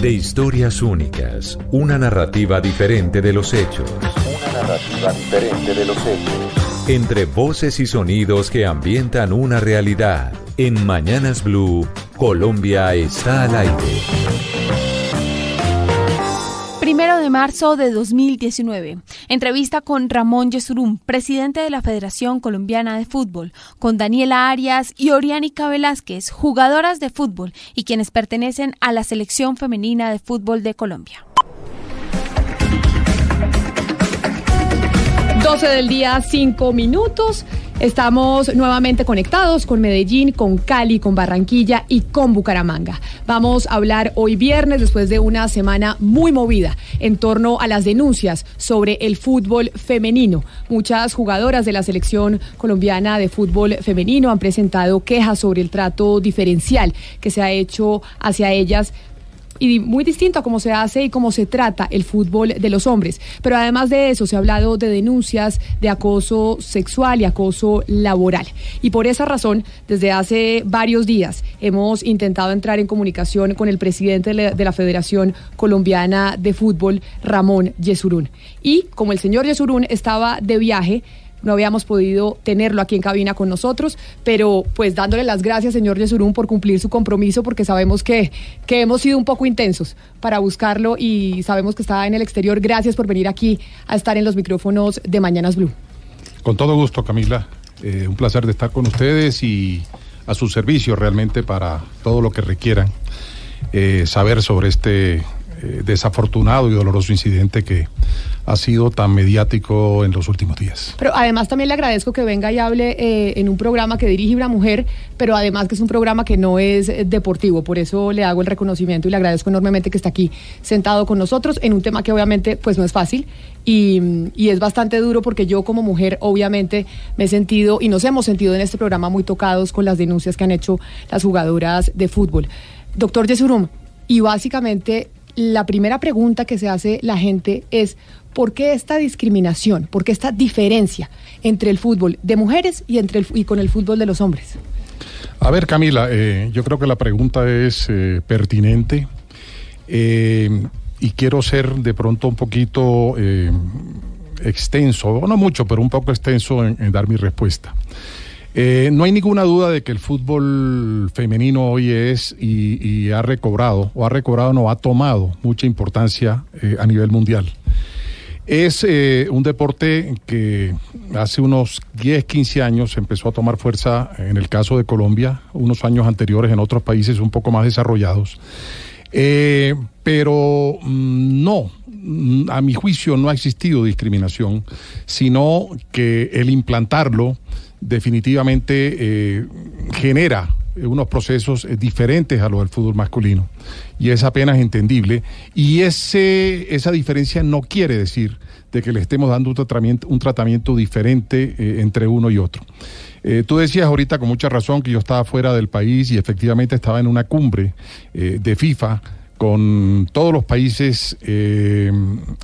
De historias únicas, una narrativa diferente de los hechos. Una narrativa diferente de los hechos. Entre voces y sonidos que ambientan una realidad. En Mañanas Blue, Colombia está al aire. De marzo de 2019. Entrevista con Ramón Yesurum, presidente de la Federación Colombiana de Fútbol, con Daniela Arias y Oriánica Velázquez, jugadoras de fútbol y quienes pertenecen a la selección femenina de fútbol de Colombia. 12 del día, 5 minutos. Estamos nuevamente conectados con Medellín, con Cali, con Barranquilla y con Bucaramanga. Vamos a hablar hoy viernes, después de una semana muy movida, en torno a las denuncias sobre el fútbol femenino. Muchas jugadoras de la selección colombiana de fútbol femenino han presentado quejas sobre el trato diferencial que se ha hecho hacia ellas y muy distinto a cómo se hace y cómo se trata el fútbol de los hombres. Pero además de eso, se ha hablado de denuncias de acoso sexual y acoso laboral. Y por esa razón, desde hace varios días hemos intentado entrar en comunicación con el presidente de la Federación Colombiana de Fútbol, Ramón Yesurún. Y como el señor Yesurún estaba de viaje, no habíamos podido tenerlo aquí en cabina con nosotros, pero pues dándole las gracias, señor Yesurún, por cumplir su compromiso, porque sabemos que, que hemos sido un poco intensos para buscarlo y sabemos que está en el exterior. Gracias por venir aquí a estar en los micrófonos de Mañanas Blue. Con todo gusto, Camila. Eh, un placer de estar con ustedes y a su servicio realmente para todo lo que requieran eh, saber sobre este eh, desafortunado y doloroso incidente que ha sido tan mediático en los últimos días. Pero además también le agradezco que venga y hable eh, en un programa que dirige una mujer, pero además que es un programa que no es eh, deportivo, por eso le hago el reconocimiento y le agradezco enormemente que está aquí sentado con nosotros en un tema que obviamente pues no es fácil y, y es bastante duro porque yo como mujer obviamente me he sentido y nos hemos sentido en este programa muy tocados con las denuncias que han hecho las jugadoras de fútbol. Doctor Yesurum, y básicamente la primera pregunta que se hace la gente es, ¿por qué esta discriminación? ¿Por qué esta diferencia entre el fútbol de mujeres y, entre el, y con el fútbol de los hombres? A ver, Camila, eh, yo creo que la pregunta es eh, pertinente eh, y quiero ser de pronto un poquito eh, extenso, no mucho, pero un poco extenso en, en dar mi respuesta. Eh, no hay ninguna duda de que el fútbol femenino hoy es y, ha recobrado, o ha recobrado, no, ha tomado mucha importancia eh, a nivel mundial. Es eh, un deporte que hace unos 10, 15 años empezó a tomar fuerza en el caso de Colombia, unos años anteriores en otros países un poco más desarrollados. Pero mm, no, mm, a mi juicio no ha existido discriminación, sino que el implantarlo definitivamente eh, genera unos procesos eh, diferentes a los del fútbol masculino y es apenas entendible y ese, esa diferencia no quiere decir de que le estemos dando un tratamiento, un tratamiento diferente eh, entre uno y otro. Tú decías ahorita con mucha razón que yo estaba fuera del país y efectivamente estaba en una cumbre de FIFA con todos los países eh,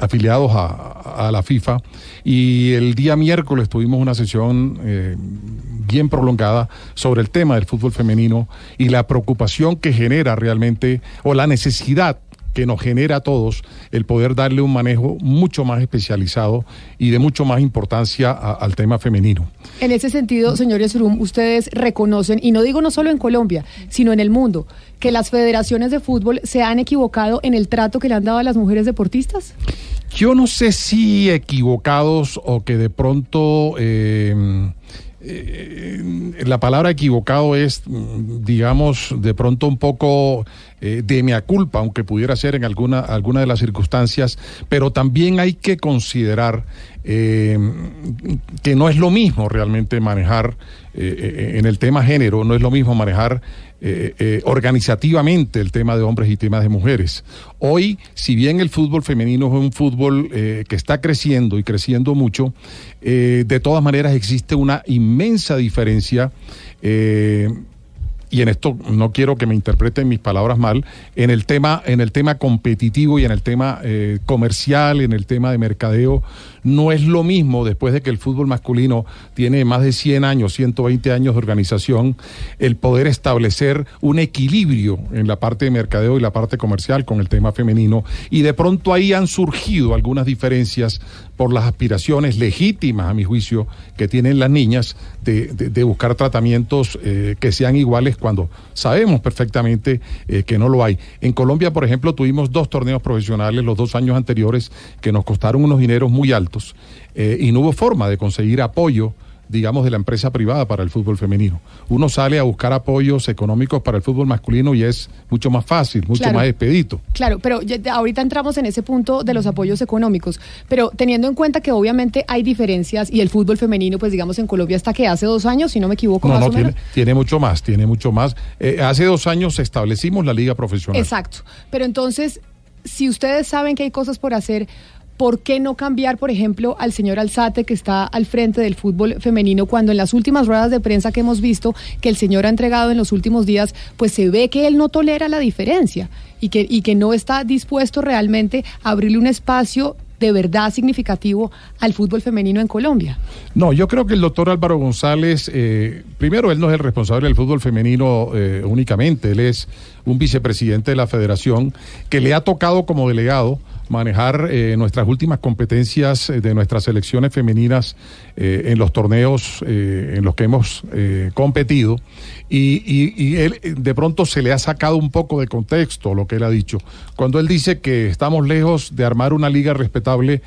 afiliados a, a, la FIFA. Y el día miércoles tuvimos una sesión eh, bien prolongada sobre el tema del fútbol femenino y la preocupación que genera realmente o la necesidad que nos genera a todos el poder darle un manejo mucho más especializado y de mucho más importancia a, al tema femenino. En ese sentido, señor Yesurum, ustedes reconocen, y no digo no solo en Colombia, sino en el mundo, que las federaciones de fútbol se han equivocado en el trato que le han dado a las mujeres deportistas? Yo no sé si equivocados o que de pronto... Eh, eh, la palabra equivocado es, digamos, de pronto un poco eh, de mea culpa, aunque pudiera ser en alguna, alguna de las circunstancias, pero también hay que considerar eh, que no es lo mismo realmente manejar eh, en el tema género, no es lo mismo manejar organizativamente el tema de hombres y temas de mujeres. Hoy, si bien el fútbol femenino es un fútbol que está creciendo y creciendo mucho, de todas maneras existe una inmensa diferencia y en esto no quiero que me interpreten mis palabras mal, en el tema, en el tema competitivo y en el tema eh, comercial, en el tema de mercadeo, no es lo mismo después de que el fútbol masculino tiene más de 100 años, 120 años de organización, el poder establecer un equilibrio en la parte de mercadeo y la parte comercial con el tema femenino. Y de pronto ahí han surgido algunas diferencias por las aspiraciones legítimas, a mi juicio, que tienen las niñas de, buscar tratamientos eh, que sean iguales cuando sabemos perfectamente eh, que no lo hay. En Colombia, por ejemplo, tuvimos dos torneos profesionales los dos años anteriores que nos costaron unos dineros muy altos eh, y no hubo forma de conseguir apoyo digamos, de la empresa privada para el fútbol femenino. Uno sale a buscar apoyos económicos para el fútbol masculino y es mucho más fácil, mucho más expedito. Claro, pero ahorita entramos en ese punto de los apoyos económicos, pero teniendo en cuenta que obviamente hay diferencias y el fútbol femenino, pues digamos, en Colombia hasta que hace dos años, si no me equivoco, no, más no, tiene, tiene, mucho más, tiene mucho más. Eh, hace dos años establecimos la liga profesional. Exacto, pero entonces, si ustedes saben que hay cosas por hacer, ¿por qué no cambiar, por ejemplo, al señor Alzate que está al frente del fútbol femenino cuando en las últimas ruedas de prensa que hemos visto que el señor ha entregado en los últimos días, pues se ve que él no tolera la diferencia y que, y que no está dispuesto realmente a abrirle un espacio de verdad significativo al fútbol femenino en Colombia? No, yo creo que el doctor Álvaro González, eh, primero, él no es el responsable del fútbol femenino eh, únicamente, él es un vicepresidente de la federación que le ha tocado como delegado manejar eh, nuestras últimas competencias eh, de nuestras selecciones femeninas eh, en los torneos en los que hemos competido y, él de pronto se le ha sacado un poco de contexto lo que él ha dicho. Cuando él dice que estamos lejos de armar una liga respetable,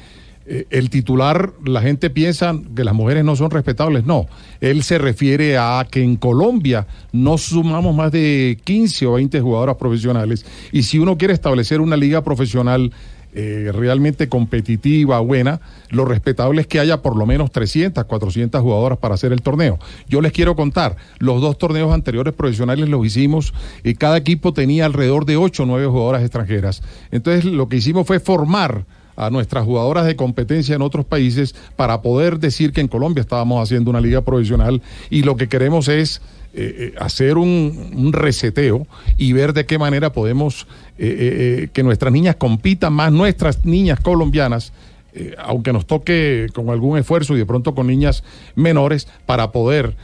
el titular, la gente piensa que las mujeres no son respetables. No, él se refiere a que en Colombia no sumamos más de 15 o 20 jugadoras profesionales. Y si uno quiere establecer una liga profesional eh, realmente competitiva, buena, lo respetable es que haya por lo menos 300, 400 jugadoras para hacer el torneo. Yo les quiero contar, los dos torneos anteriores profesionales los hicimos y cada equipo tenía alrededor de 8 o 9 jugadoras extranjeras. Entonces lo que hicimos fue formar a nuestras jugadoras de competencia en otros países para poder decir que en Colombia estábamos haciendo una liga profesional y lo que queremos es eh, eh, hacer un, reseteo y ver de qué manera podemos eh, que nuestras niñas compitan más, nuestras niñas colombianas, aunque nos toque con algún esfuerzo y de pronto con niñas menores, para poder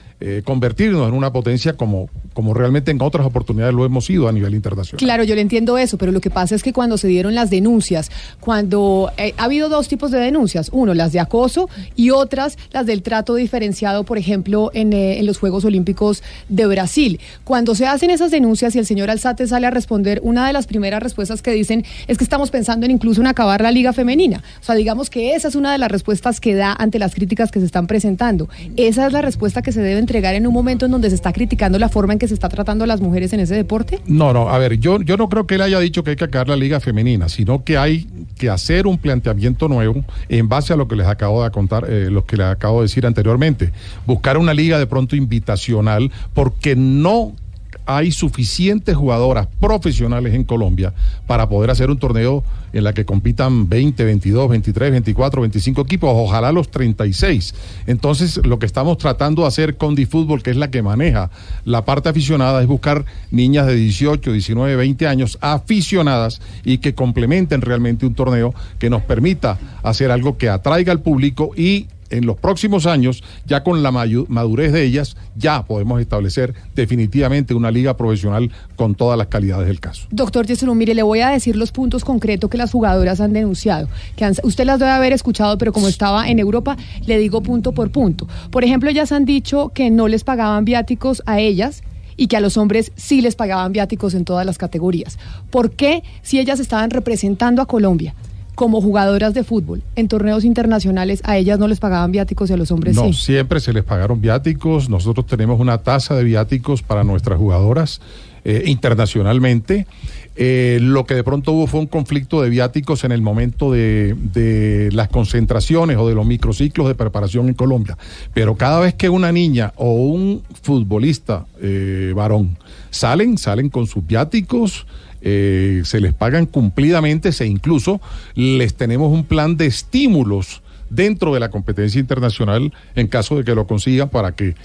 convertirnos en una potencia como, como realmente en otras oportunidades lo hemos sido a nivel internacional. Claro, yo le entiendo eso, pero lo que pasa es que cuando se dieron las denuncias, cuando eh, ha habido dos tipos de denuncias, uno las de acoso y otras las del trato diferenciado, por ejemplo, en, eh, en los Juegos Olímpicos de Brasil. Cuando se hacen esas denuncias y el señor Alzate sale a responder, una de las primeras respuestas que dicen es que estamos pensando en incluso en acabar la liga femenina. O sea, digamos que esa es una de las respuestas que da ante las críticas que se están presentando. Esa es la respuesta que se debe entregar en un momento en donde se está criticando la forma en que se está tratando a las mujeres en ese deporte? No, no, a ver, yo, yo no creo que él haya dicho que hay que acabar la liga femenina, sino que hay que hacer un planteamiento nuevo en base a lo que les acabo de contar, eh, lo que les acabo de decir anteriormente. Buscar una liga de pronto invitacional, porque no hay suficientes jugadoras profesionales en Colombia para poder hacer un torneo en la que compitan 20, 22, 23, 24, 25 equipos, ojalá los 36. Entonces, lo que estamos tratando de hacer con DiFútbol, que es la que maneja la parte aficionada, es buscar niñas de 18, 19, 20 años aficionadas y que complementen realmente un torneo que nos permita hacer algo que atraiga al público y en los próximos años, ya con la madurez de ellas, ya podemos establecer definitivamente una liga profesional con todas las calidades del caso. Doctor Yesulú, mire, le voy a decir los puntos concretos que las jugadoras han denunciado. Que usted las debe haber escuchado, pero como estaba en Europa, le digo punto por punto. Por ejemplo, ellas han dicho que no les pagaban viáticos a ellas y que a los hombres sí les pagaban viáticos en todas las categorías. ¿Por qué si ellas estaban representando a Colombia? Como jugadoras de fútbol en torneos internacionales a ellas no les pagaban viáticos y a los hombres no, sí. siempre se les pagaron viáticos. Nosotros tenemos una tasa de viáticos para nuestras jugadoras eh, internacionalmente. Eh, lo que de pronto hubo fue un conflicto de viáticos en el momento de, de, las concentraciones o de los microciclos de preparación en Colombia. Pero cada vez que una niña o un futbolista eh, varón salen, salen con sus viáticos. Eh, se les pagan cumplidamente, e incluso les tenemos un plan de estímulos dentro de la competencia internacional en caso de que lo consigan para que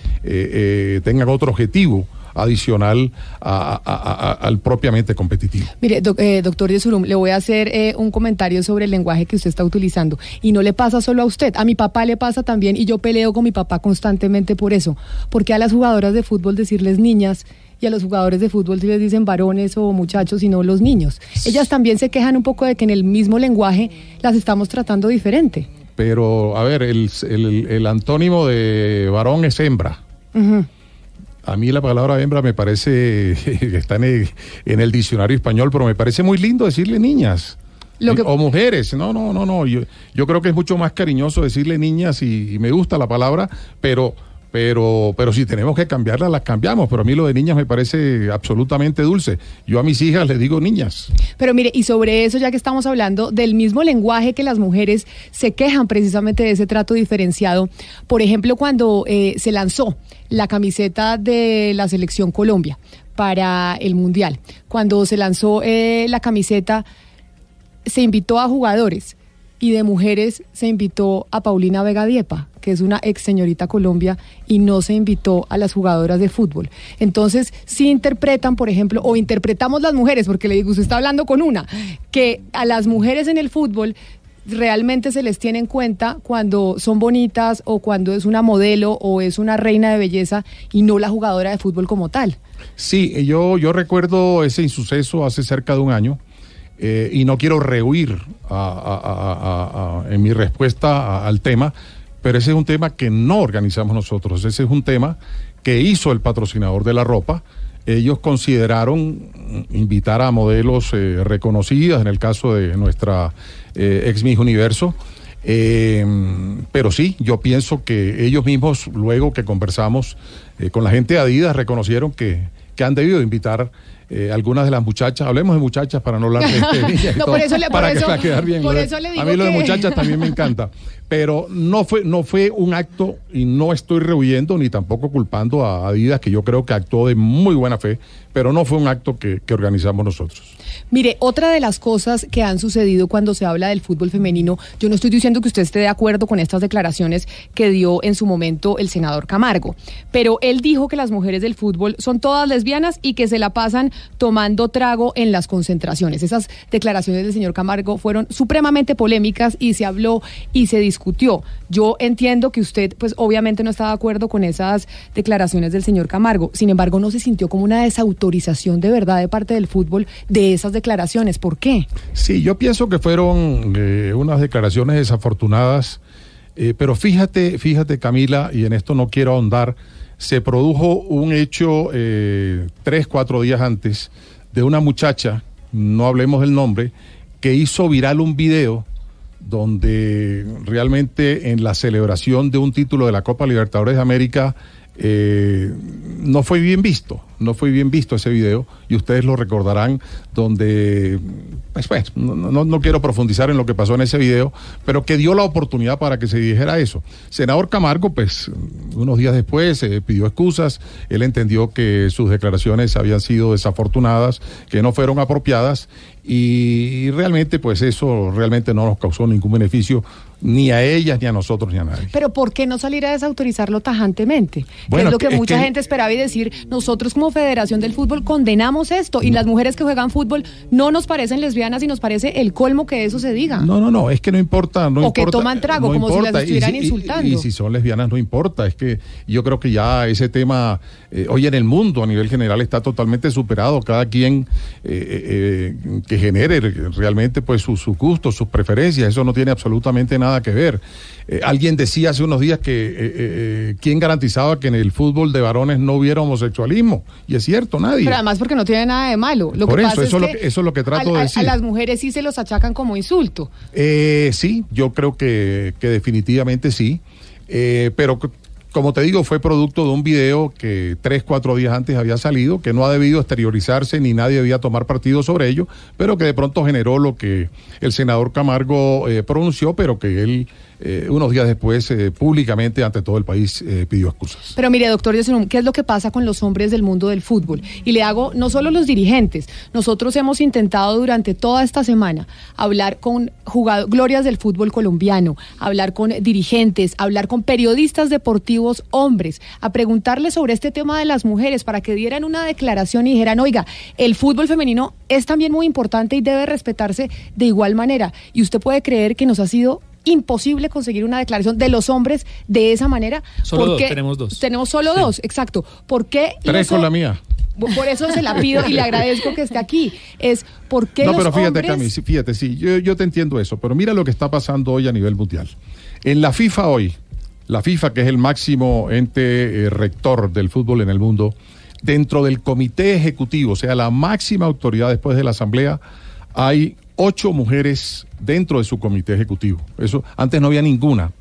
tengan otro objetivo adicional al propiamente competitivo. Mire, eh, doctor Yesurum, le voy a hacer eh, un comentario sobre el lenguaje que usted está utilizando. Y no le pasa solo a usted, a mi papá le pasa también y yo peleo con mi papá constantemente por eso. Porque a las jugadoras de fútbol decirles niñas y a los jugadores de fútbol si les dicen varones o muchachos, sino los niños. Ellas también se quejan un poco de que en el mismo lenguaje las estamos tratando diferente. Pero, a ver, el, el, antónimo de varón es hembra. A mí la palabra hembra me parece que está en el, diccionario español, pero me parece muy lindo decirle niñas. O mujeres, no, no, no, no. Yo, yo, creo que es mucho más cariñoso decirle niñas y, me gusta la palabra, pero, pero, pero si tenemos que cambiarla, las cambiamos. Pero a mí lo de niñas me parece absolutamente dulce. Yo a mis hijas les digo niñas. Pero mire, y sobre eso, ya que estamos hablando del mismo lenguaje que las mujeres se quejan precisamente de ese trato diferenciado, por ejemplo, cuando eh, se lanzó la camiseta de la selección Colombia para el Mundial. Cuando se lanzó eh, la camiseta, se invitó a jugadores y de mujeres se invitó a Paulina Vega Diepa, que es una ex señorita Colombia, y no se invitó a las jugadoras de fútbol. Entonces, si interpretan, por ejemplo, o interpretamos las mujeres, porque le digo, usted está hablando con una, que a las mujeres en el fútbol realmente se les tiene en cuenta cuando son bonitas o cuando es una modelo o es una reina de belleza y no la jugadora de fútbol como tal. Sí, yo, yo recuerdo ese insuceso hace cerca de un año eh, y no quiero rehuir en mi respuesta al tema, pero ese es un tema que no organizamos nosotros, ese es un tema que hizo el patrocinador de la ropa ellos consideraron invitar a modelos eh, reconocidas, en el caso de nuestra eh, ex Miss Universo. Pero sí, yo pienso que ellos mismos, luego que conversamos con la gente de Adidas, reconocieron que, que han debido invitar eh, algunas de las muchachas, hablemos de muchachas para no hablar de, niñas, no, por eso le, para que eso, quedar bien. a mí lo de muchachas también me encanta, pero no fue, no fue un acto y no estoy rehuyendo ni tampoco culpando a Adidas, que yo creo que actuó de muy buena fe, pero no fue un acto que, que organizamos nosotros. Mire, otra de las cosas que han sucedido cuando se habla del fútbol femenino, yo no estoy diciendo que usted esté de acuerdo con estas declaraciones que dio en su momento el senador Camargo, pero él dijo que las mujeres del fútbol son todas lesbianas y que se la pasan tomando trago en las concentraciones. Esas declaraciones del señor Camargo fueron supremamente polémicas y se habló y se discutió. Yo entiendo que usted, pues obviamente no está de acuerdo con esas declaraciones del señor Camargo. Sin embargo, no se sintió como una desautorización de verdad de parte del fútbol de esas declaraciones. ¿Por qué? Sí, yo pienso que fueron eh, unas declaraciones desafortunadas. Eh, pero fíjate, fíjate Camila, y en esto no quiero ahondar, se produjo un hecho eh, tres, cuatro días antes de una muchacha, no hablemos del nombre, que hizo viral un video donde realmente en la celebración de un título de la Copa Libertadores de América eh, no fue bien visto, no fue bien visto ese video y ustedes lo recordarán donde, pues, pues no, no, quiero profundizar en lo que pasó en ese video, pero que dio la oportunidad para que se dijera eso. Senador Camargo, pues unos días después eh, pidió excusas, él entendió que sus declaraciones habían sido desafortunadas, que no fueron apropiadas y realmente pues eso realmente no nos causó ningún beneficio ni a ellas, ni a nosotros, ni a nadie. Pero ¿por qué no salir a desautorizarlo tajantemente? Bueno, es lo que mucha gente esperaba y decir, nosotros como Federación del Fútbol condenamos esto y las mujeres que juegan fútbol no nos parecen lesbianas y nos parece el colmo que eso se diga. No, no, no, es que no importa. No o que toman trago, como si las estuvieran insultando. Y, si son lesbianas no importa, es que yo creo que ya ese tema eh, hoy en el mundo a nivel general está totalmente superado. Cada quien eh, eh, que genere realmente pues sus gustos, sus preferencias, eso no tiene absolutamente nada nada que ver. Eh, alguien decía hace unos días que eh, eh, quién garantizaba que en el fútbol de varones no hubiera homosexualismo. Y es cierto, nadie. Pero además porque no tiene nada de malo. Lo Por que eso, pasa eso, es lo que, eso es lo que trato de decir. A las mujeres sí se los achacan como insulto. sí, yo creo que, que definitivamente sí. pero como te digo, fue producto de un video que tres, cuatro días antes había salido, que no ha debido exteriorizarse ni nadie debía tomar partido sobre ello, pero que de pronto generó lo que el senador Camargo eh, pronunció, pero que él eh, unos días después eh, públicamente ante todo el país eh, pidió excusas. Pero mire, doctor Yesunum, ¿qué es lo que pasa con los hombres del mundo del fútbol? Y le hago no solo los dirigentes, nosotros hemos intentado durante toda esta semana hablar con glorias del fútbol colombiano, hablar con dirigentes, hablar con periodistas deportivos hombres, a preguntarles sobre este tema de las mujeres para que dieran una declaración y dijeran, oiga, el fútbol femenino es también muy importante y debe respetarse de igual manera. Y usted puede creer que nos ha sido imposible conseguir una declaración de los hombres de esa manera. Solo dos, tenemos dos. Tenemos solo dos, exacto. ¿Por qué? Tres con la mía. Por eso se la pido y le agradezco que esté aquí. Es por qué No, los pero fíjate, hombres... Cami, sí, fíjate, sí, yo, yo te entiendo eso, pero mira lo que está pasando hoy a nivel mundial. En la FIFA hoy, la FIFA, que es el máximo ente eh, rector del fútbol en el mundo, dentro del comité ejecutivo, o sea, la máxima autoridad después de la asamblea, hay ocho mujeres dentro de su comité ejecutivo. Eso antes no había ninguna.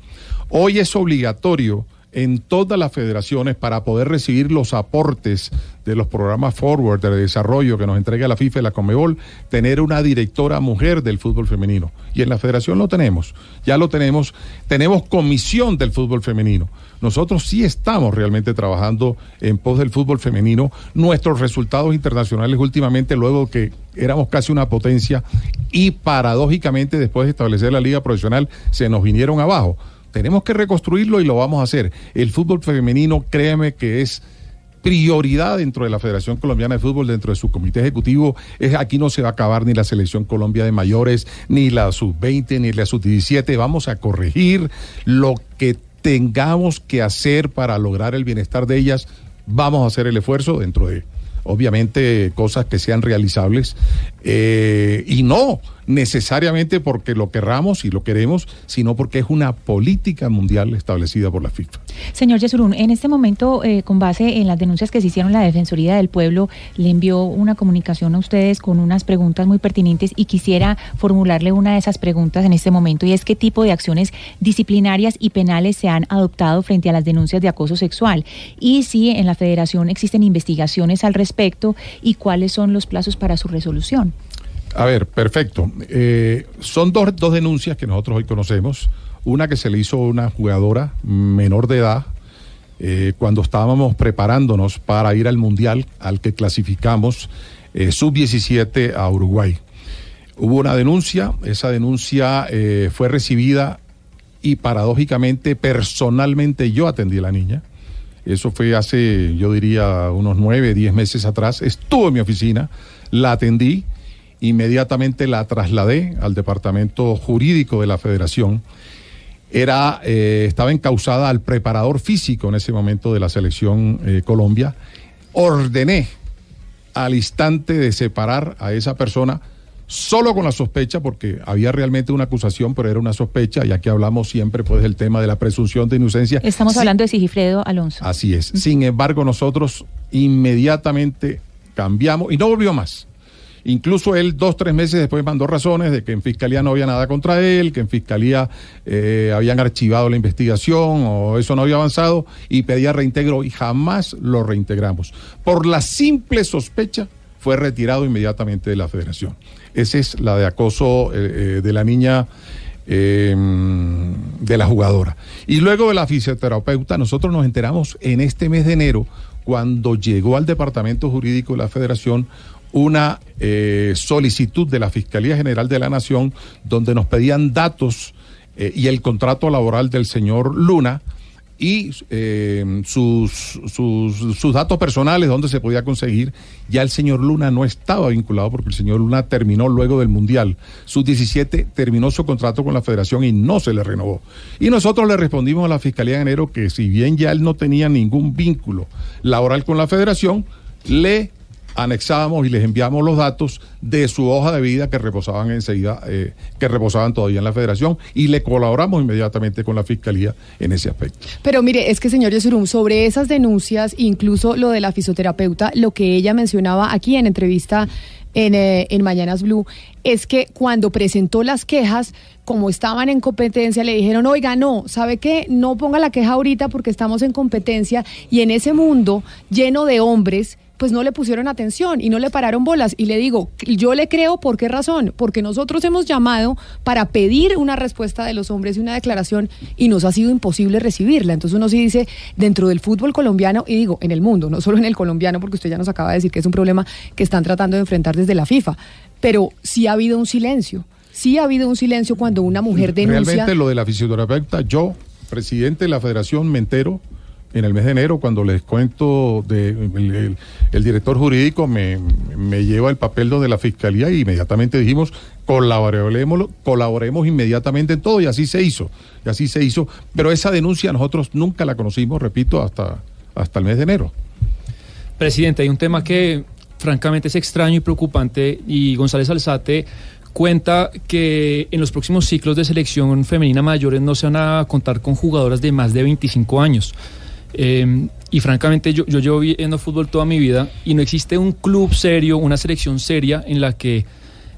Hoy es obligatorio en todas las federaciones para poder recibir los aportes de los programas Forward de desarrollo que nos entrega la FIFA y la Comebol, tener una directora mujer del fútbol femenino. Y en la federación lo tenemos, ya lo tenemos, tenemos comisión del fútbol femenino. Nosotros sí estamos realmente trabajando en pos del fútbol femenino. Nuestros resultados internacionales últimamente, luego que éramos casi una potencia y paradójicamente después de establecer la liga profesional, se nos vinieron abajo. Tenemos que reconstruirlo y lo vamos a hacer. El fútbol femenino, créeme que es prioridad dentro de la Federación Colombiana de Fútbol, dentro de su comité ejecutivo. Aquí no se va a acabar ni la selección Colombia de mayores, ni la sub-20, ni la sub-17. Vamos a corregir lo que tengamos que hacer para lograr el bienestar de ellas. Vamos a hacer el esfuerzo dentro de, obviamente, cosas que sean realizables. Eh, y no necesariamente porque lo querramos y lo queremos, sino porque es una política mundial establecida por la FIFA. Señor Yesurún, en este momento, eh, con base en las denuncias que se hicieron, la Defensoría del Pueblo le envió una comunicación a ustedes con unas preguntas muy pertinentes y quisiera formularle una de esas preguntas en este momento y es qué tipo de acciones disciplinarias y penales se han adoptado frente a las denuncias de acoso sexual y si en la Federación existen investigaciones al respecto y cuáles son los plazos para su resolución. A ver, perfecto. Eh, son dos, dos denuncias que nosotros hoy conocemos. Una que se le hizo a una jugadora menor de edad eh, cuando estábamos preparándonos para ir al Mundial al que clasificamos eh, sub-17 a Uruguay. Hubo una denuncia, esa denuncia fue recibida y paradójicamente, personalmente yo atendí a la niña. Eso fue hace, yo diría, unos nueve, diez meses atrás. Estuvo en mi oficina, la atendí inmediatamente la trasladé al departamento jurídico de la federación. Era, eh, estaba encausada al preparador físico en ese momento de la selección eh, Colombia. Ordené al instante de separar a esa persona solo con la sospecha, porque había realmente una acusación, pero era una sospecha, ya que hablamos siempre pues del tema de la presunción de inocencia. Estamos Sí, hablando de Sigifredo Alonso. Así es. Sin embargo, nosotros inmediatamente cambiamos y no volvió más. Incluso él dos, tres meses después mandó razones de que en fiscalía no había nada contra él, que en fiscalía eh, habían archivado la investigación o eso no había avanzado y pedía reintegro y jamás lo reintegramos. Por la simple sospecha fue retirado inmediatamente de la federación. Esa es la de acoso eh, eh, de la niña eh, de la jugadora. Y luego de la fisioterapeuta, nosotros nos enteramos en este mes de enero, cuando llegó al departamento jurídico de la federación una eh, solicitud de la Fiscalía General de la Nación donde nos pedían datos eh, y el contrato laboral del señor Luna y eh, sus, sus, sus datos personales, donde se podía conseguir. Ya el señor Luna no estaba vinculado porque el señor Luna terminó luego del Mundial. Sus 17 terminó su contrato con la federación y no se le renovó. Y nosotros le respondimos a la Fiscalía de Enero que si bien ya él no tenía ningún vínculo laboral con la federación, le anexábamos y les enviamos los datos de su hoja de vida que reposaban enseguida, eh, que reposaban todavía en la federación y le colaboramos inmediatamente con la fiscalía en ese aspecto. Pero mire, es que señor Yesurum, sobre esas denuncias, incluso lo de la fisioterapeuta, lo que ella mencionaba aquí en entrevista en, eh, en Mañanas Blue, es que cuando presentó las quejas, como estaban en competencia, le dijeron, oiga, no, ¿sabe qué? No ponga la queja ahorita porque estamos en competencia y en ese mundo lleno de hombres, pues no le pusieron atención y no le pararon bolas. Y le digo, yo le creo, ¿por qué razón? Porque nosotros hemos llamado para pedir una respuesta de los hombres y una declaración y nos ha sido imposible recibirla. Entonces uno sí dice, dentro del fútbol colombiano, y digo, en el mundo, no solo en el colombiano, porque usted ya nos acaba de decir que es un problema que están tratando de enfrentar desde la FIFA, pero sí ha habido un silencio. Sí ha habido un silencio cuando una mujer denuncia. Realmente lo de la fisioterapeuta, yo, presidente de la federación, me entero en el mes de enero, cuando les cuento de el, director jurídico me, me lleva el papel donde la fiscalía y inmediatamente dijimos colaboremos, colaboremos inmediatamente en todo y así se hizo, y así se hizo, pero esa denuncia nosotros nunca la conocimos, repito, hasta, hasta el mes de enero. Presidente, hay un tema que francamente es extraño y preocupante y González Alzate cuenta que en los próximos ciclos de selección femenina mayores no se van a contar con jugadoras de más de 25 años. Eh, y francamente yo, yo llevo viendo fútbol toda mi vida y no existe un club serio, una selección seria en la que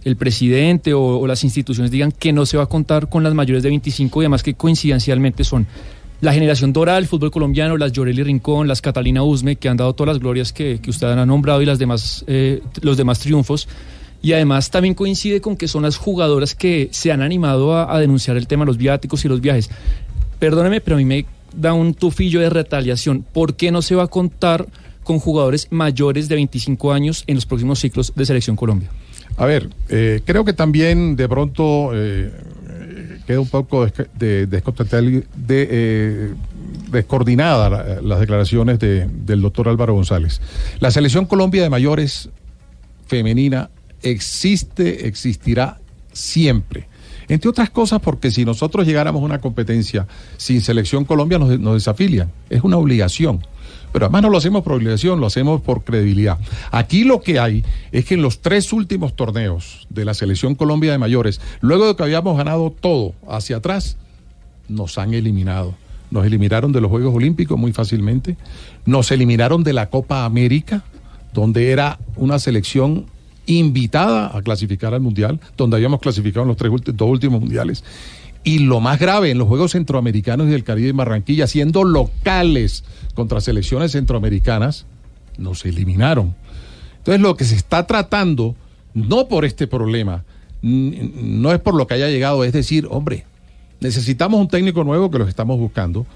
el presidente o, las instituciones digan que no se va a contar con las mayores de 25 y además que coincidencialmente son la generación dorada del fútbol colombiano, las Llorelli Rincón, las Catalina Usme, que han dado todas las glorias que, que usted ha nombrado y las demás, eh, los demás triunfos. Y además también coincide con que son las jugadoras que se han animado a, a denunciar el tema de los viáticos y los viajes. Perdóneme, pero a mí me da un tufillo de retaliación. ¿Por qué no se va a contar con jugadores mayores de 25 años en los próximos ciclos de Selección Colombia? A ver, eh, creo que también de pronto eh, queda un poco eh, descoordinada la- las declaraciones de- del doctor Álvaro González. La selección Colombia de mayores femenina existe, existirá siempre. Entre otras cosas porque si nosotros llegáramos a una competencia sin selección Colombia nos, nos desafilian. Es una obligación. Pero además no lo hacemos por obligación, lo hacemos por credibilidad. Aquí lo que hay es que en los tres últimos torneos de la selección Colombia de mayores, luego de que habíamos ganado todo hacia atrás, nos han eliminado. Nos eliminaron de los Juegos Olímpicos muy fácilmente. Nos eliminaron de la Copa América, donde era una selección invitada a clasificar al Mundial, donde habíamos clasificado en los tres dos últimos mundiales. Y lo más grave, en los Juegos Centroamericanos y del Caribe en Barranquilla, siendo locales contra selecciones centroamericanas, nos eliminaron. Entonces lo que se está tratando, no por este problema, no es por lo que haya llegado, es decir, hombre, necesitamos un técnico nuevo que los estamos buscando,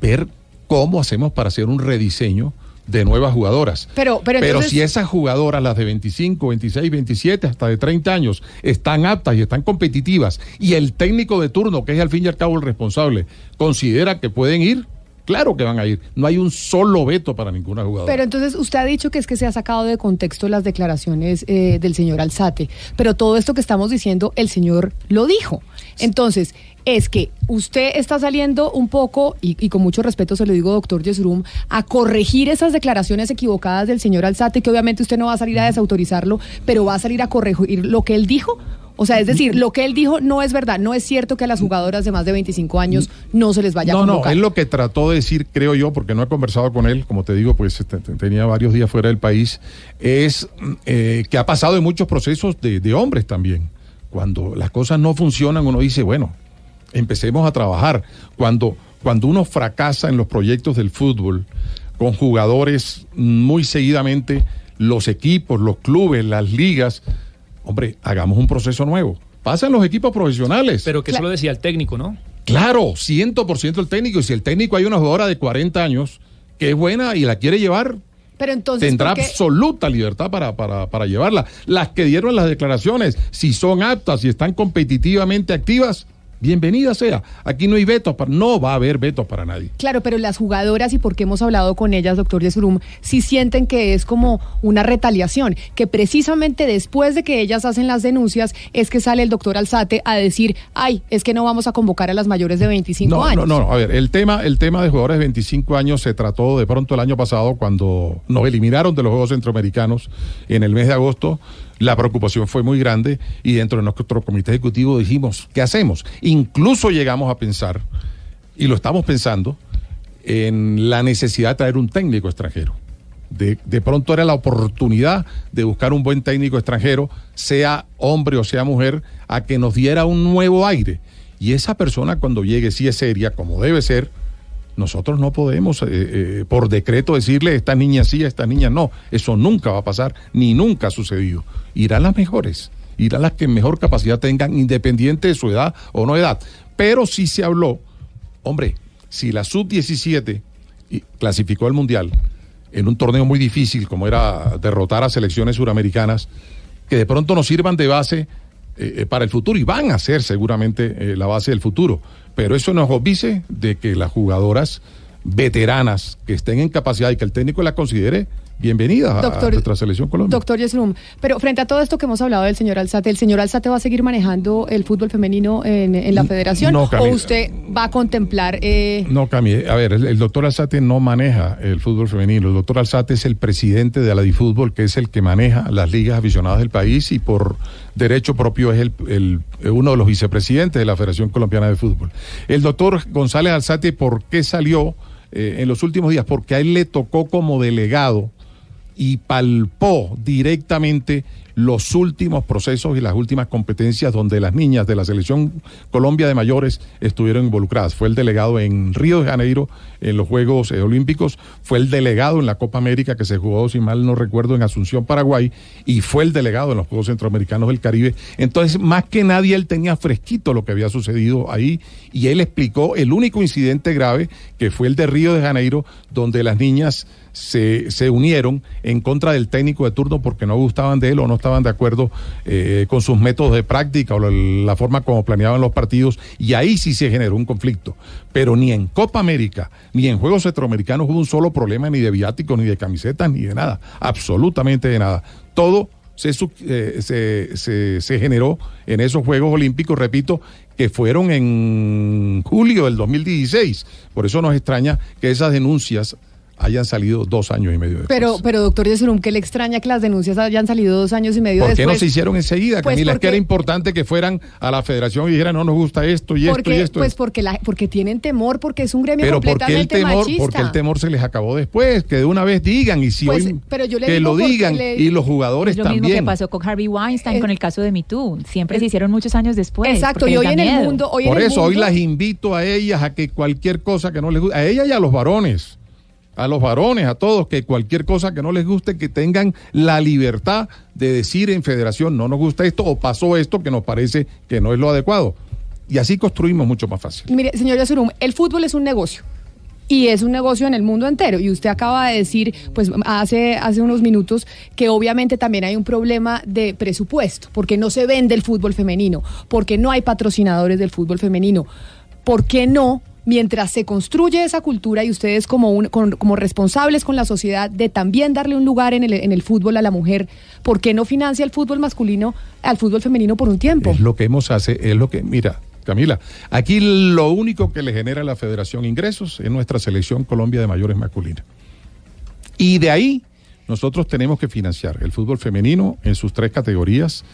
ver cómo hacemos para hacer un rediseño de nuevas jugadoras. Pero- pero entonces- si esas jugadoras, las de 25, 26, 27, hasta de 30 años, están aptas y están competitivas, y el técnico de turno, que es al fin y al cabo el responsable, considera que pueden ir, claro que van a ir. No hay un solo veto para ninguna jugadora. Pero entonces usted ha dicho que es que se ha sacado de contexto las declaraciones eh, del señor Alzate, pero todo esto que estamos diciendo, el señor lo dijo. Entonces, es que usted está saliendo un poco, y, y con mucho respeto se lo digo, doctor Yesurum, a corregir esas declaraciones equivocadas del señor Alzate, que obviamente usted no va a salir a desautorizarlo, pero va a salir a corregir lo que él dijo. O sea, es decir, lo que él dijo no es verdad. No es cierto que a las jugadoras de más de 25 años no se les vaya a No, no, convocar. él lo que trató de decir, creo yo, porque no he conversado con él, como te digo, pues este, te- tenía varios días fuera del país, es eh, que ha pasado en muchos procesos de, de hombres también. Cuando las cosas no funcionan, uno dice, bueno, empecemos a trabajar. Cuando, cuando uno fracasa en los proyectos del fútbol, con jugadores muy seguidamente, los equipos, los clubes, las ligas, hombre, hagamos un proceso nuevo. Pasan los equipos profesionales. Pero que eso lo decía el técnico, ¿no? Claro, 100% el técnico. Y si el técnico hay una jugadora de 40 años que es buena y la quiere llevar, Pero entonces, tendrá absoluta libertad para, para, para llevarla. Las que dieron las declaraciones, si son aptas, si están competitivamente activas, bienvenida sea. Aquí no hay vetos, para, no va a haber vetos para nadie. Claro, pero las jugadoras, y porque hemos hablado con ellas, doctor Yesurum, sí sienten que es como una retaliación, que precisamente después de que ellas hacen las denuncias es que sale el doctor Alzate a decir, ay, es que no vamos a convocar a las mayores de 25 No, años. no, no, a ver, el tema, el tema de jugadores de 25 años se trató de pronto el año pasado cuando nos eliminaron de los Juegos Centroamericanos en el mes de agosto. La preocupación fue muy grande y dentro de nuestro comité ejecutivo dijimos, ¿qué hacemos? Incluso llegamos a pensar, y lo estamos pensando, en la necesidad de traer un técnico extranjero. De, de pronto era la oportunidad de buscar un buen técnico extranjero, sea hombre o sea mujer, a que nos diera un nuevo aire. Y esa persona cuando llegue, si es seria, como debe ser, nosotros no podemos eh, eh, por decreto decirle esta niña sí, esta niña no. Eso nunca va a pasar, ni nunca ha sucedido. Irán las mejores, irán las que mejor capacidad tengan, independiente de su edad o no edad. Pero sí se habló, hombre, si la sub-17 clasificó al Mundial en un torneo muy difícil como era derrotar a selecciones suramericanas, que de pronto nos sirvan de base eh, para el futuro y van a ser seguramente la base del futuro. Pero eso nos obvice de que las jugadoras veteranas que estén en capacidad y que el técnico la considere bienvenida a nuestra selección Colombia. Doctor Yesrum, pero frente a todo esto que hemos hablado del señor Alzate, ¿el señor Alzate va a seguir manejando el fútbol femenino en, la federación? No, ¿O usted va a contemplar...? Eh... No, Camille, a ver, el, doctor Alzate no maneja el fútbol femenino. El doctor Alzate es el presidente de la DiFútbol, que es el que maneja las ligas aficionadas del país y por derecho propio es el, uno de los vicepresidentes de la Federación Colombiana de Fútbol. El doctor González Alzate, ¿por qué salió eh, en los últimos días? Porque a él le tocó como delegado y palpó directamente los últimos procesos y las últimas competencias donde las niñas de la selección Colombia de mayores estuvieron involucradas. Fue el delegado en Río de Janeiro en los Juegos eh, Olímpicos, fue el delegado en la Copa América que se jugó, si mal no recuerdo, en Asunción, Paraguay, y fue el delegado en los Juegos Centroamericanos del Caribe. Entonces, más que nadie, él tenía fresquito lo que había sucedido ahí y él explicó el único incidente grave que fue el de Río de Janeiro, donde las niñas se, se, unieron en contra del técnico de turno porque no gustaban de él o no estaban de acuerdo eh, con sus métodos de práctica o la, forma como planeaban los partidos y ahí sí se generó un conflicto. Pero ni en Copa América ni en Juegos Centroamericanos hubo un solo problema ni de viáticos, ni de camisetas, ni de nada, absolutamente de nada. Todo se, eh, se, se, se, generó en esos Juegos Olímpicos, repito, que fueron en julio del 2016. Por eso nos extraña que esas denuncias hayan salido dos años y medio después. Pero, pero doctor Yesurum, ¿qué le extraña que las denuncias hayan salido dos años y medio después? ¿Por qué no se hicieron enseguida, pues Camila? Es que era importante que fueran a la federación y dijeran, no nos gusta esto y esto y esto. Pues porque, la, porque tienen temor, porque es un gremio pero completamente porque el temor, machista. Porque el temor se les acabó después, que de una vez digan y si pues, hoy que lo digan y los jugadores también. Es lo mismo que pasó con Harvey Weinstein, con el caso de MeToo. Siempre se hicieron muchos años después. Exacto, y hoy en el mundo... Hoy Por eso hoy las invito a ellas a que cualquier cosa que no les guste, a ellas y a los varones a los varones, a todos, que cualquier cosa que no les guste, que tengan la libertad de decir en federación, no nos gusta esto o pasó esto que nos parece que no es lo adecuado. Y así construimos mucho más fácil. Mire, señor Yasurum, el fútbol es un negocio. Y es un negocio en el mundo entero. Y usted acaba de decir, pues hace, hace unos minutos, que obviamente también hay un problema de presupuesto, porque no se vende el fútbol femenino, porque no hay patrocinadores del fútbol femenino. ¿Por qué no mientras se construye esa cultura y ustedes como, un, como responsables con la sociedad de también darle un lugar en el, en el fútbol a la mujer, ¿por qué no financia el fútbol masculino al fútbol femenino por un tiempo? Es lo que hemos hace, es lo que, mira, Camila, aquí lo único que le genera a la federación ingresos es nuestra selección Colombia de mayores masculina. Y de ahí nosotros tenemos que financiar el fútbol femenino en sus tres categorías,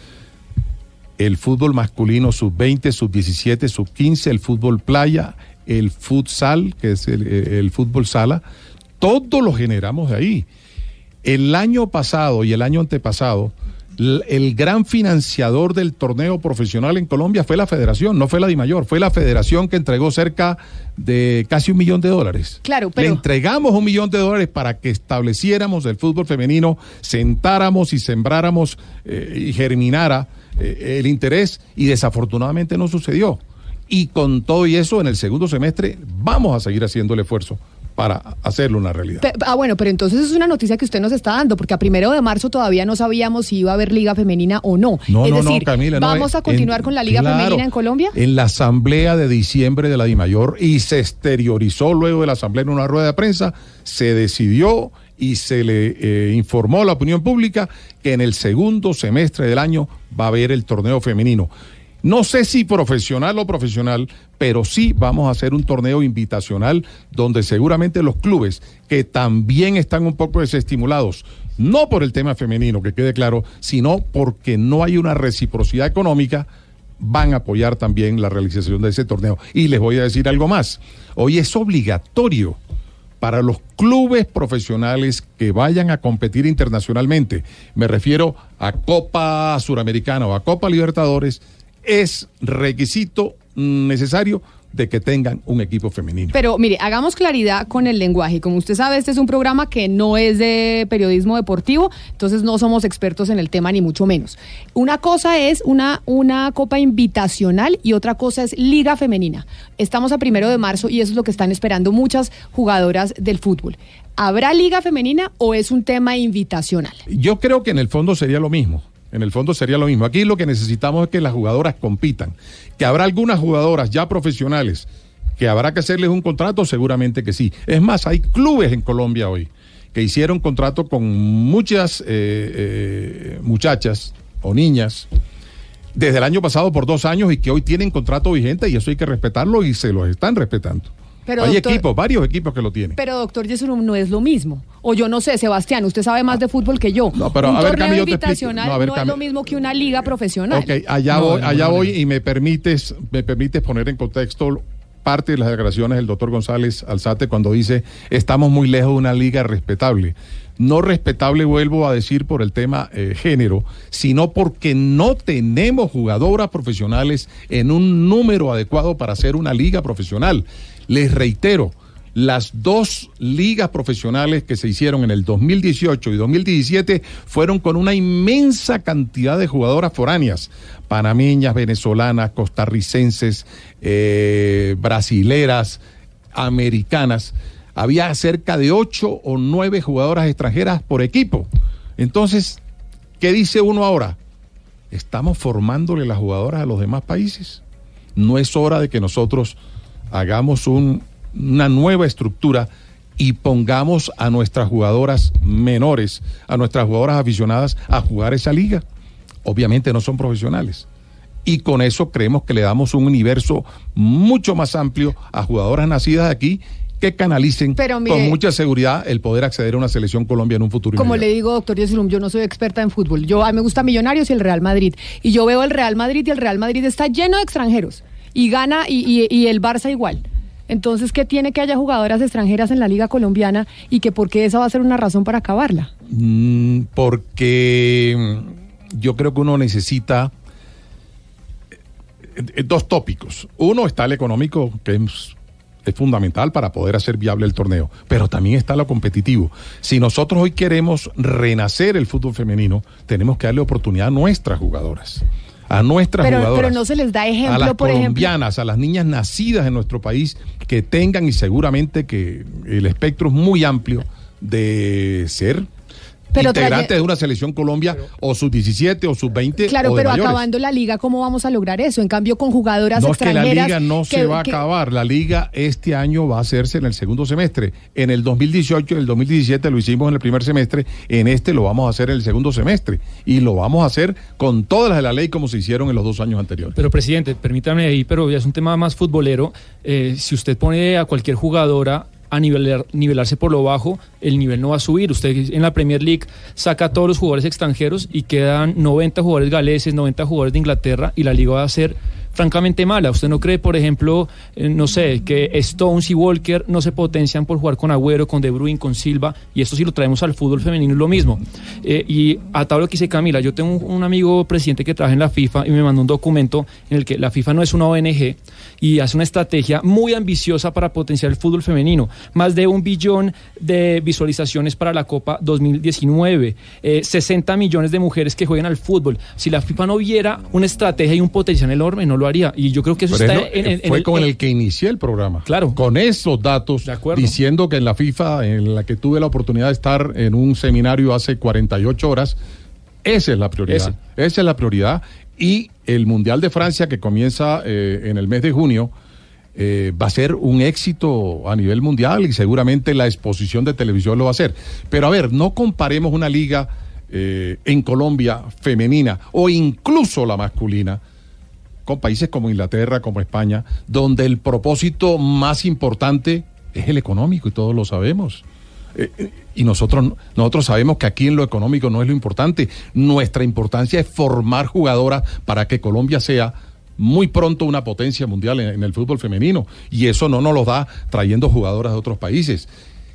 el fútbol masculino sub-20, sub-17, sub-15, el fútbol playa, el futsal, que es el, fútbol sala, todo lo generamos de ahí. El año pasado y el año antepasado, el gran financiador del torneo profesional en Colombia fue la federación, no fue la DIMAYOR, fue la federación que entregó cerca de casi un millón de dólares. Claro, pero... Le entregamos un millón de dólares para que estableciéramos el fútbol femenino, sentáramos y sembráramos eh, y germinara eh, el interés y desafortunadamente no sucedió. Y con todo y eso, en el segundo semestre vamos a seguir haciendo el esfuerzo para hacerlo una realidad. ah, bueno, pero entonces es una noticia que usted nos está dando, porque a primero de marzo todavía no sabíamos si iba a haber liga femenina o no. No, es no, decir, no, Camila, ¿vamos a continuar con la liga femenina en Colombia? En la asamblea de diciembre de la DIMAYOR y se exteriorizó luego de la asamblea en una rueda de prensa, se decidió y se le eh, informó a la opinión pública que en el segundo semestre del año va a haber el torneo femenino. No sé si profesional o profesional, pero sí vamos a hacer un torneo invitacional donde seguramente los clubes que también están un poco desestimulados, no por el tema femenino, que quede claro, sino porque no hay una reciprocidad económica, van a apoyar también la realización de ese torneo. Y les voy a decir algo más. Hoy es obligatorio para los clubes profesionales que vayan a competir internacionalmente, me refiero a Copa Suramericana o a Copa Libertadores, es requisito necesario de que tengan un equipo femenino. Pero mire, hagamos claridad con el lenguaje. Como usted sabe, este es un programa que no es de periodismo deportivo, entonces no somos expertos en el tema ni mucho menos. Una cosa es una, una copa invitacional y otra cosa es liga femenina. Estamos a primero de marzo y eso es lo que están esperando muchas jugadoras del fútbol. ¿Habrá liga femenina o es un tema invitacional? Yo creo que en el fondo sería lo mismo. En el fondo sería lo mismo. Aquí lo que necesitamos es que las jugadoras compitan. Que habrá algunas jugadoras ya profesionales que habrá que hacerles un contrato, seguramente que sí. Es más, hay clubes en Colombia hoy que hicieron contrato con muchas eh, eh, muchachas o niñas desde el año pasado por dos años y que hoy tienen contrato vigente y eso hay que respetarlo y se los están respetando. Hay equipos, varios equipos que lo tienen. Pero doctor Yesurum no es lo mismo. O yo no sé, Sebastián, usted sabe más de fútbol que yo. No, pero un a ver, torneo Cami, yo invitacional no, a ver, no es lo mismo que una liga profesional. Ok, allá No, voy, allá y me permites, me permites poner en contexto parte de las declaraciones del doctor González Alzate cuando dice estamos muy lejos de una liga respetable. No respetable, vuelvo a decir, por el tema eh, género, sino porque no tenemos jugadoras profesionales en un número adecuado para hacer una liga profesional. Les reitero, las dos ligas profesionales que se hicieron en el 2018 y 2017 fueron con una inmensa cantidad de jugadoras foráneas, panameñas, venezolanas, costarricenses, eh, brasileras, americanas. Había cerca de ocho o nueve jugadoras extranjeras por equipo. Entonces, ¿qué dice uno ahora? ¿Estamos formándole las jugadoras a los demás países? No es hora de que nosotros hagamos un- una nueva estructura y pongamos a nuestras jugadoras menores, a nuestras jugadoras aficionadas a jugar esa liga. Obviamente no son profesionales. Y con eso creemos que le damos un universo mucho más amplio a jugadoras nacidas aquí que canalicen Pero mire- con mucha seguridad el poder acceder a una selección Colombia en un futuro Como inmediato. le digo, doctor Yesurum, yo no soy experta en fútbol. Yo, a mí me gusta Millonarios y el Real Madrid. Y yo veo el Real Madrid y el Real Madrid está lleno de extranjeros. Y gana y, y- el Barça igual. Entonces, ¿qué tiene que haya jugadoras extranjeras en la Liga Colombiana y que por qué esa va a ser una razón para acabarla? Mm, porque mm, yo creo que uno necesita eh, eh, dos tópicos. Uno está el económico, que es fundamental para poder hacer viable el torneo, pero también está lo competitivo. Si nosotros hoy queremos renacer el fútbol femenino, tenemos que darle oportunidad a nuestras jugadoras. A nuestras Pero, jugadoras. pero no se les da a ejemplo, las por ejemplo. colombianas, a las niñas nacidas en nuestro país, que tengan y seguramente que el espectro es muy amplio de ser Pero integrantes traye- de una selección Colombia o sub 17 o sub 20 Claro, o de pero mayores. acabando la liga, ¿cómo vamos a lograr eso? En cambio, con jugadoras No es que la extranjeras. liga no se que- va a acabar. La liga este año va a hacerse en el segundo semestre. En el 2018 y el 2017 lo hicimos en el primer semestre. En este lo vamos a hacer en el segundo semestre. Y lo vamos a hacer con todas las de la ley como se hicieron en los dos años anteriores. Pero presidente, permítame ahí, pero ya es un tema más futbolero. Eh, si usted pone a cualquier jugadora a nivelar, nivelarse por lo bajo, el nivel no va a subir. Usted en la Premier League saca a todos los jugadores extranjeros y quedan 90 jugadores galeses, 90 jugadores de Inglaterra y la liga va a ser francamente mala. ¿Usted no cree, por ejemplo, eh, no sé, que Stones y Walker no se potencian por jugar con Agüero, con De Bruyne, con Silva? Y esto si lo traemos al fútbol femenino es lo mismo. Eh, y a lo que dice Camila, yo tengo un, un amigo presidente que trabaja en la FIFA y me mandó un documento en el que la FIFA no es una ONG y hace una estrategia muy ambiciosa para potenciar el fútbol femenino. Más de un billón de visualizaciones para la Copa 2019, eh, 60 millones de mujeres que juegan al fútbol. Si la FIFA no viera una estrategia y un potencial enorme, no lo haría. Y yo creo que eso Pero está es lo- en, en- fue con el que inicié el programa. Claro. Con esos datos, De acuerdo. diciendo que en la FIFA, en la que tuve la oportunidad de estar en un seminario hace 48 horas, esa es la prioridad. Esa es la prioridad. Y el Mundial de Francia, que comienza eh, en el mes de junio, eh, va a ser un éxito a nivel mundial y seguramente la exposición de televisión lo va a hacer. Pero a ver, no comparemos una liga eh, en Colombia femenina o incluso la masculina con países como Inglaterra, como España, donde el propósito más importante es el económico y todos lo sabemos. Eh, y nosotros, nosotros sabemos que aquí en lo económico no es lo importante. Nuestra importancia es formar jugadoras para que Colombia sea muy pronto una potencia mundial en, en el fútbol femenino. Y eso no nos lo da trayendo jugadoras de otros países.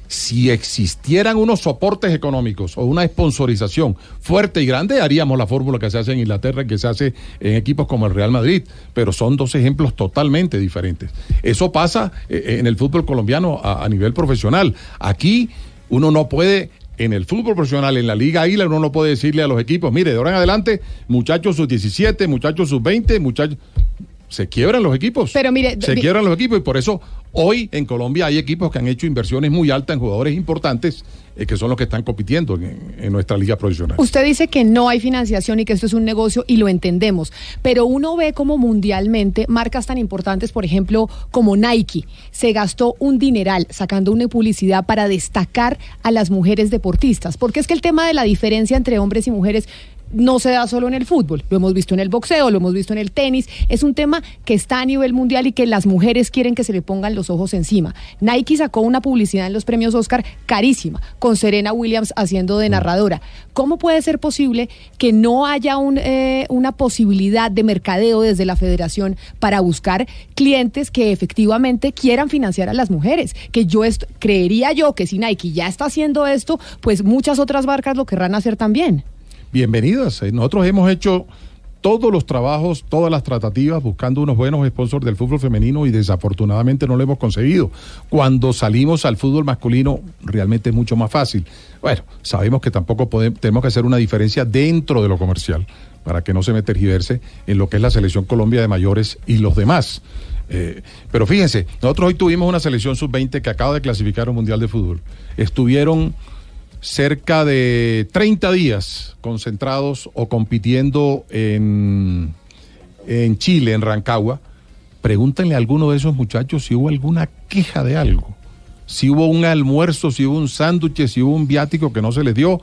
Si existieran unos soportes económicos o una sponsorización fuerte y grande, haríamos la fórmula que se hace en Inglaterra y que se hace en equipos como el Real Madrid, pero son dos ejemplos totalmente diferentes. Eso pasa eh, en el fútbol colombiano a, nivel profesional. Aquí uno no puede en el fútbol profesional, en la Liga Águila, uno no puede decirle a los equipos, mire, de ahora en adelante, muchachos sus 17, muchachos sus 20, muchachos se quiebran los equipos. Pero mire, se quiebran los equipos y por eso hoy en Colombia hay equipos que han hecho inversiones muy altas en jugadores importantes eh, que son los que están compitiendo en, en, nuestra liga profesional. Usted dice que no hay financiación y que esto es un negocio y lo entendemos, pero uno ve como mundialmente marcas tan importantes, por ejemplo, como Nike, se gastó un dineral sacando una publicidad para destacar a las mujeres deportistas, porque es que el tema de la diferencia entre hombres y mujeres no se da solo en el fútbol, lo hemos visto en el boxeo, lo hemos visto en el tenis, es un tema que está a nivel mundial y que las mujeres quieren que se le pongan los ojos encima. Nike sacó una publicidad en los premios Oscar carísima, con Serena Williams haciendo de narradora. ¿Cómo puede ser posible que no haya un, eh, una posibilidad de mercadeo desde la federación para buscar clientes que efectivamente quieran financiar a las mujeres? Que yo creería yo que si Nike ya está haciendo esto, pues muchas otras marcas lo querrán hacer también bienvenidas. Eh, nosotros hemos hecho todos los trabajos, todas las tratativas buscando unos buenos sponsors del fútbol femenino y desafortunadamente no lo hemos conseguido. Cuando salimos al fútbol masculino realmente es mucho más fácil. Bueno, sabemos que tampoco podemos, tenemos que hacer una diferencia dentro de lo comercial para que no se me tergiverse en lo que es la selección Colombia de mayores y los demás. Eh, pero fíjense, nosotros hoy tuvimos una selección sub-20 que acaba de clasificar un Mundial de Fútbol. Estuvieron cerca de 30 días concentrados o compitiendo en, en Chile, en Rancagua, pregúntenle a alguno de esos muchachos si hubo alguna queja de algo, si hubo un almuerzo, si hubo un sándwich, si hubo un viático que no se les dio,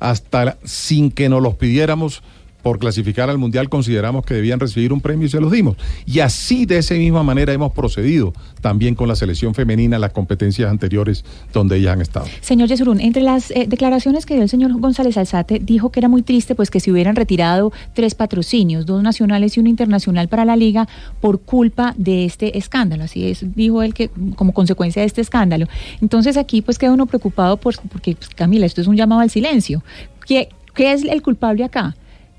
hasta sin que nos los pidiéramos por clasificar al Mundial consideramos que debían recibir un premio y se los dimos. Y así de esa misma manera hemos procedido también con la selección femenina en las competencias anteriores donde ellas han estado. Señor Yesurún, entre las eh, declaraciones que dio el señor González Alzate, dijo que era muy triste pues que se hubieran retirado tres patrocinios, dos nacionales y uno internacional para la liga por culpa de este escándalo. Así es, dijo él que como consecuencia de este escándalo. Entonces aquí pues queda uno preocupado por, porque pues, Camila, esto es un llamado al silencio. ¿Qué, qué es el culpable acá?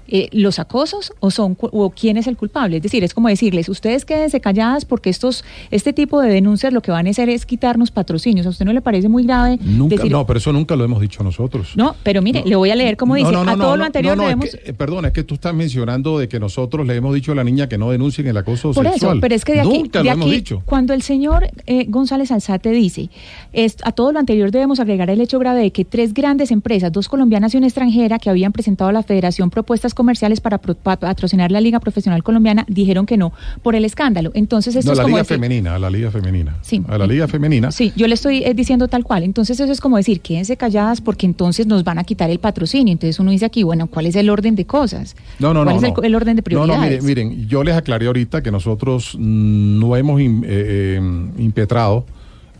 Eh, los acosos o son o quién es el culpable. Es decir, es como decirles, ustedes quédense calladas porque estos este tipo de denuncias lo que van a hacer es quitarnos patrocinios. ¿A usted no le parece muy grave? Nunca, no, pero eso nunca lo hemos dicho nosotros. No, pero mire, le voy a leer como dice, a todo lo anterior. Es que, eh, perdón, es que tú estás mencionando de que nosotros le hemos dicho a la niña que no denuncien el acoso Por sexual. Eso, pero es que de aquí, nunca de lo aquí hemos dicho. cuando el señor eh, González Alzate dice, es, a todo lo anterior debemos agregar el hecho grave de que tres grandes empresas, dos colombianas y una extranjera, que habían presentado a la Federación propuestas comerciales para patrocinar la Liga Profesional Colombiana dijeron que no por el escándalo. Entonces esto no, es la como Liga decir- Femenina, a la Liga Femenina. Sí. A la Liga Femenina. Sí, yo le estoy eh, diciendo tal cual. Entonces eso es como decir, quédense calladas porque entonces nos van a quitar el patrocinio. Entonces uno dice aquí, bueno, ¿cuál es el orden de cosas? No, no, ¿Cuál no. es no. el, el orden de No, no, prioridades? miren, miren, yo les aclaré ahorita que nosotros mm, no hemos eh, eh, impetrado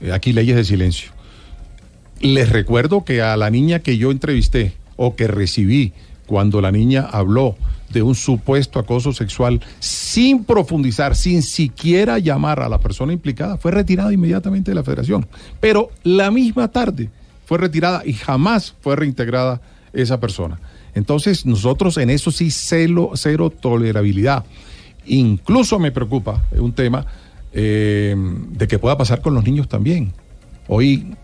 eh, aquí leyes de silencio. Les recuerdo que a la niña que yo entrevisté o que recibí cuando la niña habló de un supuesto acoso sexual sin profundizar, sin siquiera llamar a la persona implicada, fue retirada inmediatamente de la federación. Pero la misma tarde fue retirada y jamás fue reintegrada esa persona. Entonces nosotros en eso sí celo, cero tolerabilidad. Incluso me preocupa un tema eh, de que pueda pasar con los niños también. Hoy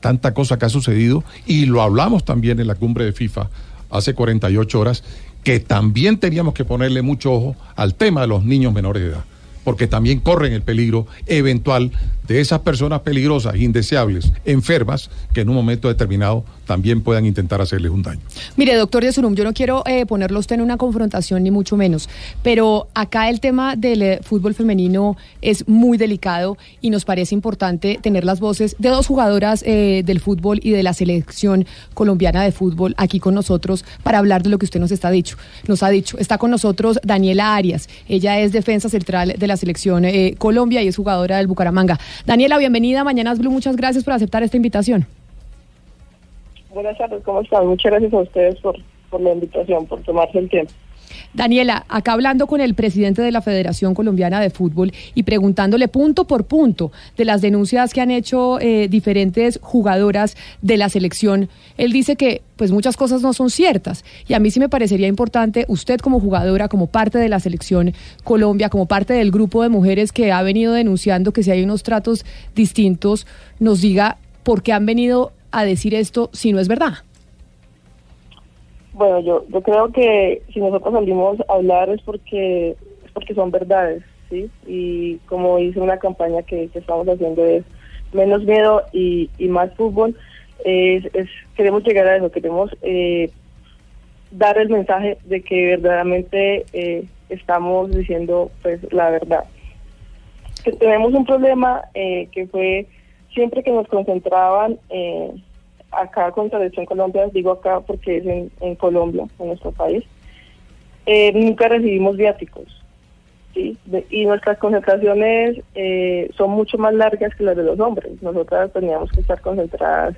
tanta cosa que ha sucedido y lo hablamos también en la cumbre de FIFA hace 48 horas, que también teníamos que ponerle mucho ojo al tema de los niños menores de edad, porque también corren el peligro eventual de esas personas peligrosas, indeseables, enfermas, que en un momento determinado también puedan intentar hacerles un daño. Mire, doctor Yesurum, yo no quiero eh, ponerlo usted en una confrontación, ni mucho menos, pero acá el tema del eh, fútbol femenino es muy delicado y nos parece importante tener las voces de dos jugadoras eh, del fútbol y de la selección colombiana de fútbol aquí con nosotros para hablar de lo que usted nos está dicho. Nos ha dicho, está con nosotros Daniela Arias, ella es defensa central de la selección eh, Colombia y es jugadora del Bucaramanga. Daniela, bienvenida a Mañanas Blue, muchas gracias por aceptar esta invitación. Buenas tardes, ¿cómo están? Muchas gracias a ustedes por, por la invitación, por tomarse el tiempo. Daniela, acá hablando con el presidente de la Federación Colombiana de Fútbol y preguntándole punto por punto de las denuncias que han hecho eh, diferentes jugadoras de la selección, él dice que pues muchas cosas no son ciertas. Y a mí sí me parecería importante, usted como jugadora, como parte de la selección Colombia, como parte del grupo de mujeres que ha venido denunciando que si hay unos tratos distintos, nos diga por qué han venido a decir esto si no es verdad. Bueno, yo, yo creo que si nosotros salimos a hablar es porque es porque son verdades, ¿sí? Y como hice una campaña que, estamos haciendo es menos miedo y, más fútbol, es, queremos llegar a eso, queremos eh, dar el mensaje de que verdaderamente eh, estamos diciendo pues la verdad. Tenemos un problema eh, que fue siempre que nos concentraban eh, acá con Selección Colombia, digo acá porque es en, Colombia, en nuestro país, eh, nunca recibimos viáticos. ¿sí? y nuestras concentraciones eh, son mucho más largas que las de los hombres. Nosotras teníamos que estar concentradas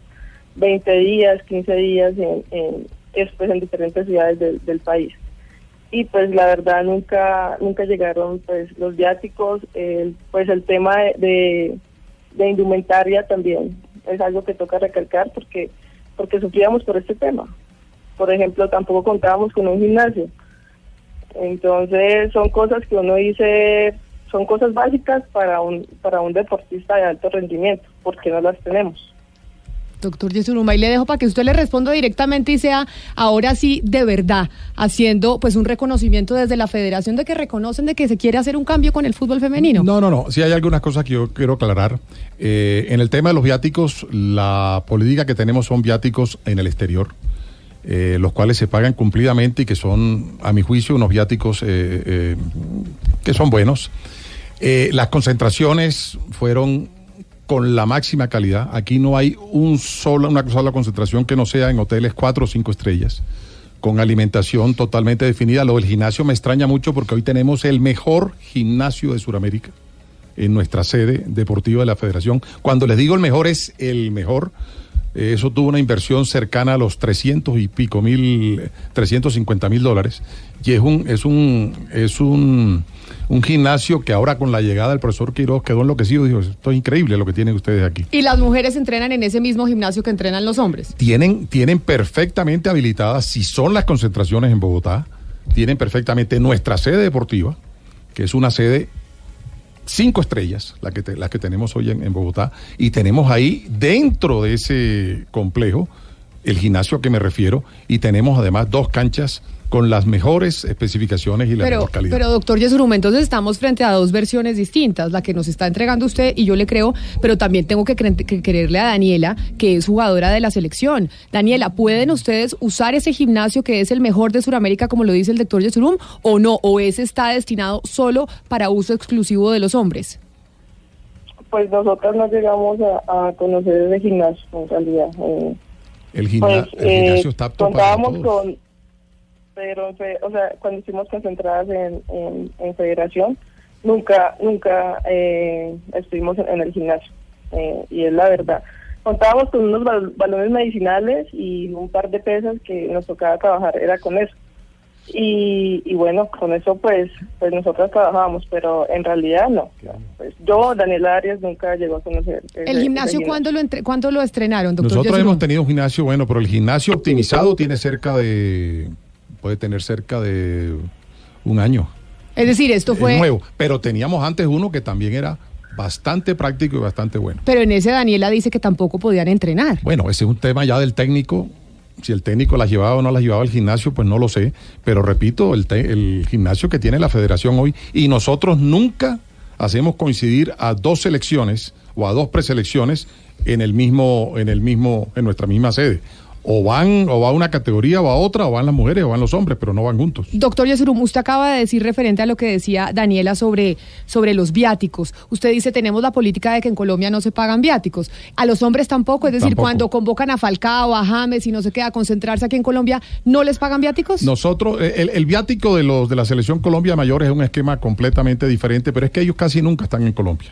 20 días, 15 días en, en, en diferentes ciudades del, país. Y pues la verdad nunca nunca llegaron pues los viáticos, pues el tema de, de indumentaria también es algo que toca recalcar porque porque sufríamos por este tema. Por ejemplo, tampoco contábamos con un gimnasio. Entonces, son cosas que uno dice, son cosas básicas para un para un deportista de alto rendimiento, porque no las tenemos. Doctor Yesuruma, y le dejo para que usted le responda directamente y sea ahora sí de verdad haciendo pues un reconocimiento desde la federación de que reconocen de que se quiere hacer un cambio con el fútbol femenino. No, no, no. Sí hay algunas cosas que yo quiero aclarar. Eh, en el tema de los viáticos, la política que tenemos son viáticos en el exterior. Eh, los cuales se pagan cumplidamente y que son, a mi juicio, unos viáticos eh, que son buenos. las concentraciones fueron con la máxima calidad. Aquí no hay un solo, una sola concentración que no sea en hoteles cuatro o cinco estrellas, con alimentación totalmente definida. Lo del gimnasio me extraña mucho porque hoy tenemos el mejor gimnasio de Sudamérica en nuestra sede deportiva de la federación. Cuando les digo el mejor es el mejor. Eso tuvo una inversión cercana a los 300 y pico mil, 350 mil dólares. Y es un, es un, es un un gimnasio que ahora con la llegada del profesor Quiroz quedó enloquecido. Dijo, esto es increíble lo que tienen ustedes aquí. ¿Y las mujeres entrenan en ese mismo gimnasio que entrenan los hombres? Tienen, tienen perfectamente habilitadas, si son las concentraciones en Bogotá, tienen perfectamente nuestra sede deportiva, que es una sede cinco estrellas, la que, las que tenemos hoy en, en Bogotá, y tenemos ahí dentro de ese complejo el gimnasio a que me refiero, y tenemos además dos canchas con las mejores especificaciones y la mejor calidad. Pero doctor Yesurum, entonces estamos frente a dos versiones distintas, la que nos está entregando usted y yo le creo, pero también tengo que, creerle a Daniela, que es jugadora de la selección. Daniela, ¿pueden ustedes usar ese gimnasio que es el mejor de Sudamérica, como lo dice el doctor Yesurum, o no? ¿O ese está destinado solo para uso exclusivo de los hombres? Pues nosotros no llegamos a, conocer ese gimnasio, en realidad. Eh, el, pues, el, gimnasio eh, está apto con pero o sea, cuando hicimos concentradas en, en, federación, nunca, nunca eh, estuvimos en, el gimnasio. Eh, y es la verdad. Contábamos con unos balones medicinales y un par de pesas que nos tocaba trabajar, era con eso. Y, y bueno, con eso pues pues nosotros trabajábamos, pero en realidad no. Pues yo, Daniel Arias, nunca llegó a conocer. ¿El gimnasio, ¿cuándo, lo entre, ¿cuándo lo estrenaron, doctor? Nosotros hemos tenido un gimnasio bueno, pero el gimnasio optimizado tiene cerca de puede tener cerca de un año. Es decir, esto fue... nuevo, pero teníamos antes uno que también era bastante práctico y bastante bueno. Pero en ese Daniela dice que tampoco podían entrenar. Bueno, ese es un tema ya del técnico. Si el técnico las llevaba o no las llevaba al gimnasio, pues no lo sé. Pero repito, el, el gimnasio que tiene la federación hoy, y nosotros nunca hacemos coincidir a dos selecciones o a dos preselecciones en el mismo, en el mismo, en nuestra misma sede o van o va a una categoría o a otra, o van las mujeres o van los hombres, pero no van juntos. Doctor Yesurum, usted acaba de decir referente a lo que decía Daniela sobre, sobre los viáticos. Usted dice, tenemos la política de que en Colombia no se pagan viáticos. A los hombres tampoco, es decir, cuando convocan a Falcao, a James y no se queda a concentrarse aquí en Colombia, ¿no les pagan viáticos? Nosotros, eh, el, el viático de los de la selección Colombia Mayor es un esquema completamente diferente, pero es que ellos casi nunca están en Colombia.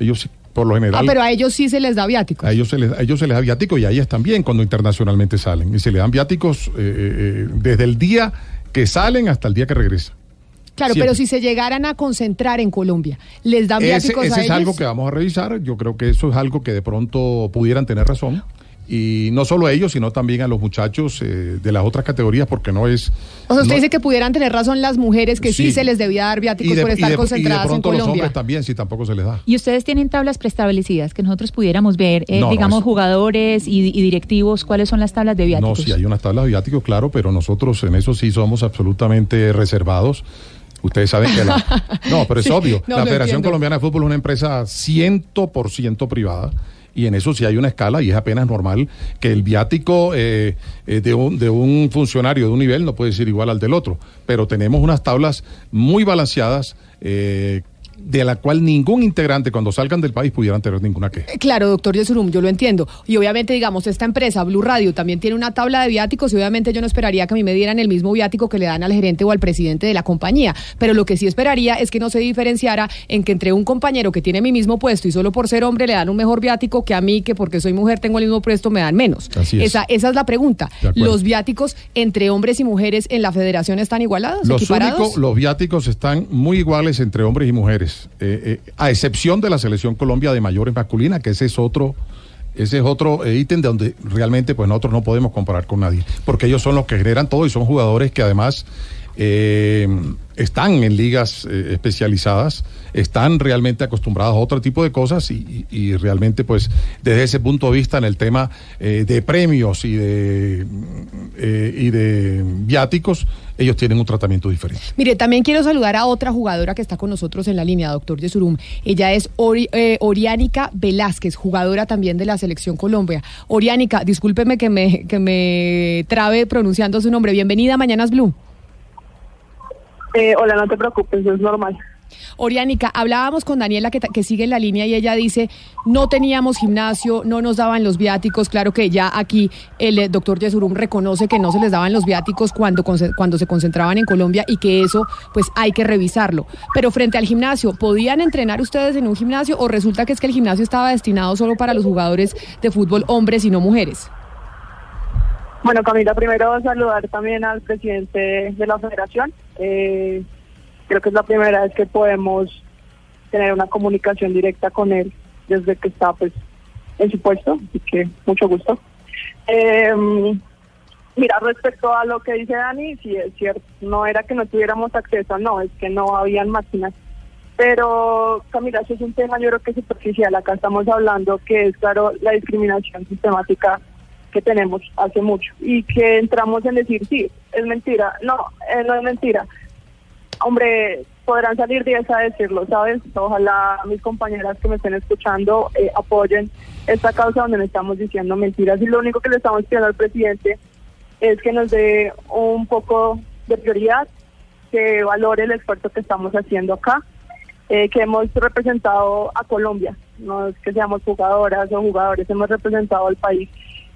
Ellos por lo general. Ah, pero a ellos sí se les da viáticos. A ellos se les, ellos se les da viáticos y a ellas también cuando internacionalmente salen. Y se les dan viáticos eh, eh, desde el día que salen hasta el día que regresa. Claro, Siempre. pero si se llegaran a concentrar en Colombia, ¿les dan Ese, viáticos ese a es ellos? algo que vamos a revisar. Yo creo que eso es algo que de pronto pudieran tener razón. Y no solo a ellos, sino también a los muchachos eh, de las otras categorías, porque no es. O sea, usted no- dice que pudieran tener razón las mujeres que sí, Sí. se les debía dar viáticos de, por y estar de- y de concentradas en pronto los Colombia. hombres también, si tampoco se les da. ¿Y ustedes tienen tablas preestablecidas que nosotros pudiéramos ver, eh, No, no, digamos, jugadores y, y directivos? ¿Cuáles son las tablas de No, viáticos? si hay unas tablas de viáticos, claro, pero nosotros en eso sí somos absolutamente reservados. Ustedes saben que la... No, pero es Sí, obvio. no, la Federación entiendo. Colombiana de Fútbol es una empresa 100% privada. Y en eso sí hay una escala y es apenas normal que el viático eh, eh, de, un, de un funcionario de un nivel no puede ser igual al del otro. Pero tenemos unas tablas muy balanceadas eh, de la cual ningún integrante cuando salgan del país pudieran tener ninguna queja. Eh, Claro, doctor Yesurum, yo lo entiendo. Y obviamente, digamos, esta empresa, Blue Radio, también tiene una tabla de viáticos y obviamente yo no esperaría que a mí me dieran el mismo viático que le dan al gerente o al presidente de la compañía. Pero lo que sí esperaría es que no se diferenciara en que entre un compañero que tiene mi mismo puesto y solo por ser hombre le dan un mejor viático que a mí, que porque soy mujer tengo el mismo puesto me dan menos. Así es. Esa, esa es la pregunta. ¿Los viáticos entre hombres y mujeres en la federación están igualados, Los únicos, los viáticos están muy iguales entre hombres y mujeres, eh, eh, a excepción de la selección Colombia de mayores masculina, que ese es otro, ese es otro eh, ítem de donde realmente pues nosotros no podemos comparar con nadie, porque ellos son los que generan todo y son jugadores que además están en ligas eh, especializadas, están realmente acostumbrados a otro tipo de cosas y, realmente pues desde ese punto de vista en el tema eh, de premios y de eh, y de viáticos ellos tienen un tratamiento diferente. Mire, también quiero saludar a otra jugadora que está con nosotros en la línea, doctor Yesurum. Ella es Ori- Oriánica Velázquez, jugadora también de la Selección Colombia. Oriánica, discúlpeme que me, que me trabe pronunciando su nombre. Bienvenida a Mañanas Blue. Eh, hola, no te preocupes, es normal. Oriánica, hablábamos con Daniela que, sigue en la línea y ella dice, no teníamos gimnasio, no nos daban los viáticos. Claro que ya aquí el eh, doctor Yesurum reconoce que no se les daban los viáticos cuando, cuando se concentraban en Colombia y que eso pues hay que revisarlo. Pero frente al gimnasio, ¿podían entrenar ustedes en un gimnasio o resulta que es que el gimnasio estaba destinado solo para los jugadores de fútbol hombres y no mujeres? Bueno, Camila, primero saludar también al presidente de la federación. Eh, creo que es la primera vez que podemos tener una comunicación directa con él desde que está pues en su puesto, así que mucho gusto. Eh, mira, respecto a lo que dice Dani, sí es cierto, no era que no tuviéramos acceso, no, es que no habían máquinas. Pero, Camila, eso es un tema yo creo que superficial. Acá estamos hablando que es, claro, la discriminación sistemática que tenemos hace mucho y que entramos en decir, sí, es mentira. No, eh, no es mentira. Hombre, podrán salir 10 a decirlo, ¿sabes? Ojalá mis compañeras que me estén escuchando eh, apoyen esta causa donde no estamos diciendo mentiras. Y lo único que le estamos pidiendo al presidente es que nos dé un poco de prioridad, que valore el esfuerzo que estamos haciendo acá, eh, que hemos representado a Colombia, no es que seamos jugadoras o jugadores, hemos representado al país.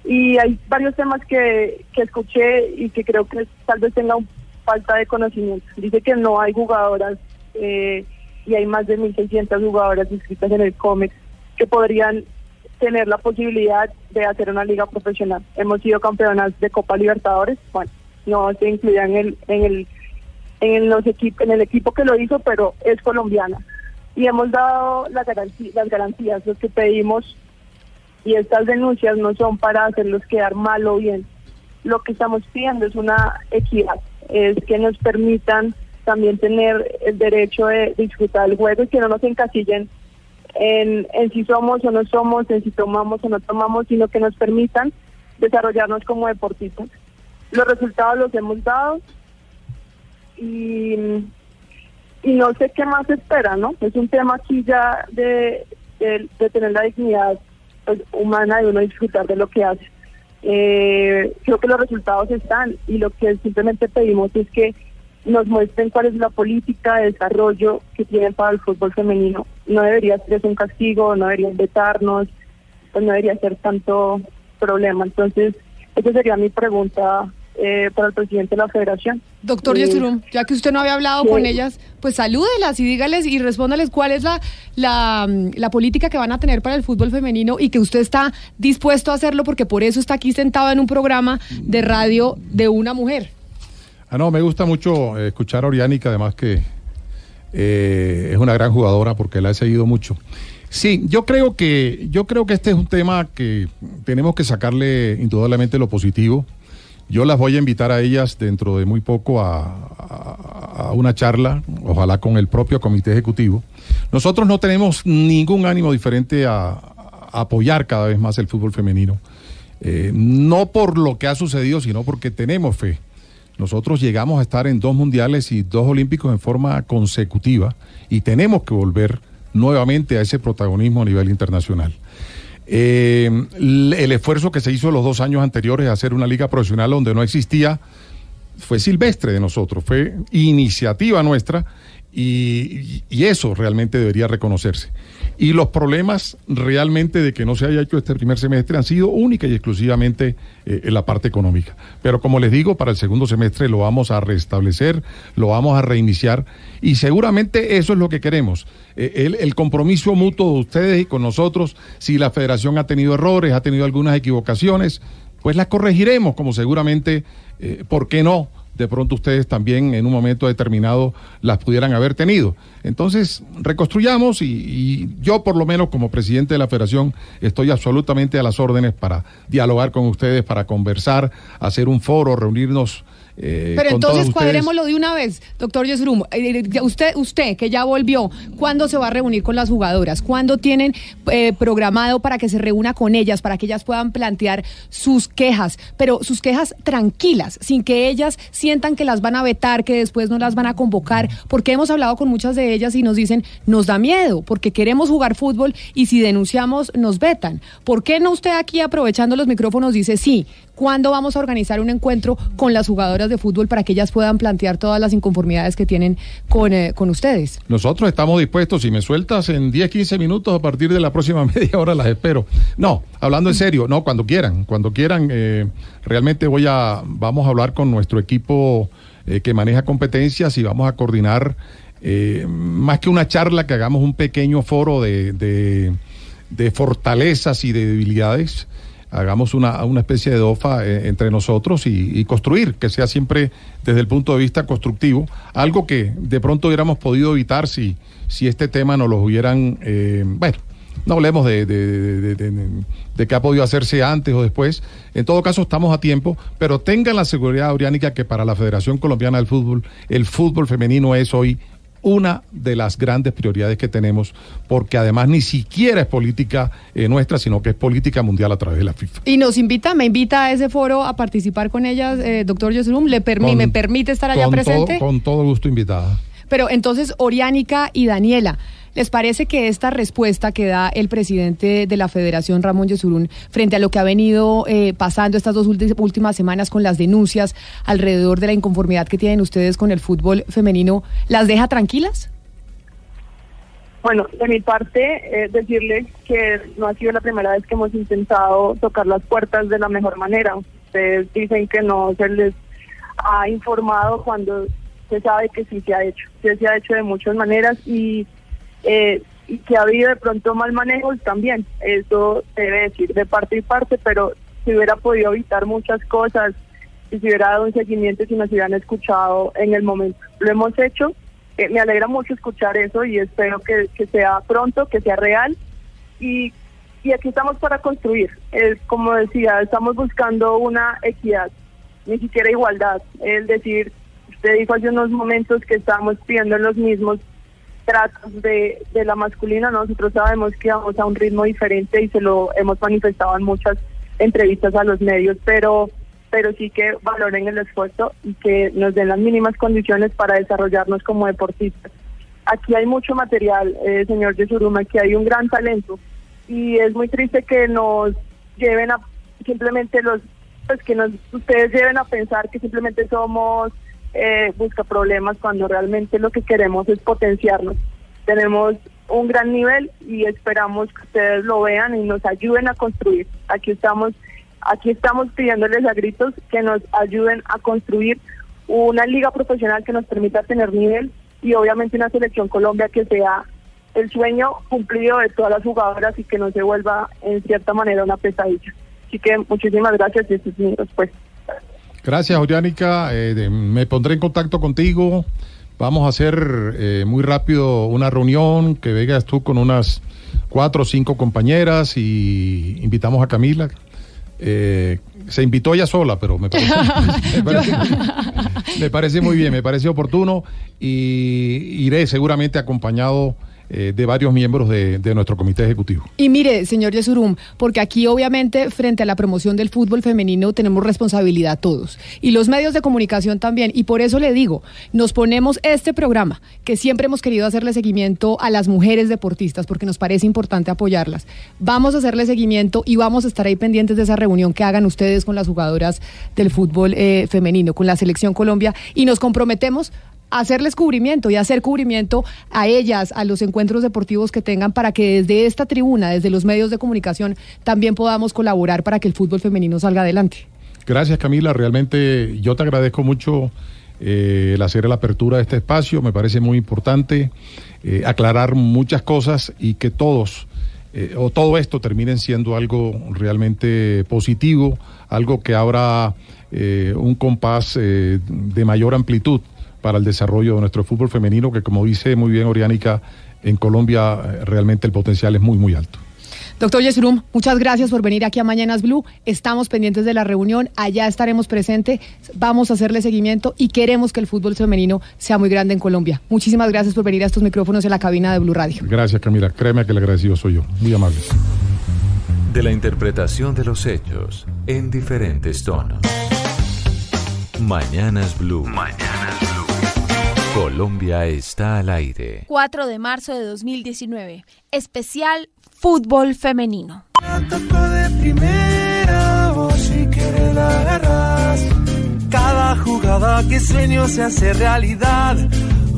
Y hay varios temas que, que escuché y que creo que tal vez tenga un falta de conocimiento. Dice que no hay jugadoras eh, y hay más de 1.600 jugadoras inscritas en el COMEX que podrían tener la posibilidad de hacer una liga profesional. Hemos sido campeonas de Copa Libertadores, bueno, no se incluía en el, en el, en los equip- en el equipo que lo hizo, pero es colombiana. Y hemos dado las garantías, los que pedimos, y estas denuncias no son para hacerlos quedar mal o bien. Lo que estamos pidiendo es una equidad, es que nos permitan también tener el derecho de disfrutar el juego y que no nos encasillen en, en si somos o no somos, en si tomamos o no tomamos, sino que nos permitan desarrollarnos como deportistas. Los resultados los hemos dado y, y no sé qué más espera, ¿no? Es un tema aquí ya de, de tener la dignidad pues, humana de uno disfrutar de lo que hace. Eh, creo que los resultados están y lo que simplemente pedimos es que nos muestren cuál es la política de desarrollo que tienen para el fútbol femenino. No debería ser un castigo, no deberían vetarnos, pues no debería ser tanto problema. Entonces, esa sería mi pregunta eh, para el presidente de la federación. Doctor Eh, Yesurum, ya que usted no había hablado sí. con ellas, pues salúdelas y dígales y respóndales cuál es la, la, la política que van a tener para el fútbol femenino y que usted está dispuesto a hacerlo porque por eso está aquí sentado en un programa de radio de una mujer. Ah, no, me gusta mucho eh, escuchar a Oriánica, además que eh, es una gran jugadora porque la he seguido mucho. Sí, yo creo que yo creo que este es un tema que tenemos que sacarle indudablemente lo positivo. Yo las voy a invitar a ellas dentro de muy poco a, una charla, ojalá con el propio comité ejecutivo. Nosotros no tenemos ningún ánimo diferente a, a apoyar cada vez más el fútbol femenino. Eh, no por lo que ha sucedido, sino porque tenemos fe. Nosotros llegamos a estar en dos mundiales y dos olímpicos en forma consecutiva y tenemos que volver nuevamente a ese protagonismo a nivel internacional. Eh, el esfuerzo que se hizo los dos años anteriores a hacer una liga profesional donde no existía fue silvestre de nosotros, fue iniciativa nuestra y, eso realmente debería reconocerse. Y los problemas realmente de que no se haya hecho este primer semestre han sido única y exclusivamente eh, en la parte económica. Pero como les digo, para el segundo semestre lo vamos a restablecer, lo vamos a reiniciar y seguramente eso es lo que queremos. Eh, el, el compromiso mutuo de ustedes y con nosotros, si la federación ha tenido errores, ha tenido algunas equivocaciones, pues las corregiremos, como seguramente, eh, ¿por qué no? De pronto ustedes también en un momento determinado las pudieran haber tenido. Entonces, reconstruyamos y, yo por lo menos como presidente de la federación estoy absolutamente a las órdenes para dialogar con ustedes, para conversar, hacer un foro, reunirnos. Eh, Pero entonces cuadrémoslo de una vez, doctor Yesrum. Eh, usted, usted que ya volvió, ¿cuándo se va a reunir con las jugadoras? ¿Cuándo tienen eh, programado para que se reúna con ellas, para que ellas puedan plantear sus quejas? Pero sus quejas tranquilas, sin que ellas sientan que las van a vetar, que después no las van a convocar, porque hemos hablado con muchas de ellas y nos dicen, nos da miedo, porque queremos jugar fútbol y si denunciamos nos vetan. ¿Por qué no usted aquí aprovechando los micrófonos dice, sí, ¿cuándo vamos a organizar un encuentro con las jugadoras de fútbol para que ellas puedan plantear todas las inconformidades que tienen con, eh, con ustedes? Nosotros estamos dispuestos, si me sueltas en 10, 15 minutos a partir de la próxima media hora las espero. No, hablando en serio, no, cuando quieran, cuando quieran, eh, realmente voy a, vamos a hablar con nuestro equipo eh, que maneja competencias y vamos a coordinar eh, más que una charla, que hagamos un pequeño foro de, de, de fortalezas y de debilidades, hagamos una, una especie de DOFA eh, entre nosotros y, construir, que sea siempre desde el punto de vista constructivo, algo que de pronto hubiéramos podido evitar si, si este tema no lo hubieran, eh, bueno, no hablemos de, de, de, de, qué ha podido hacerse antes o después. En todo caso, estamos a tiempo, pero tengan la seguridad, Oriánica, que para la Federación Colombiana del Fútbol, el fútbol femenino es hoy una de las grandes prioridades que tenemos, porque además ni siquiera es política eh, nuestra, sino que es política mundial a través de la FIFA. Y nos invita, me invita a ese foro a participar con ellas, eh, doctor Yosrum, ¿le permi con, ¿me permite estar allá con presente? Todo, con todo gusto invitada. Pero entonces, Oriánica y Daniela, ¿Les parece que esta respuesta que da el presidente de la Federación, Ramón Yesurún, frente a lo que ha venido eh, pasando estas dos últimas semanas con las denuncias alrededor de la inconformidad que tienen ustedes con el fútbol femenino, las deja tranquilas? Bueno, de mi parte, eh, decirles que no ha sido la primera vez que hemos intentado tocar las puertas de la mejor manera. Ustedes dicen que no se les ha informado cuando se sabe que sí se ha hecho. Sí se ha hecho de muchas maneras y eh, y que ha habido de pronto mal manejos también. Eso se debe decir de parte y parte, pero si hubiera podido evitar muchas cosas y si hubiera dado un seguimiento si nos hubieran escuchado en el momento. Lo hemos hecho. Eh, me alegra mucho escuchar eso y espero que, que sea pronto, que sea real. Y, y aquí estamos para construir. Es como decía, estamos buscando una equidad, ni siquiera igualdad. Es decir, usted dijo hace unos momentos que estamos pidiendo los mismos tratos de, de la masculina, nosotros sabemos que vamos a un ritmo diferente y se lo hemos manifestado en muchas entrevistas a los medios, pero pero sí que valoren el esfuerzo y que nos den las mínimas condiciones para desarrollarnos como deportistas. Aquí hay mucho material, eh, señor Yesuruma, aquí hay un gran talento y es muy triste que nos lleven a simplemente los, pues que ustedes lleven a pensar que simplemente somos eh, busca problemas cuando realmente lo que queremos es potenciarnos. Tenemos un gran nivel y esperamos que ustedes lo vean y nos ayuden a construir. Aquí estamos, aquí estamos pidiéndoles a gritos que nos ayuden a construir una liga profesional que nos permita tener nivel y obviamente una selección Colombia que sea el sueño cumplido de todas las jugadoras y que no se vuelva en cierta manera una pesadilla. Así que muchísimas gracias y esa es mi. Gracias, Oriánica. Eh, me pondré en contacto contigo. Vamos a hacer eh, muy rápido una reunión, que vengas tú con unas cuatro o cinco compañeras y invitamos a Camila. Eh, se invitó ella sola, pero me parece, me parece, me parece muy bien, me parece oportuno y iré seguramente acompañado eh, de varios miembros de, de, nuestro comité ejecutivo. Y mire, señor Yesurum, porque aquí obviamente frente a la promoción del fútbol femenino tenemos responsabilidad todos y los medios de comunicación también. Y por eso le digo, nos ponemos este programa que siempre hemos querido hacerle seguimiento a las mujeres deportistas porque nos parece importante apoyarlas. Vamos a hacerle seguimiento y vamos a estar ahí pendientes de esa reunión que hagan ustedes con las jugadoras del fútbol eh, femenino, con la selección Colombia y nos comprometemos hacerles cubrimiento y hacer cubrimiento a ellas, a los encuentros deportivos que tengan, para que desde esta tribuna, desde los medios de comunicación, también podamos colaborar para que el fútbol femenino salga adelante. Gracias Camila, realmente yo te agradezco mucho eh, el hacer la apertura de este espacio, me parece muy importante eh, aclarar muchas cosas y que todos... Eh, o todo esto terminen siendo algo realmente positivo, algo que abra un compás de mayor amplitud para el desarrollo de nuestro fútbol femenino, que como dice muy bien Oriánica, en Colombia eh, realmente el potencial es muy, muy alto. Doctor Yesurum, muchas gracias por venir aquí a Mañanas Blue. Estamos pendientes de la reunión, allá estaremos presentes, vamos a hacerle seguimiento y queremos que el fútbol femenino sea muy grande en Colombia. Muchísimas gracias por venir a estos micrófonos en la cabina de Blue Radio. Gracias Camila, créeme que el agradecido soy yo, muy amable. De la interpretación de los hechos en diferentes tonos. Mañanas Blue. Mañanas Blue. Colombia está al aire. 4 de marzo de 2019. Especial Fútbol Femenino. de primera, vos si quieres la agarras. Cada jugada que sueño se hace realidad.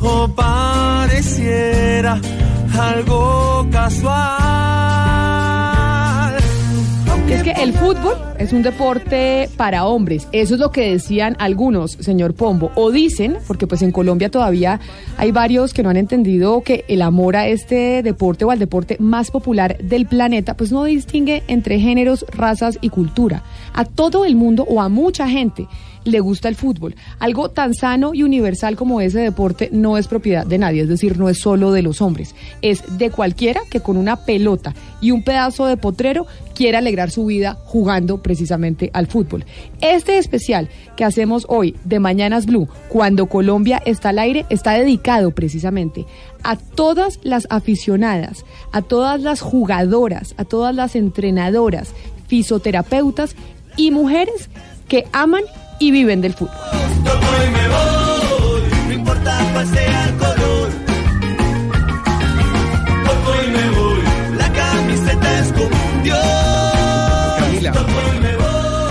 O pareciera algo casual. Es que el fútbol es un deporte para hombres. Eso es lo que decían algunos, señor Pombo. O dicen, porque pues en Colombia todavía hay varios que no han entendido que el amor a este deporte o al deporte más popular del planeta, pues no distingue entre géneros, razas y cultura. A todo el mundo o a mucha gente le gusta el fútbol. Algo tan sano y universal como ese deporte no es propiedad de nadie, es decir, no es solo de los hombres, es de cualquiera que con una pelota y un pedazo de potrero quiera alegrar su vida jugando precisamente al fútbol. Este especial que hacemos hoy de Mañanas Blue, cuando Colombia está al aire, está dedicado precisamente a todas las aficionadas, a todas las jugadoras, a todas las entrenadoras, fisioterapeutas y mujeres que aman y viven del fútbol. Camila,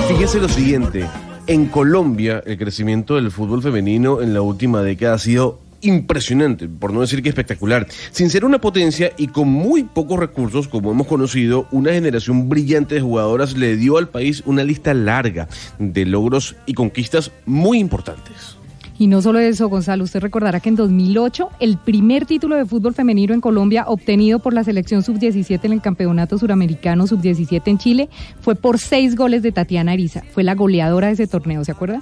fíjese lo siguiente. En Colombia, el crecimiento del fútbol femenino en la última década ha sido impresionante, por no decir que espectacular. Sin ser una potencia y con muy pocos recursos, como hemos conocido, una generación brillante de jugadoras le dio al país una lista larga de logros y conquistas muy importantes. Y no solo eso, Gonzalo, usted recordará que en 2008 el primer título de fútbol femenino en Colombia obtenido por la selección sub-17 en el Campeonato Suramericano sub-17 en Chile fue por seis goles de Tatiana Ariza. Fue la goleadora de ese torneo, ¿se acuerda?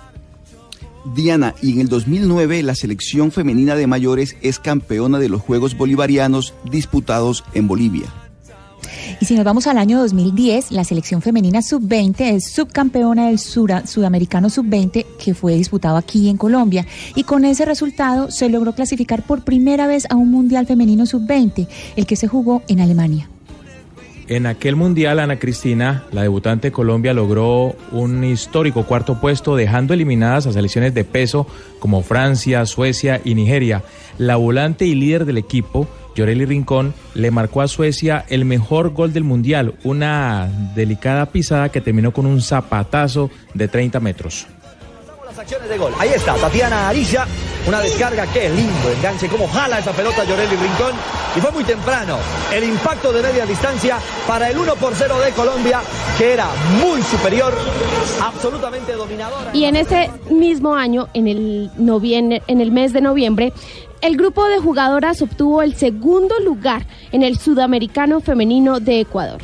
Diana, y en el 2009 la selección femenina de mayores es campeona de los Juegos Bolivarianos disputados en Bolivia. Y si nos vamos al año 2010, la selección femenina sub-20 es subcampeona del Sura, Sudamericano sub-20 que fue disputado aquí en Colombia. Y con ese resultado se logró clasificar por primera vez a un Mundial Femenino sub-20, el que se jugó en Alemania. En aquel mundial, Ana Cristina, la debutante de Colombia, logró un histórico cuarto puesto, dejando eliminadas a selecciones de peso como Francia, Suecia y Nigeria. La volante y líder del equipo, Yoreli Rincón, le marcó a Suecia el mejor gol del mundial, una delicada pisada que terminó con un zapatazo de 30 metros. Acciones de gol. Ahí está, Tatiana Arilla. Una descarga, qué lindo enganche, cómo jala esa pelota Llorelli Rincón. Y fue muy temprano el impacto de media distancia para el 1 por 0 de Colombia, que era muy superior, absolutamente dominadora. Y en ese mismo año, en el, en el mes de noviembre, el grupo de jugadoras obtuvo el segundo lugar en el Sudamericano Femenino de Ecuador.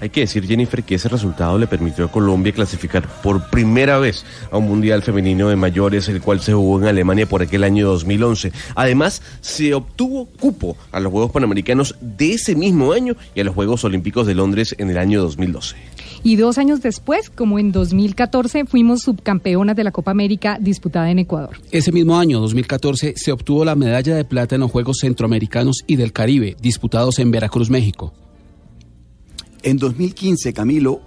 Hay que decir, Jennifer, que ese resultado le permitió a Colombia clasificar por primera vez a un Mundial Femenino de Mayores, el cual se jugó en Alemania por aquel año 2011. Además, se obtuvo cupo a los Juegos Panamericanos de ese mismo año y a los Juegos Olímpicos de Londres en el año 2012. Y dos años después, como en 2014, fuimos subcampeonas de la Copa América disputada en Ecuador. Ese mismo año, 2014, se obtuvo la medalla de plata en los Juegos Centroamericanos y del Caribe, disputados en Veracruz, México. En 2015, Camilo,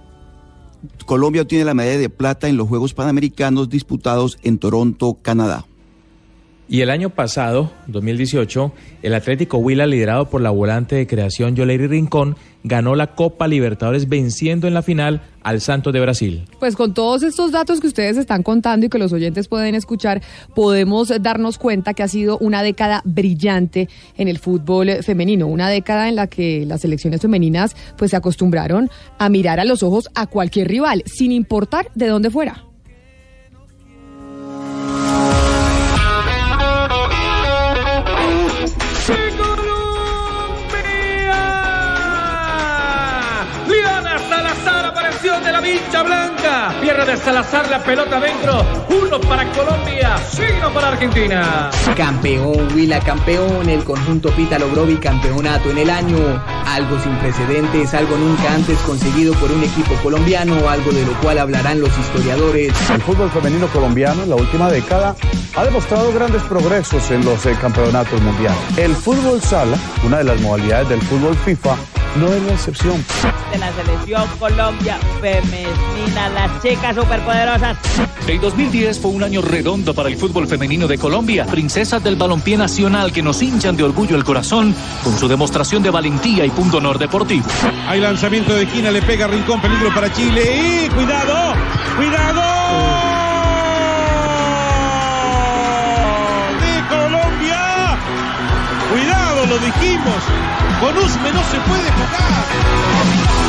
Colombia obtiene la medalla de plata en los Juegos Panamericanos disputados en Toronto, Canadá. Y el año pasado, 2018, el Atlético Huila, liderado por la volante de creación Yoleiri Rincón, ganó la Copa Libertadores venciendo en la final al Santos de Brasil. Pues con todos estos datos que ustedes están contando y que los oyentes pueden escuchar, podemos darnos cuenta que ha sido una década brillante en el fútbol femenino, una década en la que las selecciones femeninas pues se acostumbraron a mirar a los ojos a cualquier rival, sin importar de dónde fuera. Vincha blanca. Pierde de Salazar la pelota adentro. Uno para Colombia, signo para Argentina. Campeón, Huila campeón, el conjunto Pita logró bicampeonato en el año, algo sin precedentes, algo nunca antes conseguido por un equipo colombiano, algo de lo cual hablarán los historiadores. El fútbol femenino colombiano en la última década ha demostrado grandes progresos en los eh, campeonatos mundiales. El fútbol sala, una de las modalidades del fútbol FIFA, no es la excepción. De la selección Colombia femenina, las chicas superpoderosas. El 2010 fue un año redondo para el fútbol femenino de Colombia. Princesas del balompié nacional que nos hinchan de orgullo el corazón con su demostración de valentía y punto honor deportivo. Hay lanzamiento de esquina, le pega Rincón, peligro para Chile. ¡Y cuidado! ¡Cuidado! ¡De Colombia! ¡Cuidado! Lo dijimos. Con Usme no se puede jugar.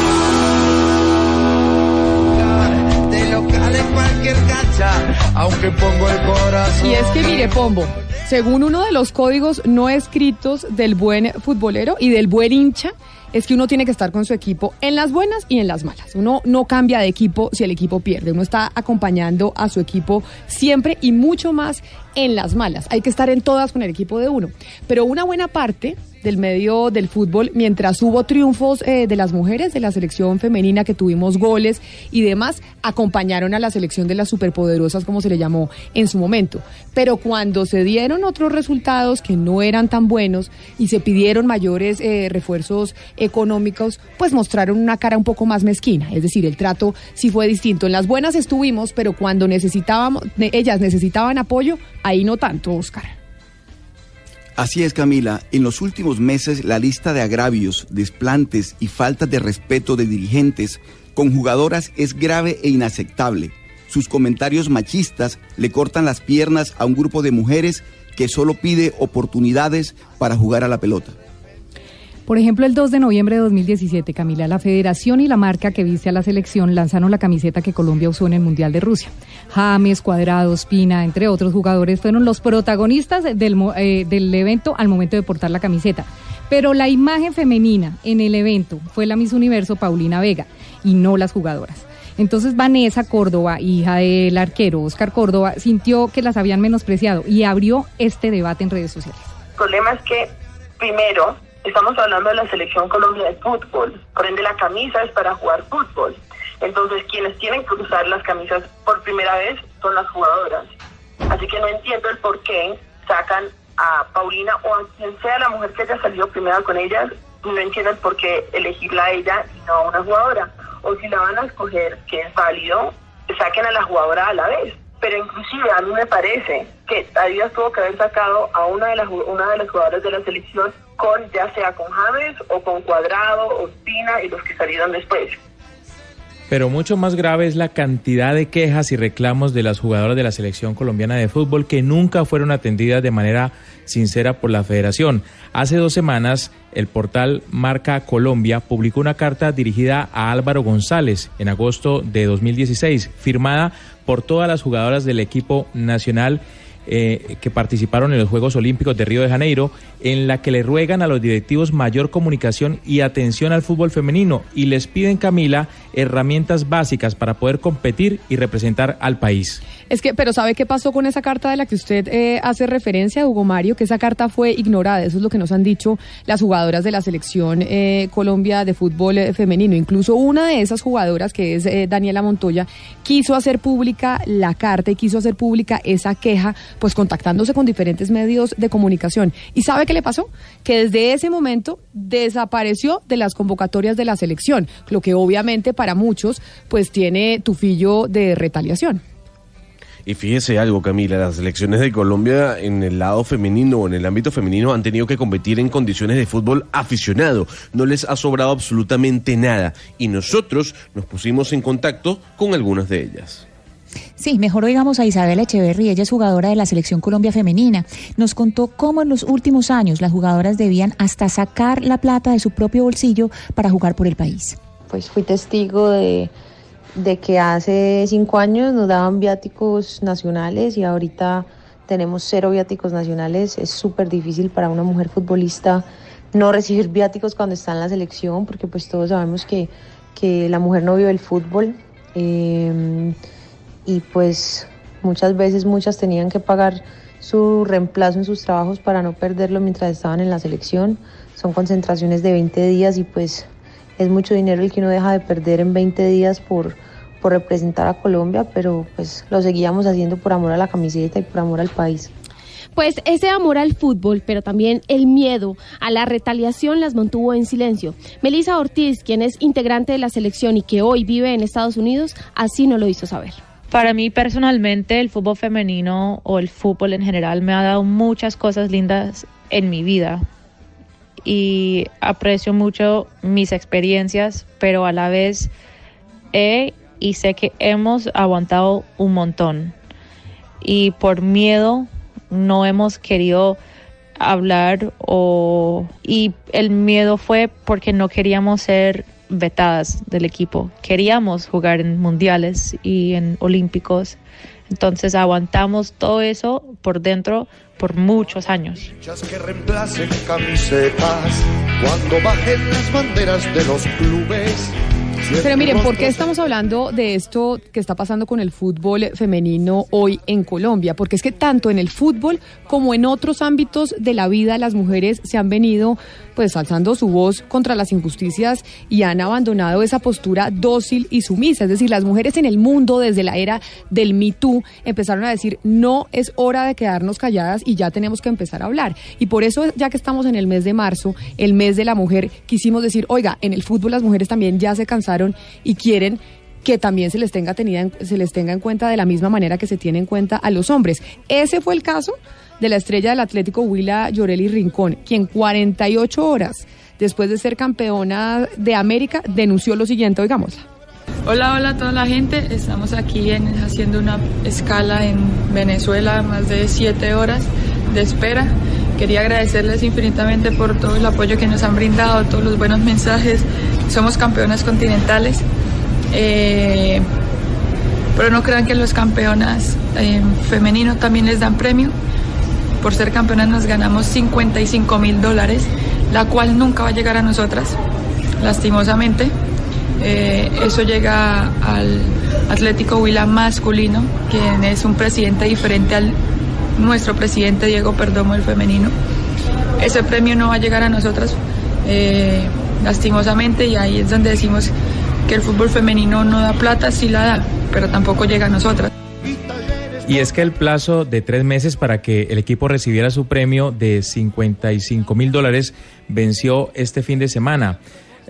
Cualquier cancha, aunque pongo el corazón. Y es que mire, Pombo, según uno de los códigos no escritos del buen futbolero y del buen hincha, es que uno tiene que estar con su equipo en las buenas y en las malas. Uno no cambia de equipo si el equipo pierde. Uno está acompañando a su equipo siempre y mucho más en las malas. Hay que estar en todas con el equipo de uno. Pero una buena parte del medio del fútbol, mientras hubo triunfos eh, de las mujeres, de la selección femenina, que tuvimos goles y demás, acompañaron a la selección de las superpoderosas, como se le llamó en su momento. Pero cuando se dieron otros resultados que no eran tan buenos y se pidieron mayores eh, refuerzos económicos, pues mostraron una cara un poco más mezquina. Es decir, el trato sí fue distinto. En las buenas estuvimos, pero cuando necesitábamos, ne- ellas necesitaban apoyo, ahí no tanto, Oscar. Así es, Camila. En los últimos meses, la lista de agravios, desplantes y faltas de respeto de dirigentes con jugadoras es grave e inaceptable. Sus comentarios machistas le cortan las piernas a un grupo de mujeres que solo pide oportunidades para jugar a la pelota. Por ejemplo, el 2 de noviembre de 2017, Camila, la federación y la marca que viste a la selección lanzaron la camiseta que Colombia usó en el Mundial de Rusia. James, Cuadrado, Espina, entre otros jugadores, fueron los protagonistas del, eh, del evento al momento de portar la camiseta. Pero la imagen femenina en el evento fue la Miss Universo Paulina Vega y no las jugadoras. Entonces Vanessa Córdoba, hija del arquero Oscar Córdoba, sintió que las habían menospreciado y abrió este debate en redes sociales. El problema es que, primero, estamos hablando de la selección Colombia de fútbol, por ende la camisa es para jugar fútbol. Entonces, quienes tienen que usar las camisas por primera vez son las jugadoras. Así que no entiendo el por qué sacan a Paulina o a quien sea la mujer que haya salido primero con ellas, no entiendo el por qué elegirla a ella y no a una jugadora. O si la van a escoger, que es válido, saquen a la jugadora a la vez. Pero inclusive a mí me parece que Adidas tuvo que haber sacado a una de las una de las jugadoras de la selección con ya sea con James o con Cuadrado o Espina y los que salieron después. Pero mucho más grave es la cantidad de quejas y reclamos de las jugadoras de la selección colombiana de fútbol que nunca fueron atendidas de manera sincera por la federación. Hace dos semanas, el portal Marca Colombia publicó una carta dirigida a Álvaro González en agosto de 2016, firmada por todas las jugadoras del equipo nacional eh, que participaron en los Juegos Olímpicos de Río de Janeiro, en la que le ruegan a los directivos mayor comunicación y atención al fútbol femenino y les piden, Camila, herramientas básicas para poder competir y representar al país. Es que, pero ¿sabe qué pasó con esa carta de la que usted eh, hace referencia, Hugo Mario? Que esa carta fue ignorada. Eso es lo que nos han dicho las jugadoras de la selección eh, Colombia de fútbol femenino. Incluso una de esas jugadoras, que es Daniela Montoya, quiso hacer pública la carta y quiso hacer pública esa queja, pues contactándose con diferentes medios de comunicación. ¿Y sabe qué le pasó? Que desde ese momento desapareció de las convocatorias de la selección, lo que obviamente para muchos pues tiene tufillo de retaliación. Y fíjese algo, Camila, las selecciones de Colombia en el lado femenino o en el ámbito femenino han tenido que competir en condiciones de fútbol aficionado. No les ha sobrado absolutamente nada. Y nosotros nos pusimos en contacto con algunas de ellas. Sí, mejor oigamos a Isabel Echeverry, ella es jugadora de la Selección Colombia Femenina. Nos contó cómo en los últimos años las jugadoras debían hasta sacar la plata de su propio bolsillo para jugar por el país. Pues fui testigo de, que hace cinco años nos daban viáticos nacionales y ahorita tenemos cero viáticos nacionales. Es súper difícil para una mujer futbolista no recibir viáticos cuando está en la selección, porque pues todos sabemos que, que la mujer no vive el fútbol. Eh, y pues muchas veces muchas tenían que pagar su reemplazo en sus trabajos para no perderlo mientras estaban en la selección. Son concentraciones de 20 días y pues es mucho dinero el que uno deja de perder en 20 días por, por representar a Colombia, pero pues lo seguíamos haciendo por amor a la camiseta y por amor al país. Pues ese amor al fútbol, pero también el miedo a la retaliación las mantuvo en silencio. Melissa Ortiz, quien es integrante de la selección y que hoy vive en Estados Unidos, así no lo hizo saber. Para mí personalmente el fútbol femenino o el fútbol en general me ha dado muchas cosas lindas en mi vida. Y aprecio mucho mis experiencias, pero a la vez he y sé que hemos aguantado un montón. Y por miedo no hemos querido hablar o y el miedo fue porque no queríamos ser vetadas del equipo. Queríamos jugar en mundiales y en olímpicos. Entonces aguantamos todo eso por dentro por muchos años. Pero miren, ¿por qué estamos hablando de esto que está pasando con el fútbol femenino hoy en Colombia? Porque es que tanto en el fútbol como en otros ámbitos de la vida las mujeres se han venido pues alzando su voz contra las injusticias y han abandonado esa postura dócil y sumisa. Es decir, las mujeres en el mundo desde la era del Me Too empezaron a decir no es hora de quedarnos calladas y ya tenemos que empezar a hablar. Y por eso, ya que estamos en el mes de marzo, el mes de la mujer, quisimos decir, oiga, en el fútbol las mujeres también ya se cansaron y quieren que también se les tenga tenida en, se les tenga en cuenta de la misma manera que se tiene en cuenta a los hombres. Ese fue el caso de la estrella del Atlético Huila Llorelli Rincón, quien 48 horas después de ser campeona de América denunció lo siguiente, oigámosla. Hola, hola a toda la gente. Estamos aquí en- haciendo una escala en Venezuela, más de siete horas de espera. Quería agradecerles infinitamente por todo el apoyo que nos han brindado, todos los buenos mensajes. Somos campeonas continentales. Eh, pero no crean que los campeonas eh, femeninos también les dan premio. Por ser campeonas nos ganamos 55 mil dólares, la cual nunca va a llegar a nosotras, lastimosamente. Eh, eso llega al Atlético Huila masculino, quien es un presidente diferente al nuestro presidente Diego Perdomo, el femenino. Ese premio no va a llegar a nosotras, eh, lastimosamente, y ahí es donde decimos que el fútbol femenino no da plata, sí la da, pero tampoco llega a nosotras. Y es que el plazo de tres meses para que el equipo recibiera su premio de 55 mil dólares venció este fin de semana.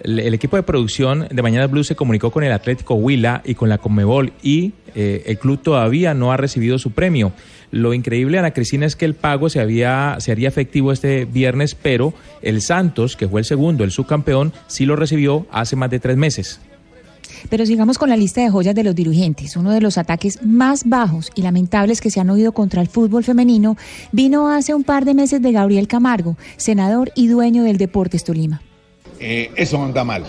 El, equipo de producción de Mañana Blue se comunicó con el Atlético Huila y con la Conmebol y eh, el club todavía no ha recibido su premio. Lo increíble, Ana Cristina, es que el pago se, había, se haría efectivo este viernes, pero el Santos, que fue el segundo, el subcampeón, sí lo recibió hace más de tres meses. Pero sigamos con la lista de joyas de los dirigentes. Uno de los ataques más bajos y lamentables que se han oído contra el fútbol femenino vino hace un par de meses de Gabriel Camargo, senador y dueño del Deportes Tolima. Eh, eso anda mal.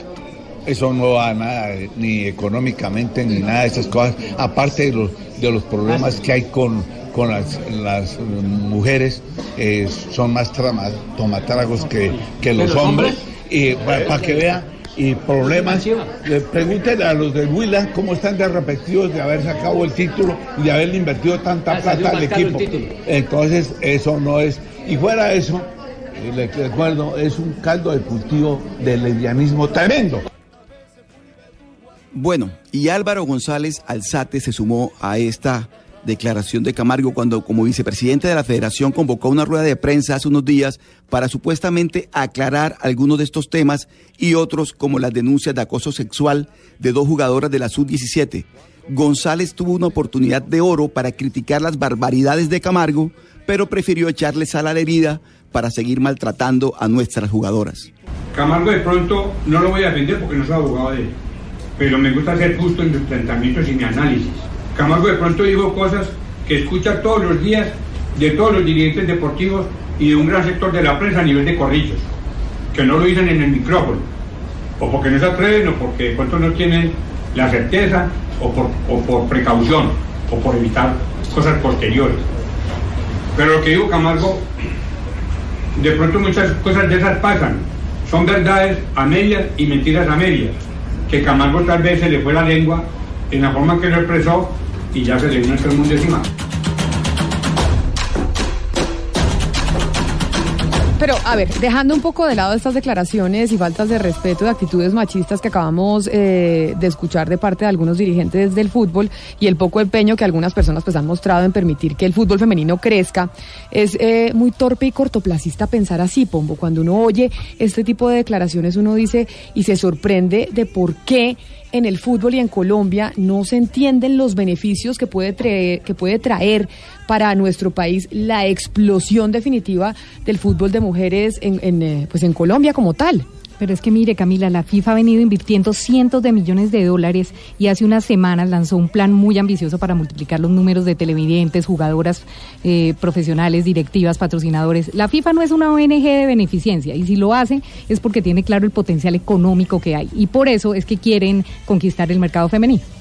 Eso no va a nada, eh, ni económicamente, ni nada de esas cosas, aparte de los, de los problemas que hay con, con las, las mujeres eh, son más trama- tomatragos que, que los los hombres. hombres? Y para que vean, y problemas, le pregúntenle a los del Huila cómo están de arrepentidos de haber sacado el título y de haberle invertido tanta Ah, plata al equipo. Entonces, eso no es. Y fuera eso, le recuerdo, es un caldo de cultivo del lesbianismo tremendo. Bueno, y Álvaro González Alzate se sumó a esta declaración de Camargo cuando como vicepresidente de la federación convocó una rueda de prensa hace unos días para supuestamente aclarar algunos de estos temas y otros como las denuncias de acoso sexual de dos jugadoras de la sub-17. González tuvo una oportunidad de oro para criticar las barbaridades de Camargo, pero prefirió echarle sal a la herida para seguir maltratando a nuestras jugadoras. Camargo de pronto no lo voy a defender porque no soy abogado de él, pero me gusta ser justo en mis planteamientos y mi análisis. Camargo de pronto dijo cosas que escucha todos los días de todos los dirigentes deportivos y de un gran sector de la prensa a nivel de corrillos, que no lo dicen en el micrófono, o porque no se atreven, o porque de pronto no tienen la certeza, o por, o por precaución, o por evitar cosas posteriores. Pero lo que dijo Camargo de pronto muchas cosas de esas pasan. Son verdades a medias y mentiras a medias. Que Camargo tal vez se le fue la lengua en la forma que lo expresó y ya se vino todo mundo. Pero, a ver, dejando un poco de lado estas declaraciones y faltas de respeto de actitudes machistas que acabamos eh, de escuchar de parte de algunos dirigentes del fútbol y el poco empeño que algunas personas pues han mostrado en permitir que el fútbol femenino crezca, es eh, muy torpe y cortoplacista pensar así, Pombo. Cuando uno oye este tipo de declaraciones, uno dice y se sorprende de por qué en el fútbol y en Colombia no se entienden los beneficios que puede traer, que puede traer para nuestro país la explosión definitiva del fútbol de mujeres en, en, eh, pues en Colombia como tal. Pero es que mire, Camila, la FIFA ha venido invirtiendo cientos de millones de dólares y hace unas semanas lanzó un plan muy ambicioso para multiplicar los números de televidentes, jugadoras eh, profesionales, directivas, patrocinadores. La FIFA no es una ONG de beneficencia y si lo hace es porque tiene claro el potencial económico que hay y por eso es que quieren conquistar el mercado femenino.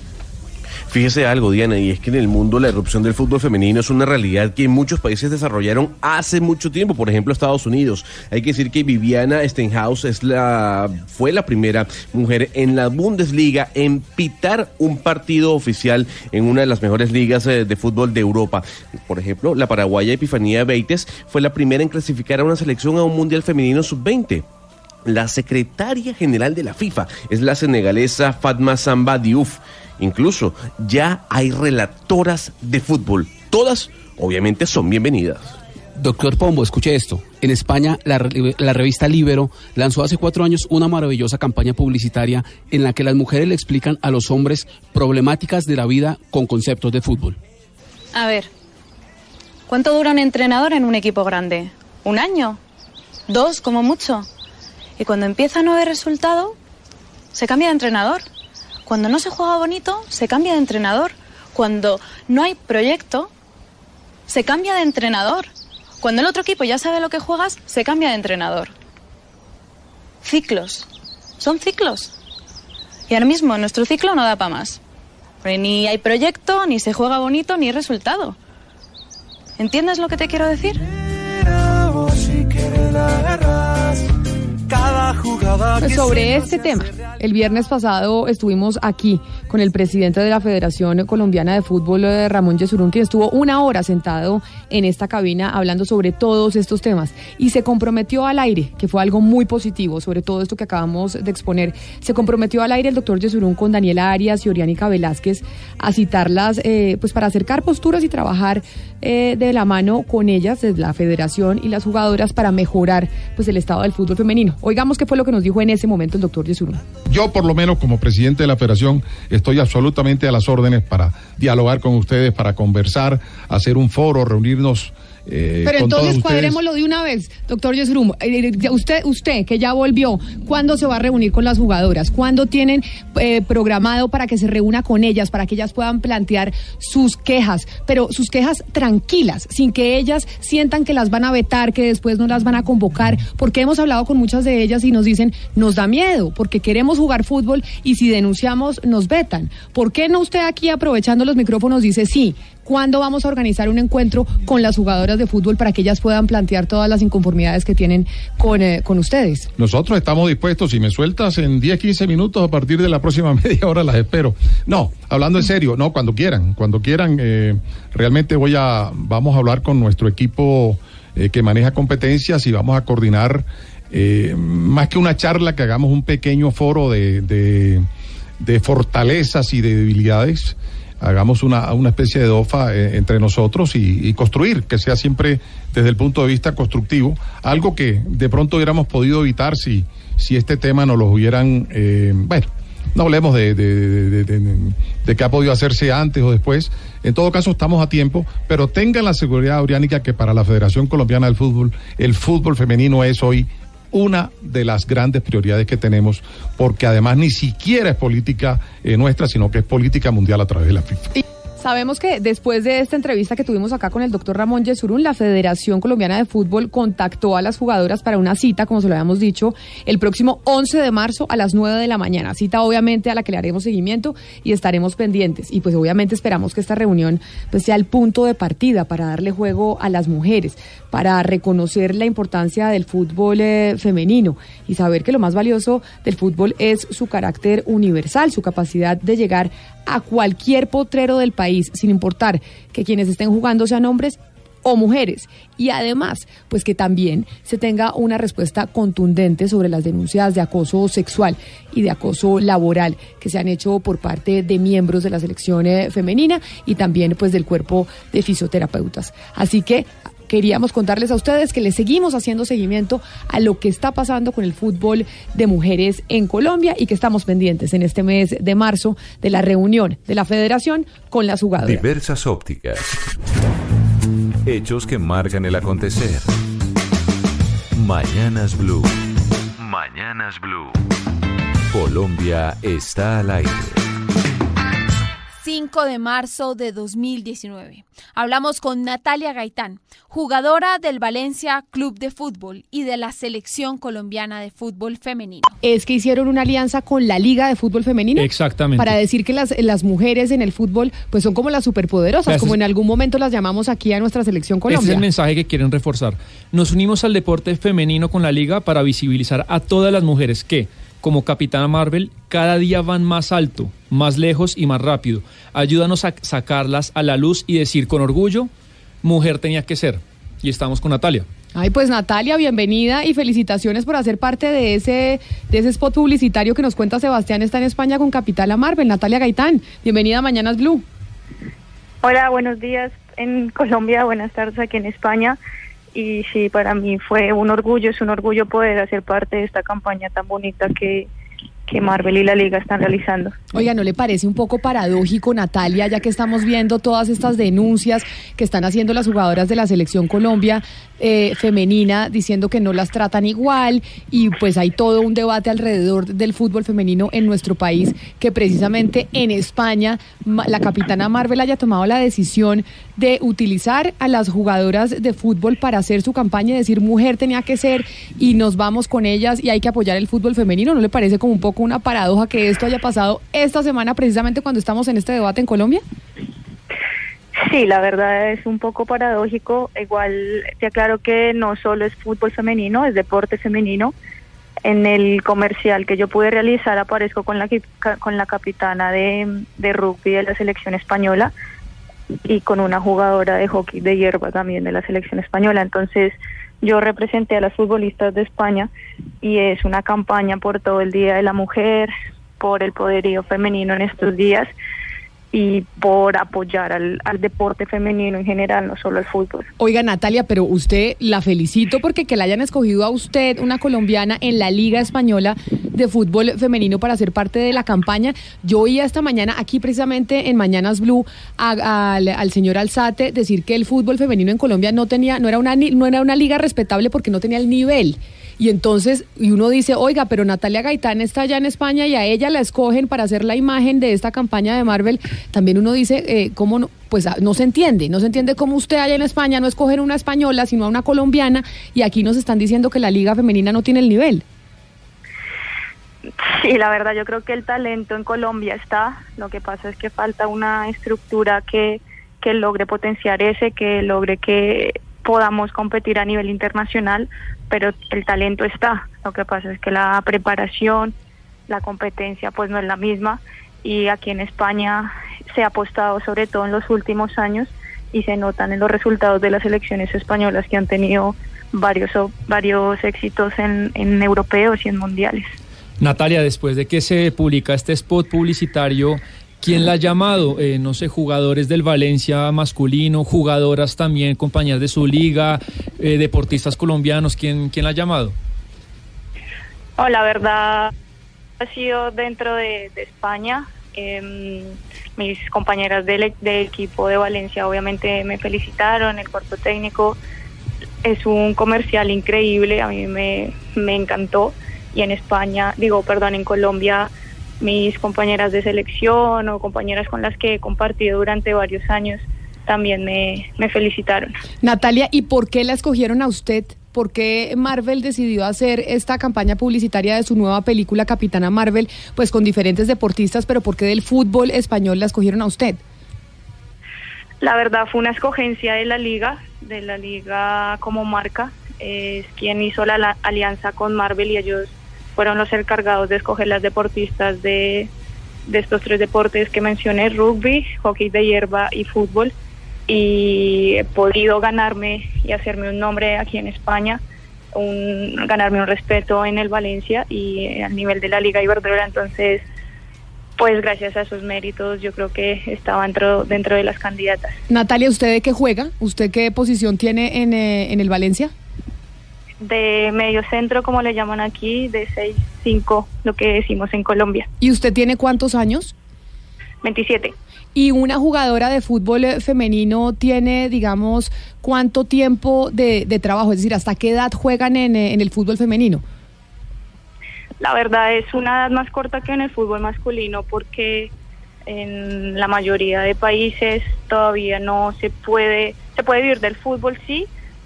Fíjese algo, Diana, y es que en el mundo la erupción del fútbol femenino es una realidad que muchos países desarrollaron hace mucho tiempo, por ejemplo Estados Unidos. Hay que decir que Viviana Stenhouse es la, fue la primera mujer en la Bundesliga en pitar un partido oficial en una de las mejores ligas eh, de fútbol de Europa. Por ejemplo, la paraguaya Epifanía Beites fue la primera en clasificar a una selección a un Mundial Femenino Sub-20. La secretaria general de la FIFA es la senegalesa Fatma Samba Diouf. Incluso ya hay relatoras de fútbol. Todas, obviamente, son bienvenidas. Doctor Pombo, escuche esto. En España, la, re- la revista Libero lanzó hace cuatro años una maravillosa campaña publicitaria en la que las mujeres le explican a los hombres problemáticas de la vida con conceptos de fútbol. A ver, ¿cuánto dura un entrenador en un equipo grande? ¿Un año? ¿Dos, como mucho? Y cuando empieza a no haber resultado, se cambia de entrenador. Cuando no se juega bonito, se cambia de entrenador. Cuando no hay proyecto, se cambia de entrenador. Cuando el otro equipo ya sabe lo que juegas, se cambia de entrenador. Ciclos. Son ciclos. Y ahora mismo nuestro ciclo no da para más. Ni hay proyecto, ni se juega bonito, ni hay resultado. ¿Entiendes lo que te quiero decir? Que sobre este tema, el viernes pasado estuvimos aquí con el presidente de la Federación Colombiana de Fútbol, eh, Ramón Yesurún, quien estuvo una hora sentado en esta cabina hablando sobre todos estos temas y se comprometió al aire, que fue algo muy positivo, sobre todo esto que acabamos de exponer. Se comprometió al aire el doctor Yesurún con Daniela Arias y Oriánica Velázquez a citarlas eh, pues para acercar posturas y trabajar eh, de la mano con ellas, desde la federación y las jugadoras, para mejorar pues el estado del fútbol femenino. Oigamos qué fue lo que nos dijo en ese momento el doctor Yesurún. Yo, por lo menos, como presidente de la federación, estoy absolutamente a las órdenes para dialogar con ustedes, para conversar, hacer un foro, reunirnos eh, Pero entonces cuadrémoslo de una vez, doctor Yesrum. Eh, ya Usted, usted que ya volvió, ¿cuándo se va a reunir con las jugadoras? ¿Cuándo tienen eh, programado para que se reúna con ellas, para que ellas puedan plantear sus quejas, pero sus quejas tranquilas, sin que ellas sientan que las van a vetar, que después no las van a convocar? Porque hemos hablado con muchas de ellas y nos dicen, nos da miedo, porque queremos jugar fútbol y si denunciamos nos vetan. ¿Por qué no usted aquí aprovechando los micrófonos dice sí? ¿Cuándo vamos a organizar un encuentro con las jugadoras de fútbol para que ellas puedan plantear todas las inconformidades que tienen con, eh, con ustedes? Nosotros estamos dispuestos, si me sueltas en 10, 15 minutos a partir de la próxima media hora las espero. No, hablando en serio, no, cuando quieran, cuando quieran, eh, realmente voy a, vamos a hablar con nuestro equipo eh, que maneja competencias y vamos a coordinar, eh, más que una charla, que hagamos un pequeño foro de, de, de fortalezas y de debilidades hagamos una, una especie de DOFA eh, entre nosotros y, construir, que sea siempre desde el punto de vista constructivo, algo que de pronto hubiéramos podido evitar si, si este tema no lo hubieran, eh, bueno, no hablemos de, de, qué ha podido hacerse antes o después. En todo caso, estamos a tiempo, pero tengan la seguridad, Auriánica, que para la Federación Colombiana del Fútbol, el fútbol femenino es hoy una de las grandes prioridades que tenemos, porque además ni siquiera es política eh, nuestra, sino que es política mundial a través de la FIFA. Sabemos que después de esta entrevista que tuvimos acá con el doctor Ramón Yesurún, la Federación Colombiana de Fútbol contactó a las jugadoras para una cita, como se lo habíamos dicho, el próximo 11 de marzo a las 9 de la mañana. Cita obviamente a la que le haremos seguimiento y estaremos pendientes. Y pues obviamente esperamos que esta reunión pues sea el punto de partida para darle juego a las mujeres, para reconocer la importancia del fútbol eh, femenino y saber que lo más valioso del fútbol es su carácter universal, su capacidad de llegar a cualquier potrero del país, sin importar que quienes estén jugando sean hombres o mujeres. Y además, pues que también se tenga una respuesta contundente sobre las denuncias de acoso sexual y de acoso laboral que se han hecho por parte de miembros de la selección eh, femenina y también pues del cuerpo de fisioterapeutas. Así que queríamos contarles a ustedes que le seguimos haciendo seguimiento a lo que está pasando con el fútbol de mujeres en Colombia y que estamos pendientes en este mes de marzo de la reunión de la federación con las jugadoras. Diversas ópticas. Hechos que marcan el acontecer. Mañanas Blue. Mañanas Blue. Colombia está al aire. 5 de marzo de 2019. Hablamos con Natalia Gaitán, jugadora del Valencia Club de Fútbol y de la Selección Colombiana de Fútbol Femenino. Es que hicieron una alianza con la Liga de Fútbol Femenino. Exactamente. Para decir que las, las mujeres en el fútbol pues son como las superpoderosas, Ese como es- en algún momento las llamamos aquí a nuestra selección Este es Colombia. el mensaje que quieren reforzar. Nos unimos al deporte femenino con la liga para visibilizar a todas las mujeres que, como Capitana Marvel, cada día van más alto, más lejos y más rápido. Ayúdanos a sacarlas a la luz y decir con orgullo, mujer tenía que ser. Y estamos con Natalia. Ay, pues Natalia, bienvenida y felicitaciones por hacer parte de ese, de ese spot publicitario que nos cuenta Sebastián está en España con Capital Marvel. Natalia Gaitán, bienvenida a Mañanas Blue. Hola, buenos días en Colombia, buenas tardes aquí en España. Y sí, para mí fue un orgullo, es un orgullo poder hacer parte de esta campaña tan bonita que, que Marvel y la Liga están realizando. Oiga, ¿no le parece un poco paradójico, Natalia, ya que estamos viendo todas estas denuncias que están haciendo las jugadoras de la selección Colombia eh, femenina diciendo que no las tratan igual y pues hay todo un debate alrededor del fútbol femenino en nuestro país que precisamente en España la capitana Marvel haya tomado la decisión de utilizar a las jugadoras de fútbol para hacer su campaña y decir mujer tenía que ser y nos vamos con ellas y hay que apoyar el fútbol femenino. ¿No le parece como un poco una paradoja que esto haya pasado esta semana precisamente cuando estamos en este debate en Colombia? Sí, la verdad es un poco paradójico. Igual te aclaro que no solo es fútbol femenino, es deporte femenino. En el comercial que yo pude realizar aparezco con la, con la capitana de, de rugby de la selección española y con una jugadora de hockey de hierba también de la selección española. Entonces yo representé a las futbolistas de España y es una campaña por todo el Día de la Mujer, por el poderío femenino en estos días y por apoyar al, al deporte femenino en general, no solo al fútbol. Oiga, Natalia, pero usted la felicito porque que la hayan escogido a usted, una colombiana, en la Liga Española, de fútbol femenino para ser parte de la campaña. Yo oía esta mañana aquí precisamente en Mañanas Blue a- al, al señor Alzate decir que el fútbol femenino en Colombia no tenía, no era una no era una liga respetable porque no tenía el nivel. Y entonces, y uno dice, oiga, pero Natalia Gaitán está allá en España y a ella la escogen para hacer la imagen de esta campaña de Marvel. También uno dice, eh, ¿cómo no? Pues ah, no se entiende, no se entiende cómo usted allá en España no escogen una española, sino a una colombiana, y aquí nos están diciendo que la liga femenina no tiene el nivel. Sí, la verdad yo creo que el talento en Colombia está, lo que pasa es que falta una estructura que, que logre potenciar ese, que logre que podamos competir a nivel internacional, pero el talento está, lo que pasa es que la preparación, la competencia pues no es la misma y aquí en España se ha apostado sobre todo en los últimos años y se notan en los resultados de las elecciones españolas que han tenido varios, varios éxitos en, en europeos y en mundiales. Natalia, después de que se publica este spot publicitario, ¿quién la ha llamado? Eh, no sé, jugadores del Valencia masculino, jugadoras también, compañías de su liga, eh, deportistas colombianos, ¿quién, ¿quién la ha llamado? Oh, la verdad ha sido dentro de, España. Em, mis compañeras del, del equipo de Valencia obviamente me felicitaron, el cuerpo técnico es un comercial increíble, a mí me, me encantó. Y en España, digo, perdón, en Colombia, mis compañeras de selección o compañeras con las que he compartido durante varios años también me, me felicitaron. Natalia, ¿y por qué la escogieron a usted? ¿Por qué Marvel decidió hacer esta campaña publicitaria de su nueva película Capitana Marvel, pues con diferentes deportistas, pero por qué del fútbol español la escogieron a usted? La verdad fue una escogencia de la liga, de la liga como marca. Es quien hizo la, la alianza con Marvel y ellos fueron los encargados de escoger las deportistas de, de estos tres deportes que mencioné, rugby, hockey de hierba y fútbol. Y he podido ganarme y hacerme un nombre aquí en España, un, ganarme un respeto en el Valencia y al nivel de la Liga Iberdrola. Entonces, pues gracias a esos méritos yo creo que estaba dentro, dentro de las candidatas. Natalia, ¿usted de qué juega? ¿Usted qué posición tiene en, eh, en el Valencia? De medio centro, como le llaman aquí, de 6-5, lo que decimos en Colombia. ¿Y usted tiene cuántos años? 27. ¿Y una jugadora de fútbol femenino tiene, digamos, cuánto tiempo de, de trabajo? Es decir, ¿hasta qué edad juegan en, en el fútbol femenino? La verdad es una edad más corta que en el fútbol masculino porque en la mayoría de países todavía no se puede, se puede vivir del fútbol, sí,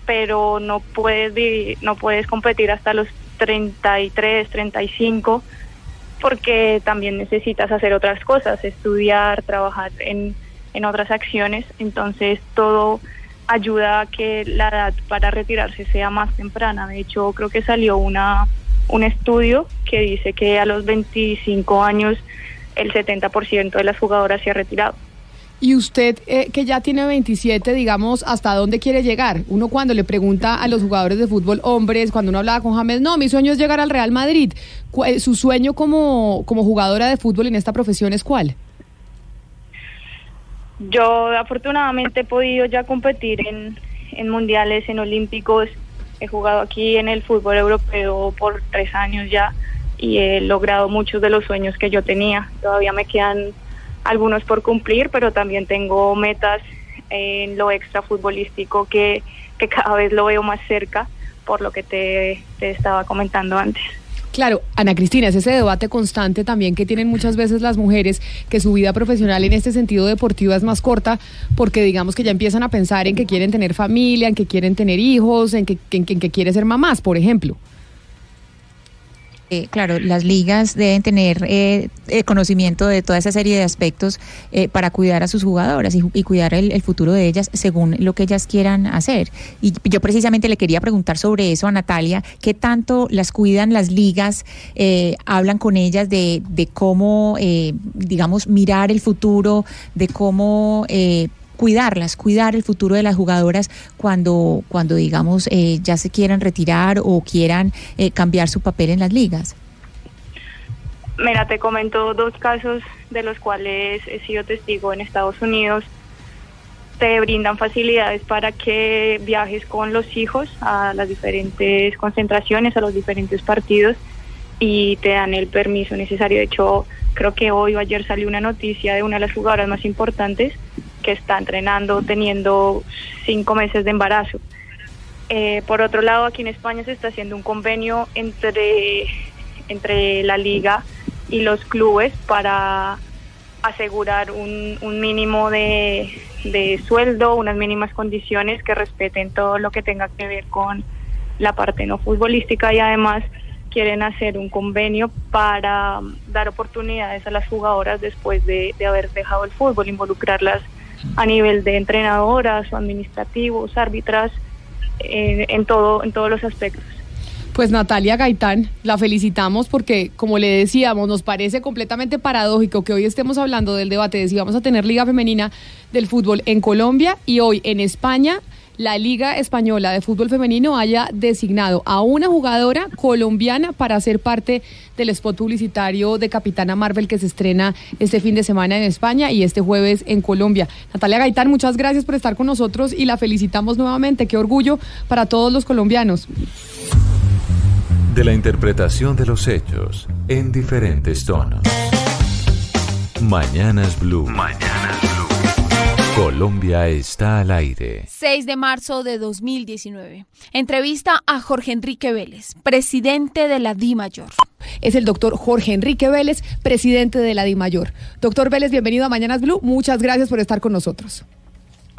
pero no puedes, vi- no puedes competir hasta los 33, 35 porque también necesitas hacer otras cosas, estudiar, trabajar en, en otras acciones, entonces todo ayuda a que la edad para retirarse sea más temprana. De hecho, creo que salió una un estudio que dice que a los 25 años el 70% de las jugadoras se ha retirado. Y usted, eh, que ya tiene 27, digamos, ¿hasta dónde quiere llegar? Uno cuando le pregunta a los jugadores de fútbol hombres, cuando uno hablaba con James, no, mi sueño es llegar al Real Madrid. Eh, ¿Su sueño como, como jugadora de fútbol en esta profesión es cuál? Yo afortunadamente he podido ya competir en, en mundiales, en olímpicos. He jugado aquí en el fútbol europeo por tres años ya y he logrado muchos de los sueños que yo tenía. Todavía me quedan algunos por cumplir, pero también tengo metas en lo extra futbolístico que, que cada vez lo veo más cerca por lo que te, te estaba comentando antes. Claro, Ana Cristina, es ese debate constante también que tienen muchas veces las mujeres, que su vida profesional en este sentido deportiva es más corta, porque digamos que ya empiezan a pensar en que quieren tener familia, en que quieren tener hijos, en que, en en que quieren ser mamás, por ejemplo. Claro, las ligas deben tener eh, eh, conocimiento de toda esa serie de aspectos eh, para cuidar a sus jugadoras y, cuidar el, futuro de ellas según lo que ellas quieran hacer. Y yo precisamente le quería preguntar sobre eso a Natalia, ¿qué tanto las cuidan las ligas? Eh, hablan con ellas de, de cómo, digamos, mirar el futuro, de cómo... Cuidarlas, cuidar el futuro de las jugadoras cuando, cuando digamos, eh, ya se quieran retirar o quieran eh, cambiar su papel en las ligas. Mira, te comento dos casos de los cuales he sido testigo en Estados Unidos. Te brindan facilidades para que viajes con los hijos a las diferentes concentraciones, a los diferentes partidos y te dan el permiso necesario. De hecho, creo que hoy o ayer salió una noticia de una de las jugadoras más importantes está entrenando teniendo cinco meses de embarazo. Eh, por otro lado, aquí en España se está haciendo un convenio entre, entre la liga y los clubes para asegurar un, un mínimo de, de sueldo, unas mínimas condiciones que respeten todo lo que tenga que ver con la parte no futbolística y además quieren hacer un convenio para dar oportunidades a las jugadoras después de, de haber dejado el fútbol, involucrarlas a nivel de entrenadoras administrativos, árbitras, eh, en, todo, en todos los aspectos. Pues Natalia Gaitán, la felicitamos porque, como le decíamos, nos parece completamente paradójico que hoy estemos hablando del debate de si vamos a tener Liga Femenina del Fútbol en Colombia y hoy en España la Liga Española de Fútbol Femenino haya designado a una jugadora colombiana para ser parte del spot publicitario de Capitana Marvel que se estrena este fin de semana en España y este jueves en Colombia. Natalia Gaitán, muchas gracias por estar con nosotros y la felicitamos nuevamente. Qué orgullo para todos los colombianos. De la interpretación de los hechos en diferentes tonos. Mañanas Blue. Colombia está al aire. 6 de marzo de 2019. Entrevista a Jorge Enrique Vélez, presidente de la DIMAYOR. Es el doctor Jorge Enrique Vélez, presidente de la DIMAYOR. Doctor Vélez, bienvenido a Mañanas Blue. Muchas gracias por estar con nosotros.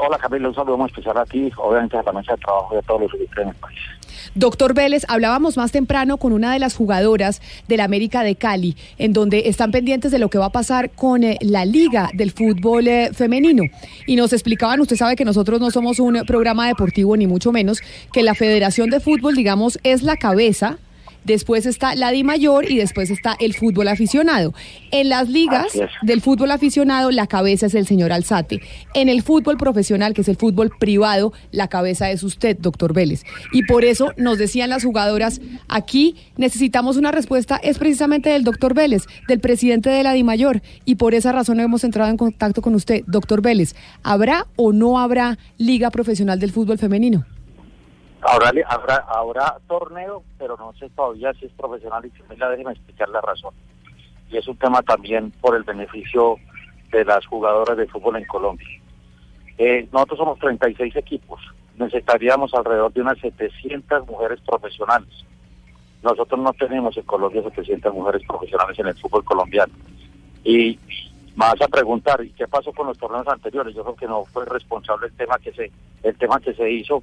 Hola Camila, un saludo muy especial a ti, obviamente a la mesa trabajo de todos los en el país. Doctor Vélez, hablábamos más temprano con una de las jugadoras del América de Cali, en donde están pendientes de lo que va a pasar con eh, la Liga del Fútbol eh, Femenino. Y nos explicaban, usted sabe que nosotros no somos un programa deportivo, ni mucho menos, que la Federación de Fútbol, digamos, es la cabeza después está la Di Mayor y después está el fútbol aficionado. En las ligas del fútbol aficionado, la cabeza es el señor Alzate. En el fútbol profesional, que es el fútbol privado, la cabeza es usted, doctor Vélez. Y por eso nos decían las jugadoras, aquí necesitamos una respuesta, es precisamente del doctor Vélez, del presidente de la Di Mayor. Y por esa razón hemos entrado en contacto con usted, doctor Vélez. ¿Habrá o no habrá liga profesional del fútbol femenino? Habrá, habrá, habrá torneo, pero no sé todavía si es profesional y si la déjeme explicar la razón. Y es un tema también por el beneficio de las jugadoras de fútbol en Colombia. Eh, nosotros somos 36 equipos, necesitaríamos alrededor de unas 700 mujeres profesionales. Nosotros no tenemos en Colombia 700 mujeres profesionales en el fútbol colombiano. Y vas a preguntar, ¿y qué pasó con los torneos anteriores? Yo creo que no fue responsable el tema que se el tema que se hizo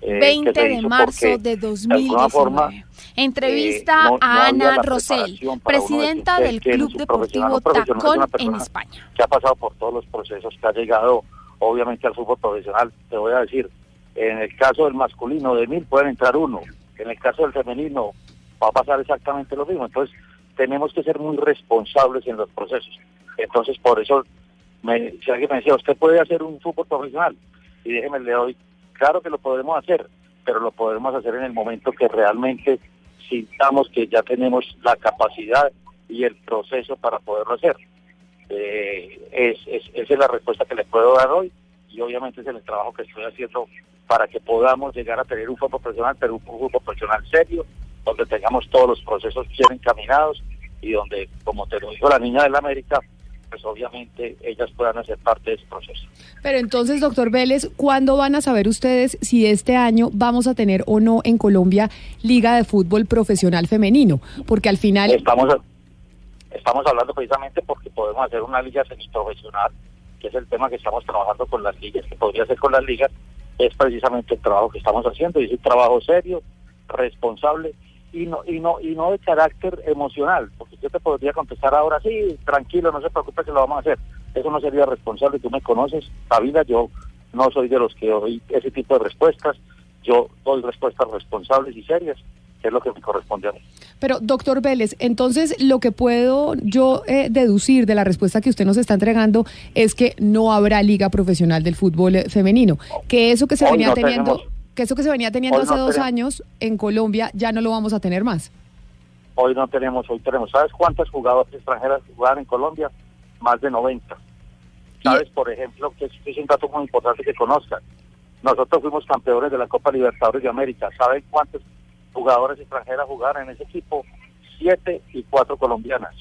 20 Eh, de marzo de 2019. Entrevista eh, a Ana Rosell, presidenta del Club Deportivo Tacón en España. que ha pasado por todos los procesos, que ha llegado obviamente al fútbol profesional. Te voy a decir, en el caso del masculino de mil pueden entrar uno, en el caso del femenino va a pasar exactamente lo mismo. Entonces tenemos que ser muy responsables en los procesos. Entonces por eso, me, si alguien me decía, ¿usted puede hacer un fútbol profesional? Y déjeme le doy Claro que lo podemos hacer, pero lo podemos hacer en el momento que realmente sintamos que ya tenemos la capacidad y el proceso para poderlo hacer. Eh, es, es- esa es la respuesta que les puedo dar hoy y obviamente es el trabajo que estoy haciendo para que podamos llegar a tener un fútbol profesional, pero un fútbol profesional serio, donde tengamos todos los procesos bien encaminados y donde, como te lo dijo la niña del América, pues obviamente ellas puedan hacer parte de ese proceso. Pero entonces, doctor Vélez, ¿cuándo van a saber ustedes si este año vamos a tener o no en Colombia Liga de Fútbol Profesional Femenino? Porque al final... Estamos, estamos hablando precisamente porque podemos hacer una liga semiprofesional, que es el tema que estamos trabajando con las ligas, que podría ser con las ligas, es precisamente el trabajo que estamos haciendo, y es un trabajo serio, responsable, y no, y no, y no de carácter emocional, porque yo te podría contestar ahora, sí, tranquilo, no se preocupe que lo vamos a hacer. Eso no sería responsable, tú me conoces, Sabina, yo no soy de los que doy ese tipo de respuestas, yo doy respuestas responsables y serias, que es lo que me corresponde a mí. Pero, doctor Vélez, entonces lo que puedo yo eh, deducir de la respuesta que usted nos está entregando es que no habrá liga profesional del fútbol eh, femenino, que eso que se Hoy venía no teniendo, tenemos. Que eso que se venía teniendo Hoy hace no dos tenemos. años en Colombia ya no lo vamos a tener más. Hoy no tenemos, hoy tenemos, ¿sabes cuántas jugadoras extranjeras jugaban en Colombia? Más de 90. ¿Sabes, por ejemplo, que es, un dato muy importante que conozcan? Nosotros fuimos campeones de la Copa Libertadores de América. ¿Saben cuántas jugadoras extranjeras jugaron en ese equipo? siete y cuatro colombianas.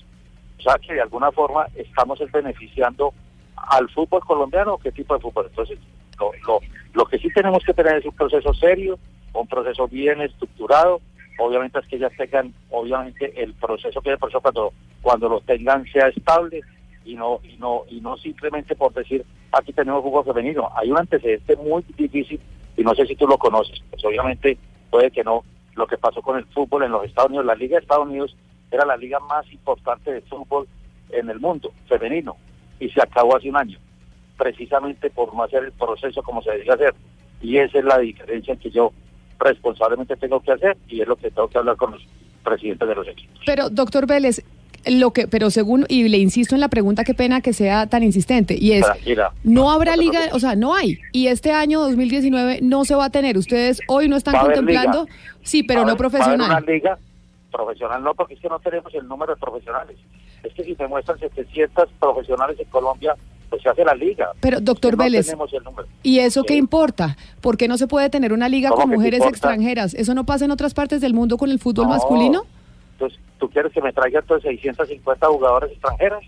O sea que de alguna forma estamos es beneficiando al fútbol colombiano qué tipo de fútbol. Entonces, lo, lo, lo que sí tenemos que tener es un proceso serio, un proceso bien estructurado. Obviamente es que ellas tengan, obviamente el proceso que el proceso cuando, cuando lo tengan sea estable y no y no y no simplemente por decir aquí tenemos fútbol femenino. Hay un antecedente muy difícil y no sé si tú lo conoces. Pues obviamente puede que no. Lo que pasó con el fútbol en los Estados Unidos, la Liga de Estados Unidos era la liga más importante de fútbol en el mundo femenino y se acabó hace un año, precisamente por no hacer el proceso como se debía hacer. Y esa es la diferencia que yo responsablemente tengo que hacer y es lo que tengo que hablar con los presidentes de los equipos. Pero, doctor Vélez, lo que, pero según, y le insisto en la pregunta, qué pena que sea tan insistente, y es, Tranquila. no habrá liga, o sea, no hay, y este año 2019 no se va a tener. Ustedes hoy no están contemplando, liga. sí, pero no haber profesional. una liga profesional no, porque es que no tenemos el número de profesionales. Es que si se muestran 700 profesionales en Colombia, pues se hace la liga. Pero, doctor no Vélez. ¿y eso qué importa? ¿Por qué no se puede tener una liga ¿Cómo con mujeres extranjeras? ¿Eso no pasa en otras partes del mundo con el fútbol No. masculino? Entonces, ¿tú quieres que me traiga entonces 650 jugadores extranjeras?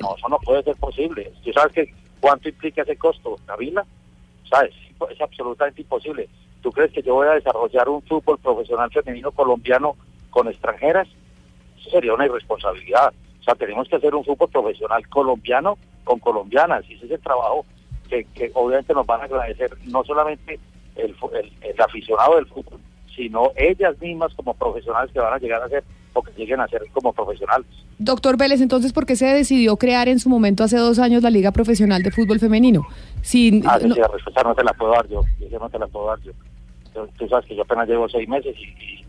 No, eso no puede ser posible. ¿Tú sabes que cuánto implica ese costo, Navila? ¿Sabes? Es absolutamente imposible. ¿Tú crees que yo voy a desarrollar un fútbol profesional femenino colombiano con extranjeras? Eso sería una irresponsabilidad. O sea, tenemos que hacer un fútbol profesional colombiano con colombianas. Y ese es el trabajo que, que obviamente nos van a agradecer no solamente el, fu- el- el aficionado del fútbol, sino ellas mismas como profesionales que van a llegar a ser o que lleguen a ser como profesionales. Doctor Vélez, entonces, ¿por qué se decidió crear en su momento hace dos años la Liga Profesional de Fútbol Femenino? Si, Ah, no- sí, la respuesta no te la puedo dar yo. Esa no te la puedo dar yo. Tú, tú sabes que yo apenas llevo seis meses y, y-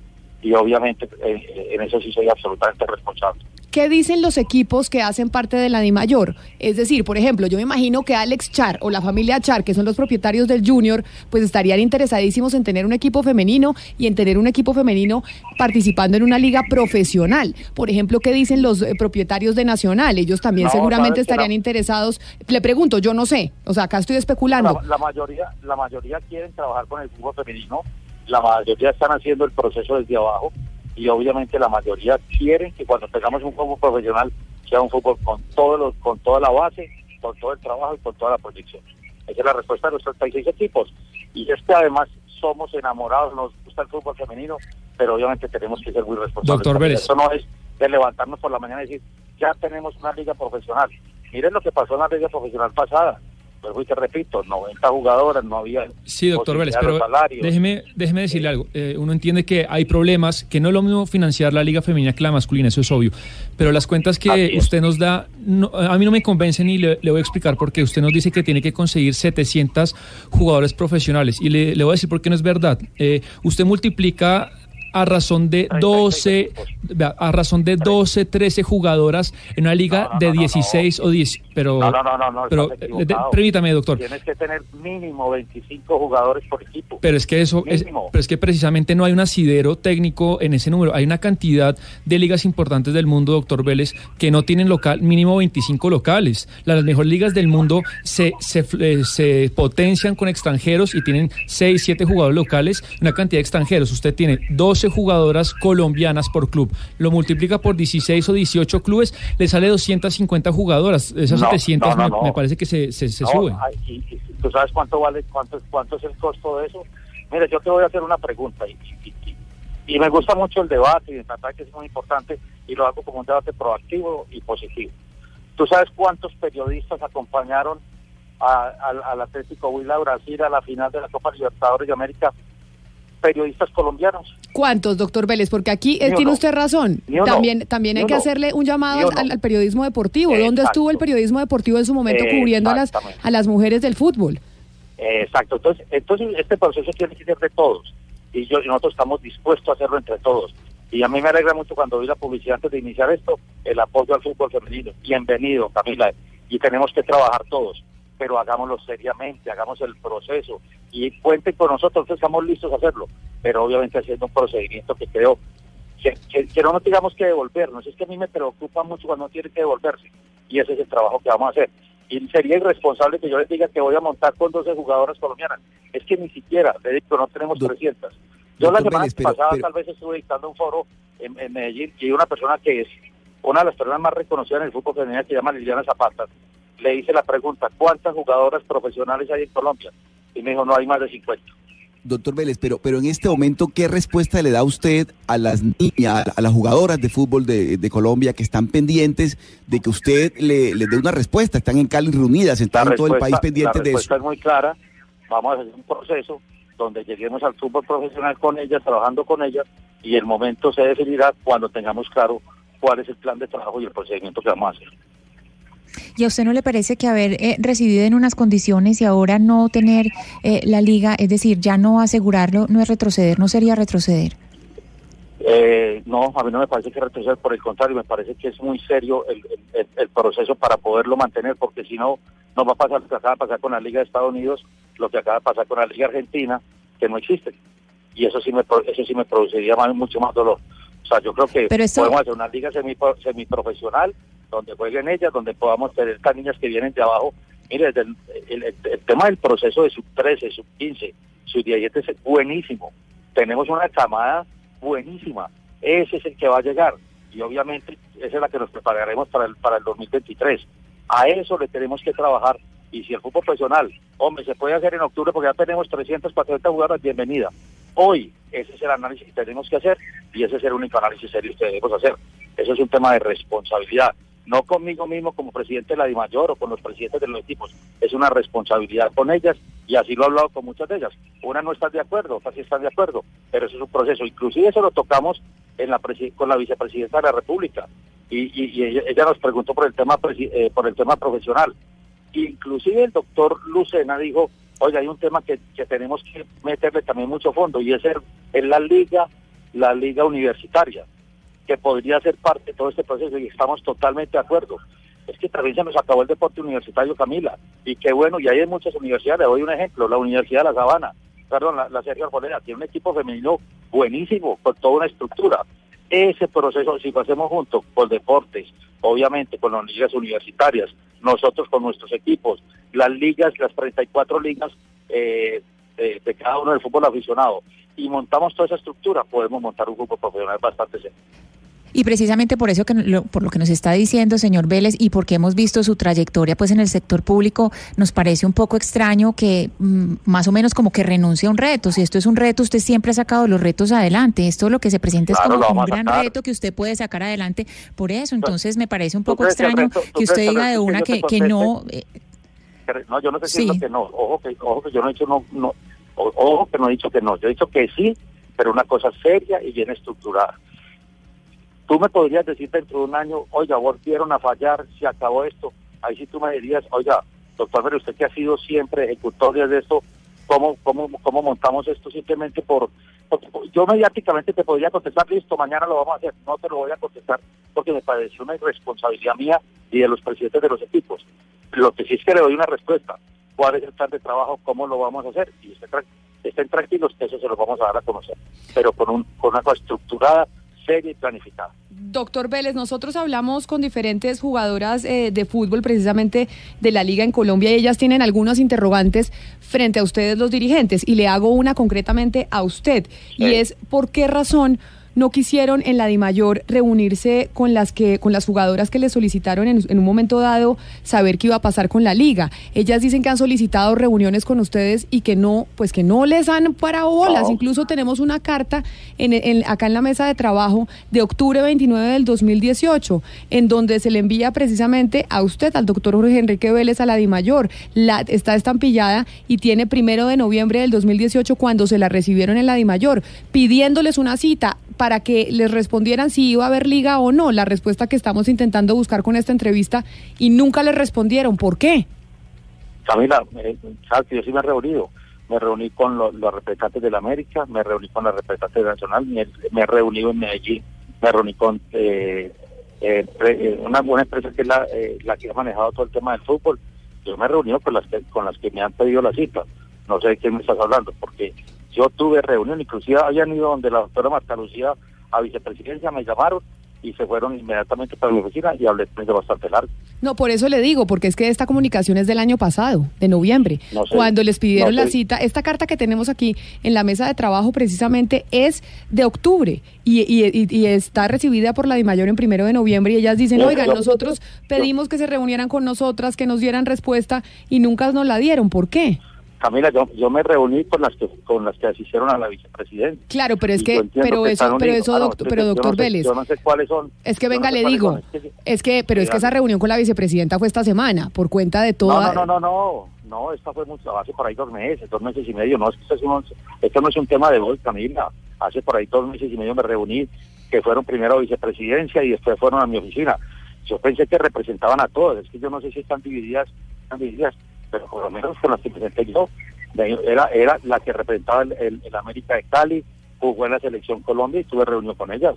y obviamente eh, en eso sí soy absolutamente responsable. ¿Qué dicen los equipos que hacen parte de la DIMAYOR? Es decir, por ejemplo, yo me imagino que Alex Char o la familia Char, que son los propietarios del Junior, pues estarían interesadísimos en tener un equipo femenino y en tener un equipo femenino participando en una liga profesional. Por ejemplo, ¿qué dicen los eh, propietarios de Nacional? Ellos también No, seguramente estarían interesados. Le pregunto, yo no sé, o sea, acá estoy especulando. La, la mayoría la mayoría quieren trabajar con el fútbol femenino, la mayoría están haciendo el proceso desde abajo y obviamente la mayoría quieren que cuando tengamos un fútbol profesional sea un fútbol con todo lo- con toda la base, con todo el trabajo y con toda la proyección. Esa es la respuesta de los 36 equipos. Y es que además somos enamorados, nos gusta el fútbol femenino, pero obviamente tenemos que ser muy responsables. Doctor. Vélez. Eso no es de levantarnos por la mañana y decir, ya tenemos una liga profesional. Miren lo que pasó en la liga profesional pasada. Pues y te repito, 90 jugadoras, no había Sí, doctor Vélez, pero déjeme, déjeme decirle algo. Eh, uno entiende que hay problemas, que no es lo mismo financiar la liga femenina que la masculina, eso es obvio. Pero las cuentas que usted nos da, no- a mí no me convencen y le, le voy a explicar por qué. Usted nos dice que tiene que conseguir 700 jugadores profesionales y le, le voy a decir por qué no es verdad. Eh, usted multiplica a razón de 12, vea, a razón de 12, 13 jugadoras en una liga de 16 o 10, pero No, no, no, no, pero eh, de- permítame, doctor. Tienes que tener mínimo 25 jugadores por equipo. Pero es que eso es, pero es que precisamente no hay un asidero técnico en ese número. Hay una cantidad de ligas importantes del mundo, doctor Vélez, que no tienen local, mínimo 25 locales. Las mejores ligas del mundo se, se, fl- eh, se potencian con extranjeros y tienen 6, 7 jugadores locales, una cantidad de extranjeros. Usted tiene 12 jugadoras colombianas por club. Lo multiplica por 16 o 18 clubes, le sale 250 jugadoras. Esas No, 700 no, no, me, parece que se, se, suben. y, y tú sabes cuánto vale, cuánto, cuánto es el costo de eso. Mira, yo te voy a hacer una pregunta y, me gusta mucho el debate y me trata que es muy importante y lo hago como un debate proactivo y positivo. ¿Tú sabes cuántos periodistas acompañaron a- al, al Atlético Huila Brasil a la final de la Copa Libertadores de América? Periodistas colombianos. ¿Cuántos, doctor Vélez? Porque aquí eh, tiene usted razón. Ni. También, también hay Ni que hacerle un llamado al, periodismo deportivo. ¿Dónde estuvo el periodismo deportivo en su momento cubriendo a las, a las mujeres del fútbol? Exacto, entonces, entonces este proceso tiene que ser de todos y yo y nosotros estamos dispuestos a hacerlo entre todos. Y a mí me alegra mucho cuando vi la publicidad antes de iniciar esto, el apoyo al fútbol femenino. Bienvenido, Camila. Y tenemos que trabajar todos, pero hagámoslo seriamente, hagamos el proceso y cuenten con nosotros, estamos listos a hacerlo, pero obviamente haciendo un procedimiento que creo que, que, que no nos digamos que devolvernos. Es que a mí me preocupa mucho cuando tiene que devolverse y ese es el trabajo que vamos a hacer. Y sería irresponsable que yo les diga que voy a montar con 12 jugadoras colombianas. Es que ni siquiera, le digo, no tenemos 300. Yo la semana Vélez, pero- pasada pero- tal vez estuve dictando un foro en, en Medellín y una persona que es una de las personas más reconocidas en el fútbol femenino que se llama Liliana Zapata, le hice la pregunta, ¿cuántas jugadoras profesionales hay en Colombia? Y me dijo, no hay más de 50. Doctor Vélez, pero, pero en este momento, ¿qué respuesta le da usted a las niñas, a las jugadoras de fútbol de, de Colombia que están pendientes de que usted le, les dé una respuesta? Están en Cali reunidas, están en todo el país pendientes la de eso. respuesta es muy clara. Vamos a hacer un proceso donde lleguemos al fútbol profesional con ellas, trabajando con ellas, y el momento se definirá cuando tengamos claro cuál es el plan de trabajo y el procedimiento que vamos a hacer. ¿Y a usted no le parece que haber eh, recibido en unas condiciones y ahora no tener eh, la liga, es decir, ya no asegurarlo, no es retroceder, no sería retroceder? Eh, no, a mí no me parece que retroceder, por el contrario, me parece que es muy serio el, el- el- el proceso para poderlo mantener, porque si no, no va a pasar lo que acaba de pasar con la Liga de Estados Unidos, lo que acaba de pasar con la Liga Argentina, que no existe. Y eso sí me, eso sí me produciría más- mucho más dolor. O sea, yo creo que esto- podemos hacer una liga semi, semiprofesional, donde jueguen ellas, donde podamos tener estas niñas que vienen de abajo. Mire, desde el, tema del proceso de sub 13, sub 15, sub 17 es buenísimo. Tenemos una camada buenísima. Ese es el que va a llegar. Y obviamente esa es la que nos prepararemos para el, para el 2023. A eso le tenemos que trabajar. Y si el fútbol profesional, hombre, se puede hacer en octubre porque ya tenemos 300, 400 jugadores, bienvenida. Hoy ese es el análisis que tenemos que hacer y ese es el único análisis serio que debemos hacer. Eso es un tema de responsabilidad. No conmigo mismo como presidente de la DIMAYOR o con los presidentes de los equipos. Es una responsabilidad con ellas y así lo he hablado con muchas de ellas. Una no está de acuerdo, otras sí están de acuerdo, pero eso es un proceso. Inclusive eso lo tocamos en la con la vicepresidenta de la República y, ella, nos preguntó por el tema eh, por el tema profesional. Inclusive el doctor Lucena dijo, oye, hay un tema que, que tenemos que meterle también mucho fondo y es en la liga, la liga universitaria, que podría ser parte de todo este proceso y estamos totalmente de acuerdo. Es que también se nos acabó el deporte universitario, Camila, y qué bueno, y hay muchas universidades, le doy un ejemplo, la Universidad de La Sabana, perdón, la, la Sergio Arboleda, tiene un equipo femenino buenísimo, con toda una estructura. Ese proceso, si lo hacemos juntos con deportes, obviamente con las ligas universitarias, nosotros con nuestros equipos, las ligas, las 34 ligas eh, de, de cada uno del fútbol aficionado, y montamos toda esa estructura, podemos montar un fútbol profesional bastante serio. Y precisamente por eso que lo- por lo que nos está diciendo señor Vélez y porque hemos visto su trayectoria pues en el sector público, nos parece un poco extraño que mm, más o menos como que renuncie a un reto. Si esto es un reto, usted siempre ha sacado los retos adelante. Esto lo que se presenta Claro, es como un gran sacar. reto que usted puede sacar adelante por eso. Entonces me parece un ¿tú poco extraño reto- que usted diga de una que, que no... eh, No, yo no Sí. diciendo que no. Ojo que, ojo que yo no he no, no. O- Ojo que no he dicho que no. Yo he dicho que sí, pero una cosa seria y bien estructurada. Tú me podrías decir dentro de un año, oiga, volvieron a fallar, se acabó esto. Ahí sí tú me dirías, oiga, doctor, pero usted que ha sido siempre ejecutor de esto, ¿cómo, cómo, cómo montamos esto simplemente por, yo mediáticamente te podría contestar, listo, mañana lo vamos a hacer. No te lo voy a contestar porque me pareció una irresponsabilidad mía y de los presidentes de los equipos. Lo que sí es que le doy una respuesta. ¿Cuál es el plan de trabajo? ¿Cómo lo vamos a hacer? Y estén, estén tranquilos eso se lo vamos a dar a conocer. Pero con, un, con una cosa estructurada, seria y planificada. Doctor Vélez, nosotros hablamos con diferentes jugadoras eh, de fútbol precisamente de la liga en Colombia y ellas tienen algunos interrogantes frente a ustedes los dirigentes y le hago una concretamente a usted y es por qué razón no quisieron en la DIMAYOR reunirse con las que con las jugadoras que le solicitaron en, en un momento dado saber qué iba a pasar con la liga. Ellas dicen que han solicitado reuniones con ustedes y que no, pues que no les han parado bolas. No. Incluso tenemos una carta en, en- acá en la mesa de trabajo de octubre 29 del 2018, en donde se le envía precisamente a usted, al doctor Jorge Enrique Vélez, a la DIMAYOR. La, está estampillada y tiene primero de noviembre del 2018 cuando se la recibieron en la DIMAYOR, pidiéndoles una cita para que les respondieran si iba a haber liga o no, la respuesta que estamos intentando buscar con esta entrevista y nunca les respondieron. ¿Por qué? Camila, eh, sabes que yo sí me he reunido. Me reuní con lo- los representantes de la América, me reuní con la representante nacional, me, me reunido en Medellín, me reuní con eh, eh, eh, una buena empresa que es la, eh, la que ha manejado todo el tema del fútbol. Yo me he reunido con las que, con las que me han pedido la cita. No sé de qué me estás hablando, porque yo tuve reunión, inclusive habían ido donde la doctora Marta Lucía a vicepresidencia, me llamaron y se fueron inmediatamente para mi oficina y hablé con bastante largo. No, por eso le digo, porque es que esta comunicación es del año pasado, de noviembre, No sé, cuando les pidieron no la cita. Esta carta que tenemos aquí en la mesa de trabajo precisamente es de octubre y, y- está recibida por la DIMAYOR en primero de noviembre y ellas dicen, No, oigan, nosotros pedimos que se reunieran con nosotras, que nos dieran respuesta y nunca nos la dieron. ¿Por qué? Camila, yo, yo me reuní con las que con las que asistieron a la vicepresidenta. Claro, pero es que, yo pero que eso, pero eso, Ah, doctor, yo- pero yo no doctor sé- Vélez. Yo no sé cuáles son. Es que yo no venga, sé le digo, son, es que- es que, pero es que esa reunión con la vicepresidenta fue esta semana, por cuenta de toda... No, no, no, no, no, no, esta fue mucho, hace por ahí dos meses, dos meses y medio, no, es que esto, es un- esto no es un tema de hoy, Camila, hace por ahí dos meses y medio me reuní, que fueron primero a vicepresidencia y después fueron a mi oficina. Yo pensé que representaban a todos, es que yo no sé si están divididas, están divididas, pero por lo menos con las que presenté yo, era, era la que representaba el, América de Cali, jugó en la selección Colombia y tuve reunión con ellas.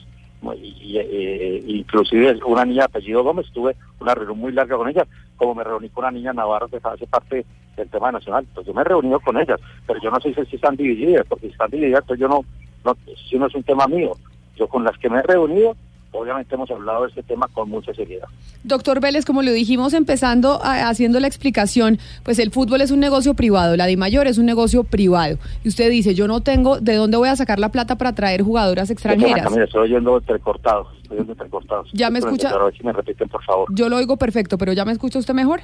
Y, y, eh, inclusive una niña apellido Gómez, tuve una reunión muy larga con ella, como me reuní con una niña Navarro que hace parte del tema nacional. Pues yo me he reunido con ellas, pero yo no sé si están divididas, porque si están divididas, pues yo no, no, si no es un tema mío. Yo con las que me he reunido, obviamente hemos hablado de este tema con mucha seriedad. Doctor Vélez, como lo dijimos empezando a- haciendo la explicación, pues el fútbol es un negocio privado, la DIMAYOR es un negocio privado. Y usted dice, yo no tengo de dónde voy a sacar la plata para traer jugadoras extranjeras. Estoy oyendo entrecortados, estoy oyendo entrecortados. Ya me escucha- si me repiten, por favor. Yo lo oigo perfecto, pero ¿ya me escucha usted mejor?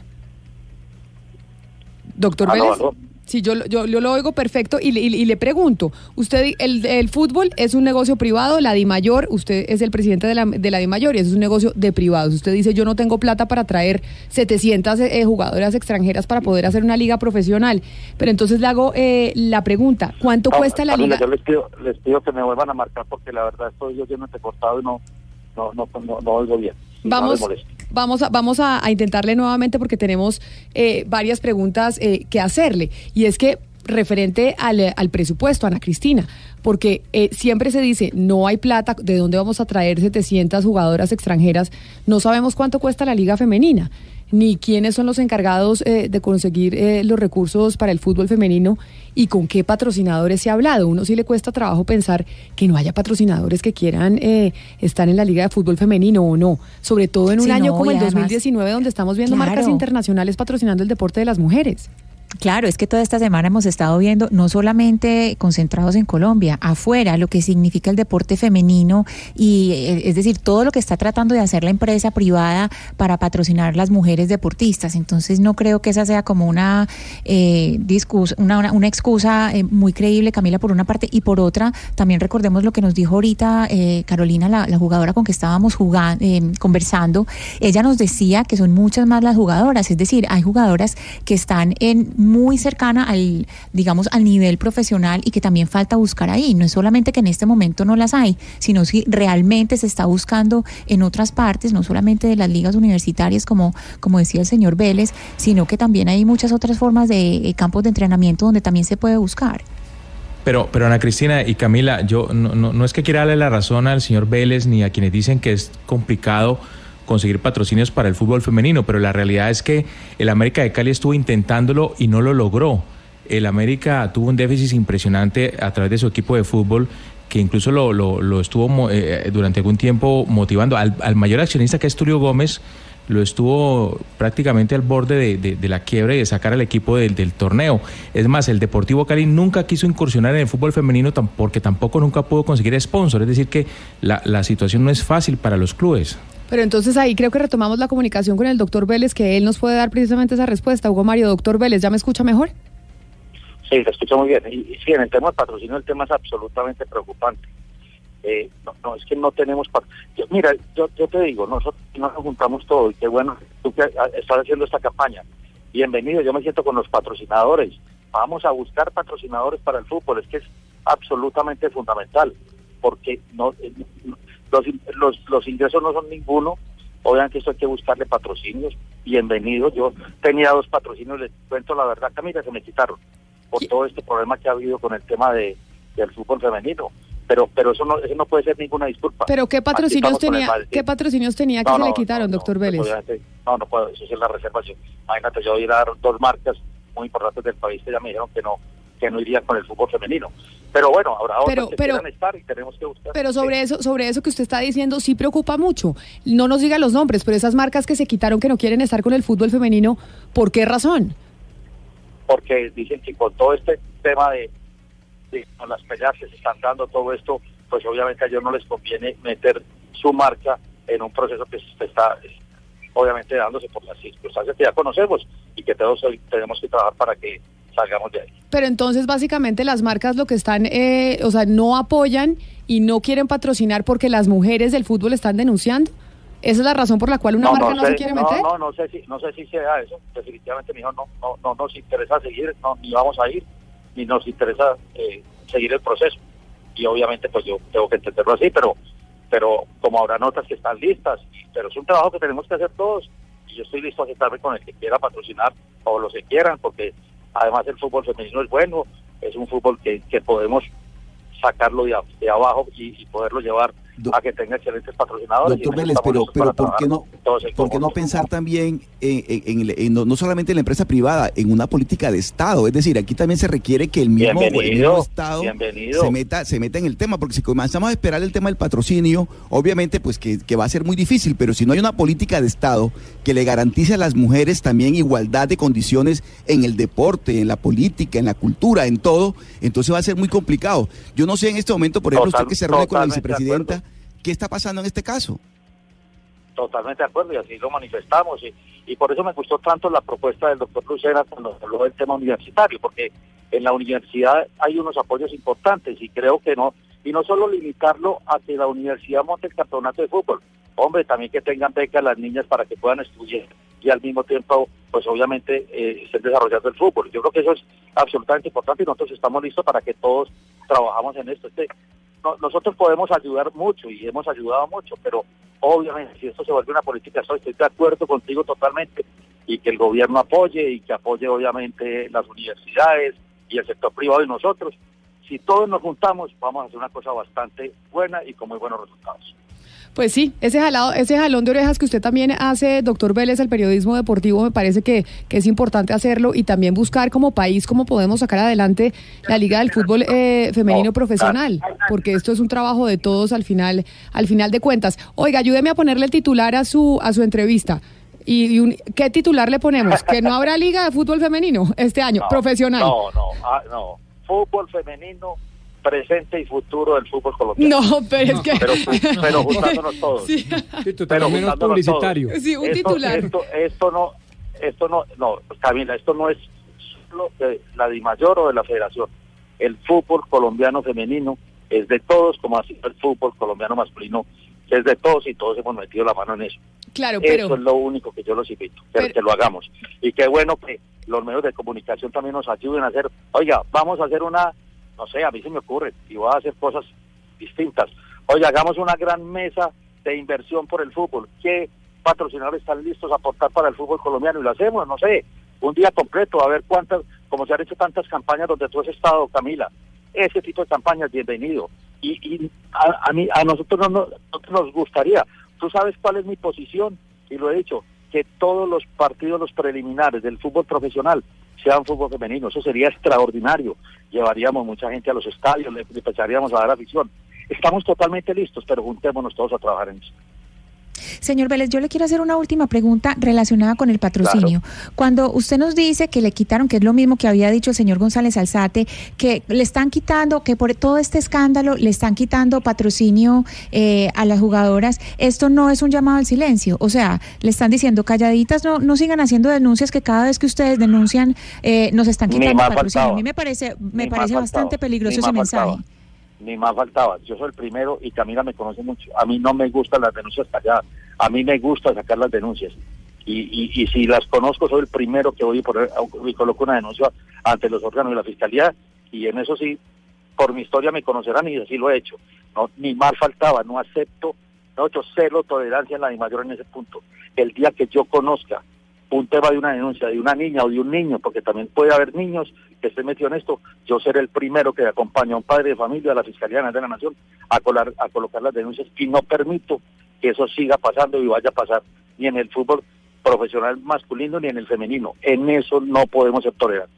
Doctor Vélez. Sí, yo, yo, yo lo oigo perfecto y, le- y- y le pregunto, usted, el, el fútbol es un negocio privado, la DIMAYOR, usted es el presidente de la, de la DIMAYOR y eso es un negocio de privados. Usted dice, yo no tengo plata para traer 700 eh, jugadoras extranjeras para poder hacer una liga profesional. Pero entonces le hago eh, la pregunta, ¿cuánto cuesta la liga? Yo les pido, les pido que me vuelvan a marcar porque la verdad estoy yo oyendo entrecortado y no, no, no, no, no oigo bien. Vamos. Vamos, a, vamos a, intentarle nuevamente porque tenemos eh, varias preguntas eh, que hacerle. Y es que referente al, al presupuesto, Ana Cristina, porque eh, siempre se dice, no hay plata, ¿de dónde vamos a traer 700 jugadoras extranjeras? No sabemos cuánto cuesta la liga femenina, ni quiénes son los encargados eh, de conseguir eh, los recursos para el fútbol femenino y con qué patrocinadores se ha hablado. Uno sí le cuesta trabajo pensar que no haya patrocinadores que quieran eh, estar en la liga de fútbol femenino o no, sobre todo en un Sí, año no, como el además- 2019 donde estamos viendo marcas internacionales patrocinando el deporte de las mujeres. Claro, es que toda esta semana hemos estado viendo, no solamente concentrados en Colombia, afuera, lo que significa el deporte femenino y eh, es decir, todo lo que está tratando de hacer la empresa privada para patrocinar las mujeres deportistas. Entonces no creo que esa sea como una, eh, una, una, excusa eh, muy creíble, Camila, por una parte, y por otra, también recordemos lo que nos dijo ahorita eh, Carolina, la, la jugadora con que estábamos jugando, conversando. Ella nos decía que son muchas más las jugadoras, es decir, hay jugadoras que están en muy cercana al, digamos, al nivel profesional y que también falta buscar ahí. No es solamente que en este momento no las hay, sino si realmente se está buscando en otras partes, no solamente de las ligas universitarias, como, como decía el señor Vélez, sino que también hay muchas otras formas de eh, campos de entrenamiento donde también se puede buscar. Pero, pero Ana Cristina y Camila, yo no, no, no es que quiera darle la razón al señor Vélez ni a quienes dicen que es complicado conseguir patrocinios para el fútbol femenino, pero la realidad es que el América de Cali estuvo intentándolo y no lo logró. El América tuvo un déficit impresionante a través de su equipo de fútbol que incluso lo, lo, lo estuvo eh, durante algún tiempo motivando. Al, mayor accionista que es Tulio Gómez, lo estuvo prácticamente al borde de, la quiebra y de sacar al equipo del, torneo. Es más, el Deportivo Cali nunca quiso incursionar en el fútbol femenino porque tampoco nunca pudo conseguir sponsor. Es decir, que la situación no es fácil para los clubes. Pero entonces ahí creo que retomamos la comunicación con el doctor Vélez, que él nos puede dar precisamente esa respuesta. Hugo Mario, doctor Vélez, ¿ya me escucha mejor? Sí, se escucha muy bien. Y, y sí, en el tema del patrocinio el tema es absolutamente preocupante. Eh, no, no, es que no tenemos... yo- mira, yo, yo te digo, nosotros nos juntamos todo y qué bueno tú que ah, estás haciendo esta campaña. Bienvenido, yo me siento con los patrocinadores. Vamos a buscar patrocinadores para el fútbol, es que es absolutamente fundamental, porque no, eh, no- los, los, los ingresos no son ninguno. Obviamente esto hay que buscarle patrocinios. Bienvenido, yo tenía dos patrocinios, les cuento la verdad, Camila, se me quitaron por todo este problema que ha habido con el tema de del fútbol femenino. Pero pero eso no eso no puede ser ninguna disculpa. Pero ¿qué Aquí patrocinios el tenía, qué patrocinios tenía que No, se le no, quitaron, doctor Vélez? No, no puedo, eso es la reservación. Imagínate, yo voy a ir a dar dos marcas muy importantes del país que ya me dijeron que no que no irían con el fútbol femenino. Pero bueno, habrá otras Pero- que pero- estar y tenemos que buscar. Pero sobre eso, sobre eso que usted está diciendo, sí preocupa mucho. No nos diga los nombres, pero esas marcas que se quitaron que no quieren estar con el fútbol femenino, ¿por qué razón? porque dicen que con todo este tema de, de con las peleas que se están dando, todo esto, pues obviamente a ellos no les conviene meter su marca en un proceso que se está obviamente dándose por las circunstancias que ya conocemos y que todos tenemos que trabajar para que salgamos de ahí. Pero entonces básicamente las marcas lo que están, eh, o sea, no apoyan y no quieren patrocinar porque las mujeres del fútbol están denunciando. Esa es la razón por la cual una marca no, sé, se quiere no, meter. No, no sé si, no sé si sea eso. Definitivamente, mijo, no, no, no nos interesa seguir, no, ni vamos a ir, ni nos interesa eh, seguir el proceso. Y obviamente, pues yo tengo que entenderlo así, pero, pero como habrá notas que están listas, pero es un trabajo que tenemos que hacer todos. Y yo estoy listo a sentarme con el que quiera patrocinar o los que quieran, porque además el fútbol femenino es bueno, es un fútbol que, que podemos sacarlo de, abajo y poderlo llevar a que tenga excelentes patrocinadores. Doctor Vélez, pero, pero ¿por qué no, por qué no pensar también en, en- en el- en no, no solamente en la empresa privada, en una política de Estado? Es decir, aquí también se requiere que el mismo, el mismo Estado se meta, se meta en el tema, porque si comenzamos a esperar el tema del patrocinio, obviamente pues que, que va a ser muy difícil, pero si no hay una política de Estado que le garantice a las mujeres también igualdad de condiciones en el deporte, en la política, en la cultura, en todo, entonces va a ser muy complicado. Yo no sé en este momento, por ejemplo, Total- usted que se reúne con la vicepresidenta, ¿qué está pasando en este caso? Totalmente de acuerdo y así lo manifestamos y, y por eso me gustó tanto la propuesta del doctor Lucena cuando habló del tema universitario, porque en la universidad hay unos apoyos importantes y creo que no, y no solo limitarlo a que la universidad monte el campeonato de fútbol, hombre, también que tengan becas las niñas para que puedan estudiar y al mismo tiempo, pues obviamente eh, estén desarrollando el fútbol. Yo creo que eso es absolutamente importante y nosotros estamos listos para que todos trabajamos en esto. Este, no- nosotros podemos ayudar mucho y hemos ayudado mucho, pero obviamente si esto se vuelve una política, estoy de acuerdo contigo totalmente y que el gobierno apoye y que apoye obviamente las universidades y el sector privado y nosotros. Si todos nos juntamos, vamos a hacer una cosa bastante buena y con muy buenos resultados. Pues sí, ese, jalado, ese jalón de orejas que usted también hace, doctor Vélez, el periodismo deportivo, me parece que, que es importante hacerlo y también buscar como país cómo podemos sacar adelante la Liga del Fútbol eh, Femenino Profesional, porque esto es un trabajo de todos al final, al final de cuentas. Oiga, ayúdeme a ponerle el titular a su, a su entrevista. ¿Y, y un- qué titular le ponemos? ¿Que no habrá Liga de Fútbol Femenino este año, No, profesional? No, no, ah, no. Fútbol femenino, presente y futuro del fútbol colombiano. No, pero es que... Pero, pero juntándonos todos. Sí. Pero juntándonos publicitario. todos. Sí, un Esto- titular. Esto, esto no, esto no, no, Camila, esto no es solo de la DIMAYOR o de la Federación. El fútbol colombiano femenino es de todos, como así el fútbol colombiano masculino es de todos y todos hemos metido la mano en eso. Claro, pero... Eso es lo único que yo los invito, que, que lo hagamos. Y qué bueno que los medios de comunicación también nos ayuden a hacer, oiga, vamos a hacer una, no sé, a mí se me ocurre, y voy a hacer cosas distintas. Oiga, hagamos una gran mesa de inversión por el fútbol. ¿Qué patrocinadores están listos a aportar para el fútbol colombiano? Y lo hacemos, no sé, un día completo, a ver cuántas, como se han hecho tantas campañas donde tú has estado, Camila. Ese tipo de campañas, bienvenido. Y, y a, a mí, a nosotros no, no- nos gustaría. Tú sabes cuál es mi posición, y lo he dicho, que todos los partidos, los preliminares del fútbol profesional sean fútbol femenino. Eso sería extraordinario. Llevaríamos mucha gente a los estadios, le empezaríamos a dar afición. Estamos totalmente listos, pero juntémonos todos a trabajar en eso. Señor Vélez, yo le quiero hacer una última pregunta relacionada con el patrocinio. Cuando usted nos dice que le quitaron, que es lo mismo que había dicho el señor González Alzate, que le están quitando, que por todo este escándalo le están quitando patrocinio eh, a las jugadoras, esto no es un llamado al silencio. O sea, le están diciendo calladitas, no, no sigan haciendo denuncias que cada vez que ustedes denuncian eh, nos están quitando patrocinio. faltaba. A mí me parece, me Ni parece bastante peligroso Ni ese mensaje. faltaba. Ni más faltaba. Yo soy el primero y Camila me conoce mucho. A mí no me gustan las denuncias calladas. A mí me gusta sacar las denuncias. Y, y, y si las conozco, soy el primero que voy a poner y coloco una denuncia ante los órganos de la fiscalía. Y en eso sí, por mi historia me conocerán y así lo he hecho. No, ni más faltaba. No acepto, no he hecho cero tolerancia en la mayor en ese punto. El día que yo conozca un tema de una denuncia de una niña o de un niño, porque también puede haber niños que estén metidos en esto, yo seré el primero que acompañe a un padre de familia, a la Fiscalía General de la Nación, a, colar, a colocar las denuncias y no permito que eso siga pasando y vaya a pasar ni en el fútbol profesional masculino ni en el femenino. En eso no podemos ser tolerantes.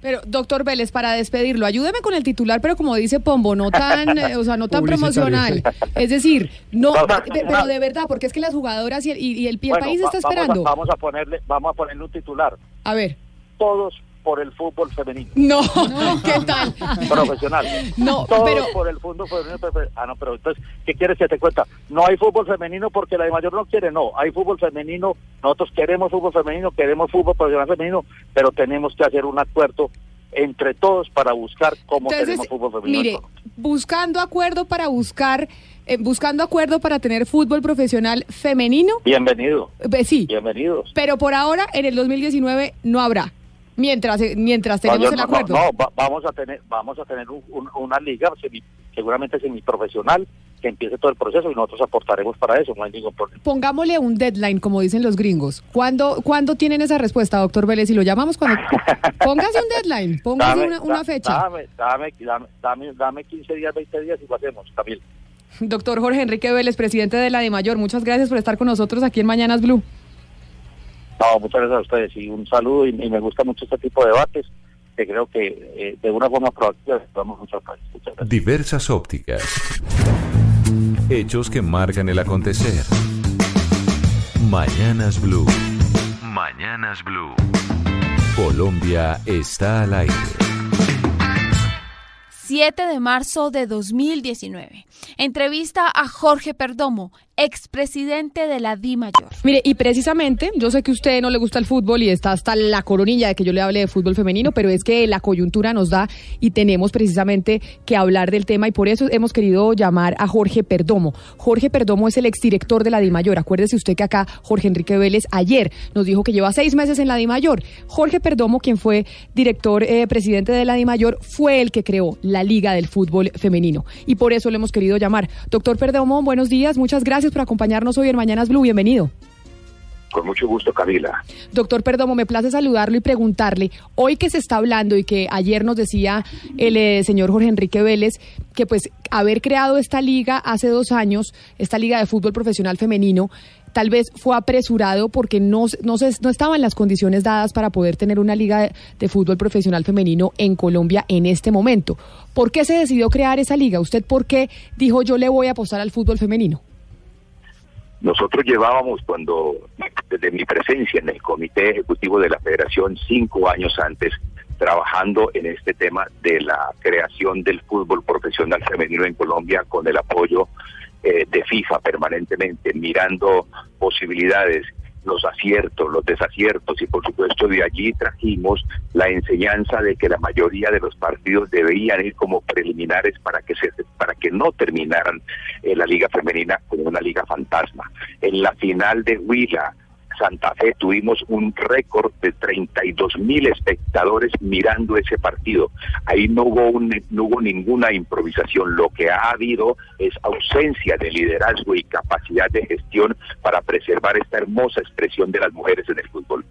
Pero, doctor Vélez, para despedirlo, ayúdeme con el titular, pero como dice Pombo, no tan, eh, o sea, no tan promocional. Es decir, no, de- pero de verdad, porque es que las jugadoras y el, y- el, y el Bueno, país va- está vamos a- esperando. Vamos a, ponerle, vamos a ponerle un titular. A ver. Todos por el fútbol femenino. No, ¿qué tal? Profesional. No, Todos pero- por el fútbol femenino. prefe- Ah, no, pero entonces, ¿qué quieres que te cuenta? No hay fútbol femenino porque la de mayor no quiere, no. Hay fútbol femenino, nosotros queremos fútbol femenino, queremos fútbol profesional femenino, pero tenemos que hacer un acuerdo entre todos para buscar cómo Entonces, tenemos fútbol femenino. mire, buscando acuerdo para buscar, eh, buscando acuerdo para tener fútbol profesional femenino, Bienvenido. eh, sí, Bienvenidos. pero por ahora en el 2019 no habrá. Mientras, eh, mientras tenemos No, el acuerdo. No, no, va- vamos a tener, vamos a tener un- un- una liga semi- seguramente semiprofesional que empiece todo el proceso y nosotros aportaremos para eso, no hay ningún problema. Pongámosle un deadline, como dicen los gringos. ¿Cuándo, ¿cuándo tienen esa respuesta, doctor Vélez? Y lo llamamos cuando... Póngase un deadline, póngase una, una da- fecha. Dame, dame, dame, dame, dame 15 días, 20 días y lo hacemos, Camilo. Doctor Jorge Enrique Vélez, presidente de la DIMAYOR, muchas gracias por estar con nosotros aquí en Mañanas Blue. No, muchas gracias a ustedes y un saludo y, y me gusta mucho este tipo de debates que creo que eh, de una forma proactiva vamos mucho al país. Muchas gracias. Diversas ópticas. Hechos que marcan el acontecer. Mañanas Blue. Mañanas Blue. Colombia está al aire. 7 de marzo de 2019. Entrevista a Jorge Perdomo, expresidente de la Di Mayor. Mire, y precisamente, yo sé que a usted no le gusta el fútbol y está hasta la coronilla de que yo le hable de fútbol femenino, pero es que la coyuntura nos da y tenemos precisamente que hablar del tema y por eso hemos querido llamar a Jorge Perdomo. Jorge Perdomo es el exdirector de la DIMAYOR. Acuérdese usted que acá Jorge Enrique Vélez ayer nos dijo que lleva seis meses en la DIMAYOR. Jorge Perdomo, quien fue director, eh, presidente de la DIMAYOR, fue el que creó la Liga del Fútbol Femenino y por eso le hemos querido llamar. Doctor Perdomo, buenos días, muchas gracias por acompañarnos hoy en Mañanas Blue. Bienvenido. Con mucho gusto, Camila. Doctor Perdomo, me place saludarlo y preguntarle, hoy que se está hablando y que ayer nos decía el eh, señor Jorge Enrique Vélez, que pues haber creado esta liga hace dos años, esta liga de fútbol profesional femenino, tal vez fue apresurado porque no, no, se, no estaban las condiciones dadas para poder tener una liga de, de fútbol profesional femenino en Colombia en este momento. ¿Por qué se decidió crear esa liga? ¿Usted por qué dijo yo le voy a apostar al fútbol femenino? Nosotros llevábamos cuando, desde mi presencia en el Comité Ejecutivo de la Federación, cinco años antes, trabajando en este tema de la creación del fútbol profesional femenino en Colombia con el apoyo eh, de FIFA permanentemente, mirando posibilidades, los aciertos, los desaciertos y por supuesto de allí trajimos la enseñanza de que la mayoría de los partidos debían ir como preliminares para que se para que no terminaran eh, la liga femenina como una liga fantasma. En la final de Huila Santa Fe tuvimos un récord de 32 mil espectadores mirando ese partido. Ahí no hubo, un, no hubo ninguna improvisación. Lo que ha habido es ausencia de liderazgo y capacidad de gestión para preservar esta hermosa expresión de las mujeres en el fútbol.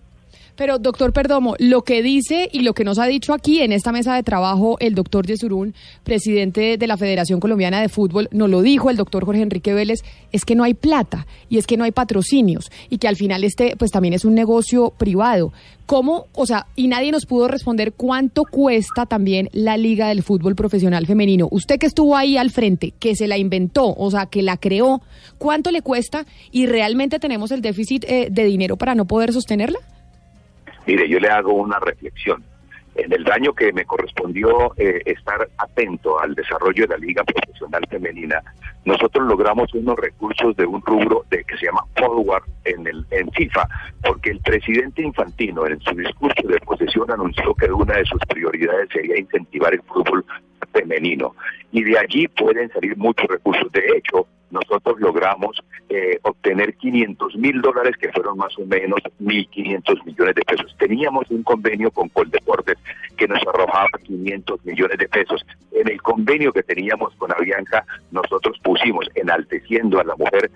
Pero, doctor Perdomo, lo que dice y lo que nos ha dicho aquí en esta mesa de trabajo el doctor Yesurún, presidente de la Federación Colombiana de Fútbol, nos lo dijo el doctor Jorge Enrique Vélez, es que no hay plata y es que no hay patrocinios y que al final este pues también es un negocio privado. ¿Cómo, o sea, y nadie nos pudo responder cuánto cuesta también la Liga del Fútbol Profesional Femenino? Usted que estuvo ahí al frente, que se la inventó, o sea, que la creó, ¿cuánto le cuesta y realmente tenemos el déficit eh, de dinero para no poder sostenerla? Mire, yo le hago una reflexión. En el año que me correspondió eh, estar atento al desarrollo de la Liga Profesional Femenina, nosotros logramos unos recursos de un rubro de que se llama forward en el en FIFA, porque el presidente Infantino en su discurso de posesión anunció que una de sus prioridades sería incentivar el fútbol femenino y de allí pueden salir muchos recursos. De hecho, nosotros logramos eh, obtener 500 mil dólares, que fueron más o menos 1.500 millones de pesos. Teníamos un convenio con Coldeportes que nos arrojaba 500 millones de pesos. En el convenio que teníamos con Avianca, nosotros pusimos, enalteciendo a la mujer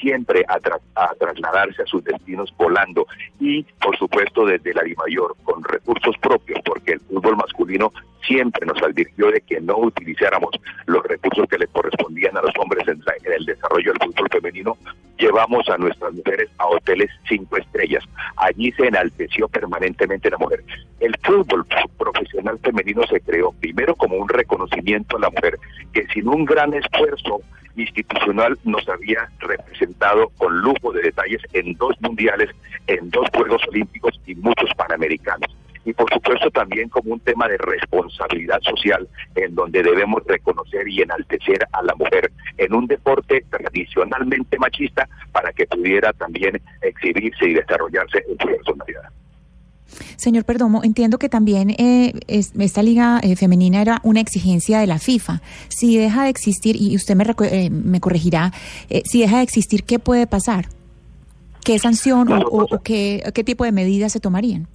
siempre a, tra a trasladarse a sus destinos volando y, por supuesto, desde la Mayor con recursos propios, porque el fútbol masculino siempre nos advirtió de que no utilizáramos los recursos que le correspondían a los hombres en, en el desarrollo del fútbol femenino, llevamos a nuestras mujeres a hoteles cinco estrellas. Allí se enalteció permanentemente la mujer. El fútbol profesional femenino se creó primero como un reconocimiento a la mujer, que sin un gran esfuerzo institucional nos había representado con lujo de detalles en dos mundiales, en dos Juegos Olímpicos y muchos Panamericanos y por supuesto también como un tema de responsabilidad social en donde debemos reconocer y enaltecer a la mujer en un deporte tradicionalmente machista para que pudiera también exhibirse y desarrollarse en su personalidad. Señor Perdomo, entiendo que también eh, es- esta liga eh, femenina era una exigencia de la FIFA. Si deja de existir, y usted me, eh, me corregirá, eh, si deja de existir, ¿qué puede pasar? ¿Qué sanción o, o- o qué, qué tipo de medidas se tomarían?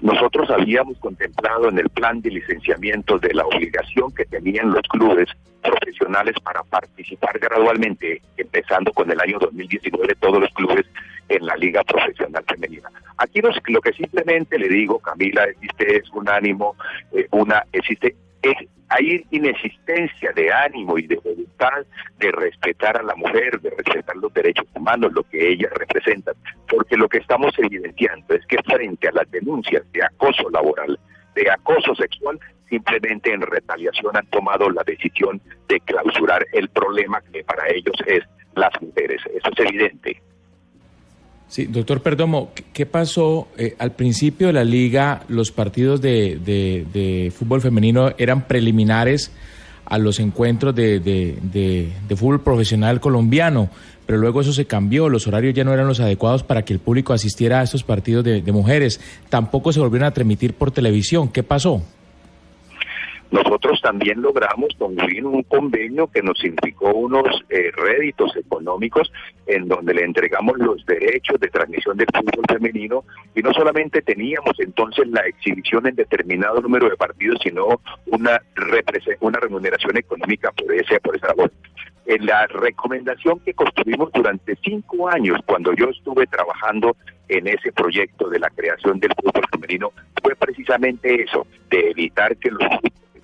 Nosotros habíamos contemplado en el plan de licenciamiento de la obligación que tenían los clubes profesionales para participar gradualmente, empezando con el año 2019, todos los clubes en la liga profesional femenina. Aquí lo que simplemente le digo, Camila, existe es un ánimo, eh, una existe es, hay inexistencia de ánimo y de voluntad de respetar a la mujer, de respetar los derechos humanos, lo que ellas representan, porque lo que estamos evidenciando es que frente a las denuncias de acoso laboral, de acoso sexual, simplemente en retaliación han tomado la decisión de clausurar el problema que para ellos es las mujeres. Eso es evidente. Sí, doctor Perdomo, ¿qué- ¿qué pasó? Eh, al principio de la liga, los partidos de, de- de fútbol femenino eran preliminares a los encuentros de, de- fútbol profesional colombiano, pero luego eso se cambió, los horarios ya no eran los adecuados para que el público asistiera a estos partidos de mujeres, tampoco se volvieron a transmitir por televisión. ¿Qué pasó? Nosotros también logramos concluir un convenio que nos significó unos eh, réditos económicos en donde le entregamos los derechos de transmisión del fútbol femenino y no solamente teníamos entonces la exhibición en determinado número de partidos, sino una, una remuneración económica por ese por esa labor. En la recomendación que construimos durante cinco años, cuando yo estuve trabajando en ese proyecto de la creación del fútbol femenino, fue precisamente eso, de evitar que los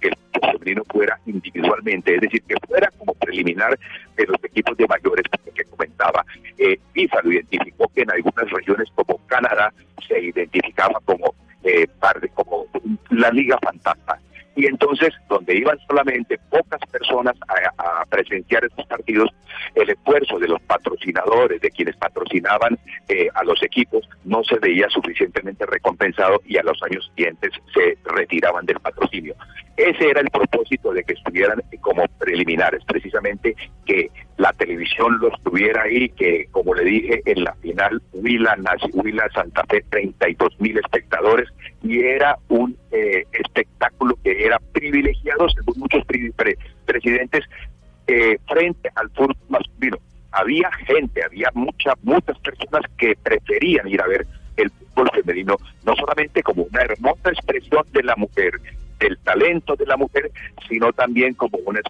que el femenino fuera individualmente, es decir, que fuera como preliminar de los equipos de mayores que comentaba. Eh, FIFA lo identificó que en algunas regiones como Canadá se identificaba como eh, como la liga fantasma. Y entonces, donde iban solamente pocas personas a, presenciar estos partidos, el esfuerzo de los patrocinadores, de quienes patrocinaban eh, a los equipos, no se veía suficientemente recompensado y a los años siguientes se retiraban del patrocinio. Ese era el propósito de que estuvieran como preliminares, precisamente que la televisión los tuviera ahí, que como le dije en la final, Huila, Huila Santa Fe, 32 mil espectadores, y era un eh, espectáculo que era privilegiado, según muchos pre- presidentes, eh, frente al fútbol masculino. Había gente, había mucha, muchas personas que preferían ir a ver el fútbol femenino, no solamente como una hermosa expresión de la mujer, del talento de la mujer, sino también como una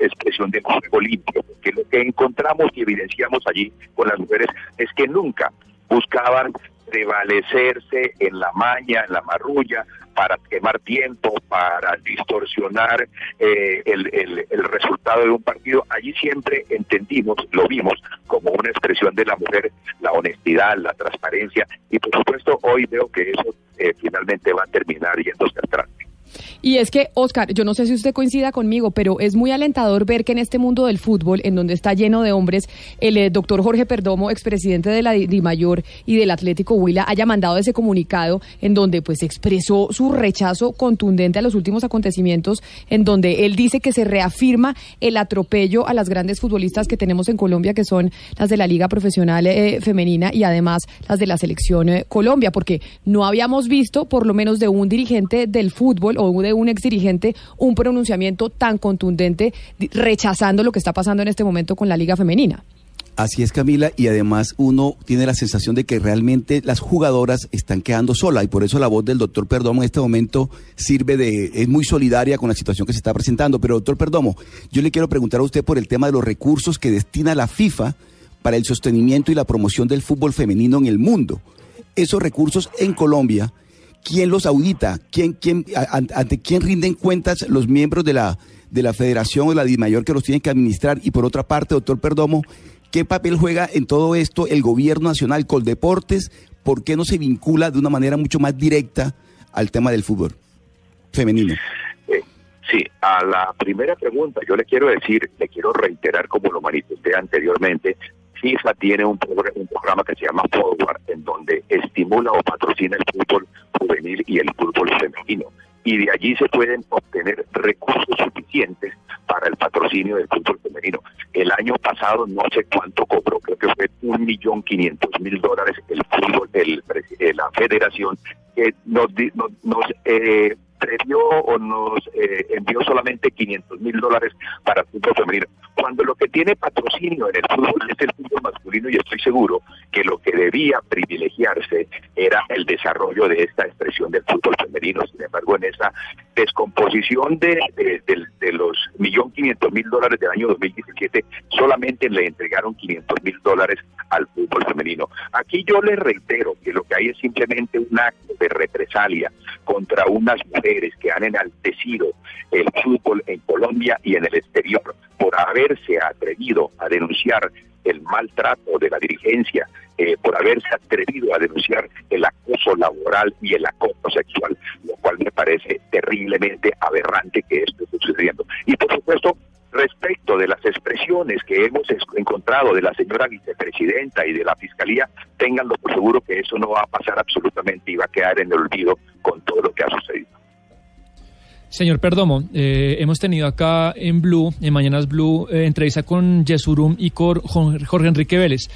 expresión de juego limpio, porque lo que encontramos y evidenciamos allí con las mujeres es que nunca buscaban prevalecerse en la maña, en la marrulla, para quemar tiempo, para distorsionar eh, el, el- el resultado de un partido. Allí siempre entendimos, lo vimos como una expresión de la mujer, la honestidad, la transparencia, y por supuesto hoy veo que eso eh, finalmente va a terminar yéndose atrás. Y es que, Oscar, yo no sé si usted coincida conmigo, pero es muy alentador ver que en este mundo del fútbol, en donde está lleno de hombres, el eh, doctor Jorge Perdomo, expresidente de la Di- Dimayor y del Atlético Huila, haya mandado ese comunicado en donde pues expresó su rechazo contundente a los últimos acontecimientos, en donde él dice que se reafirma el atropello a las grandes futbolistas que tenemos en Colombia, que son las de la Liga Profesional eh, Femenina y además las de la Selección eh, Colombia, porque no habíamos visto, por lo menos de un dirigente del fútbol de un exdirigente, un pronunciamiento tan contundente rechazando lo que está pasando en este momento con la Liga Femenina. Así es, Camila, y además uno tiene la sensación de que realmente las jugadoras están quedando solas y por eso la voz del doctor Perdomo en este momento sirve de, es muy solidaria con la situación que se está presentando. Pero doctor Perdomo, yo le quiero preguntar a usted por el tema de los recursos que destina la FIFA para el sostenimiento y la promoción del fútbol femenino en el mundo. Esos recursos en Colombia, ¿quién los audita? ¿Quién, quién, ¿Ante quién rinden cuentas los miembros de la, de la federación o la DIMAYOR que los tienen que administrar? Y por otra parte, doctor Perdomo, ¿Qué papel juega en todo esto el gobierno nacional Coldeportes? ¿Por qué no se vincula de una manera mucho más directa al tema del fútbol femenino? Eh, Sí, a la primera pregunta yo le quiero decir, le quiero reiterar como lo manifesté anteriormente, FIFA tiene un, progr- un programa que se llama Forward, en donde estimula o patrocina el fútbol juvenil y el fútbol femenino. Y de allí se pueden obtener recursos suficientes para el patrocinio del fútbol femenino. El año pasado no sé cuánto cobró, creo que fue un millón quinientos mil dólares el fútbol, el, la federación que nos, nos, eh, previó o nos eh, envió solamente 500 mil dólares para el fútbol femenino, cuando lo que tiene patrocinio en el fútbol es el fútbol masculino y estoy seguro que lo que debía privilegiarse era el desarrollo de esta expresión del fútbol femenino. Sin embargo, en esa descomposición de, de, de- de los millón quinientos mil dólares del año 2017, solamente le entregaron 500 mil dólares al fútbol femenino. Aquí yo les reitero que lo que hay es simplemente un acto de represalia contra unas mujeres que han enaltecido el fútbol en Colombia y en el exterior por haberse atrevido a denunciar el maltrato de la dirigencia, eh, por haberse atrevido a denunciar el acoso laboral y el acoso sexual, lo cual me parece terriblemente aberrante que esto esté sucediendo. Y por supuesto, respecto de las expresiones que hemos encontrado de la señora vicepresidenta y de la fiscalía, ténganlo por seguro que eso no va a pasar absolutamente y va a quedar en el olvido con todo lo que ha sucedido. Señor Perdomo, eh, hemos tenido acá en Blue, en Mañanas Blue, eh, entrevista con Yesurum y con Jorge Enrique Vélez.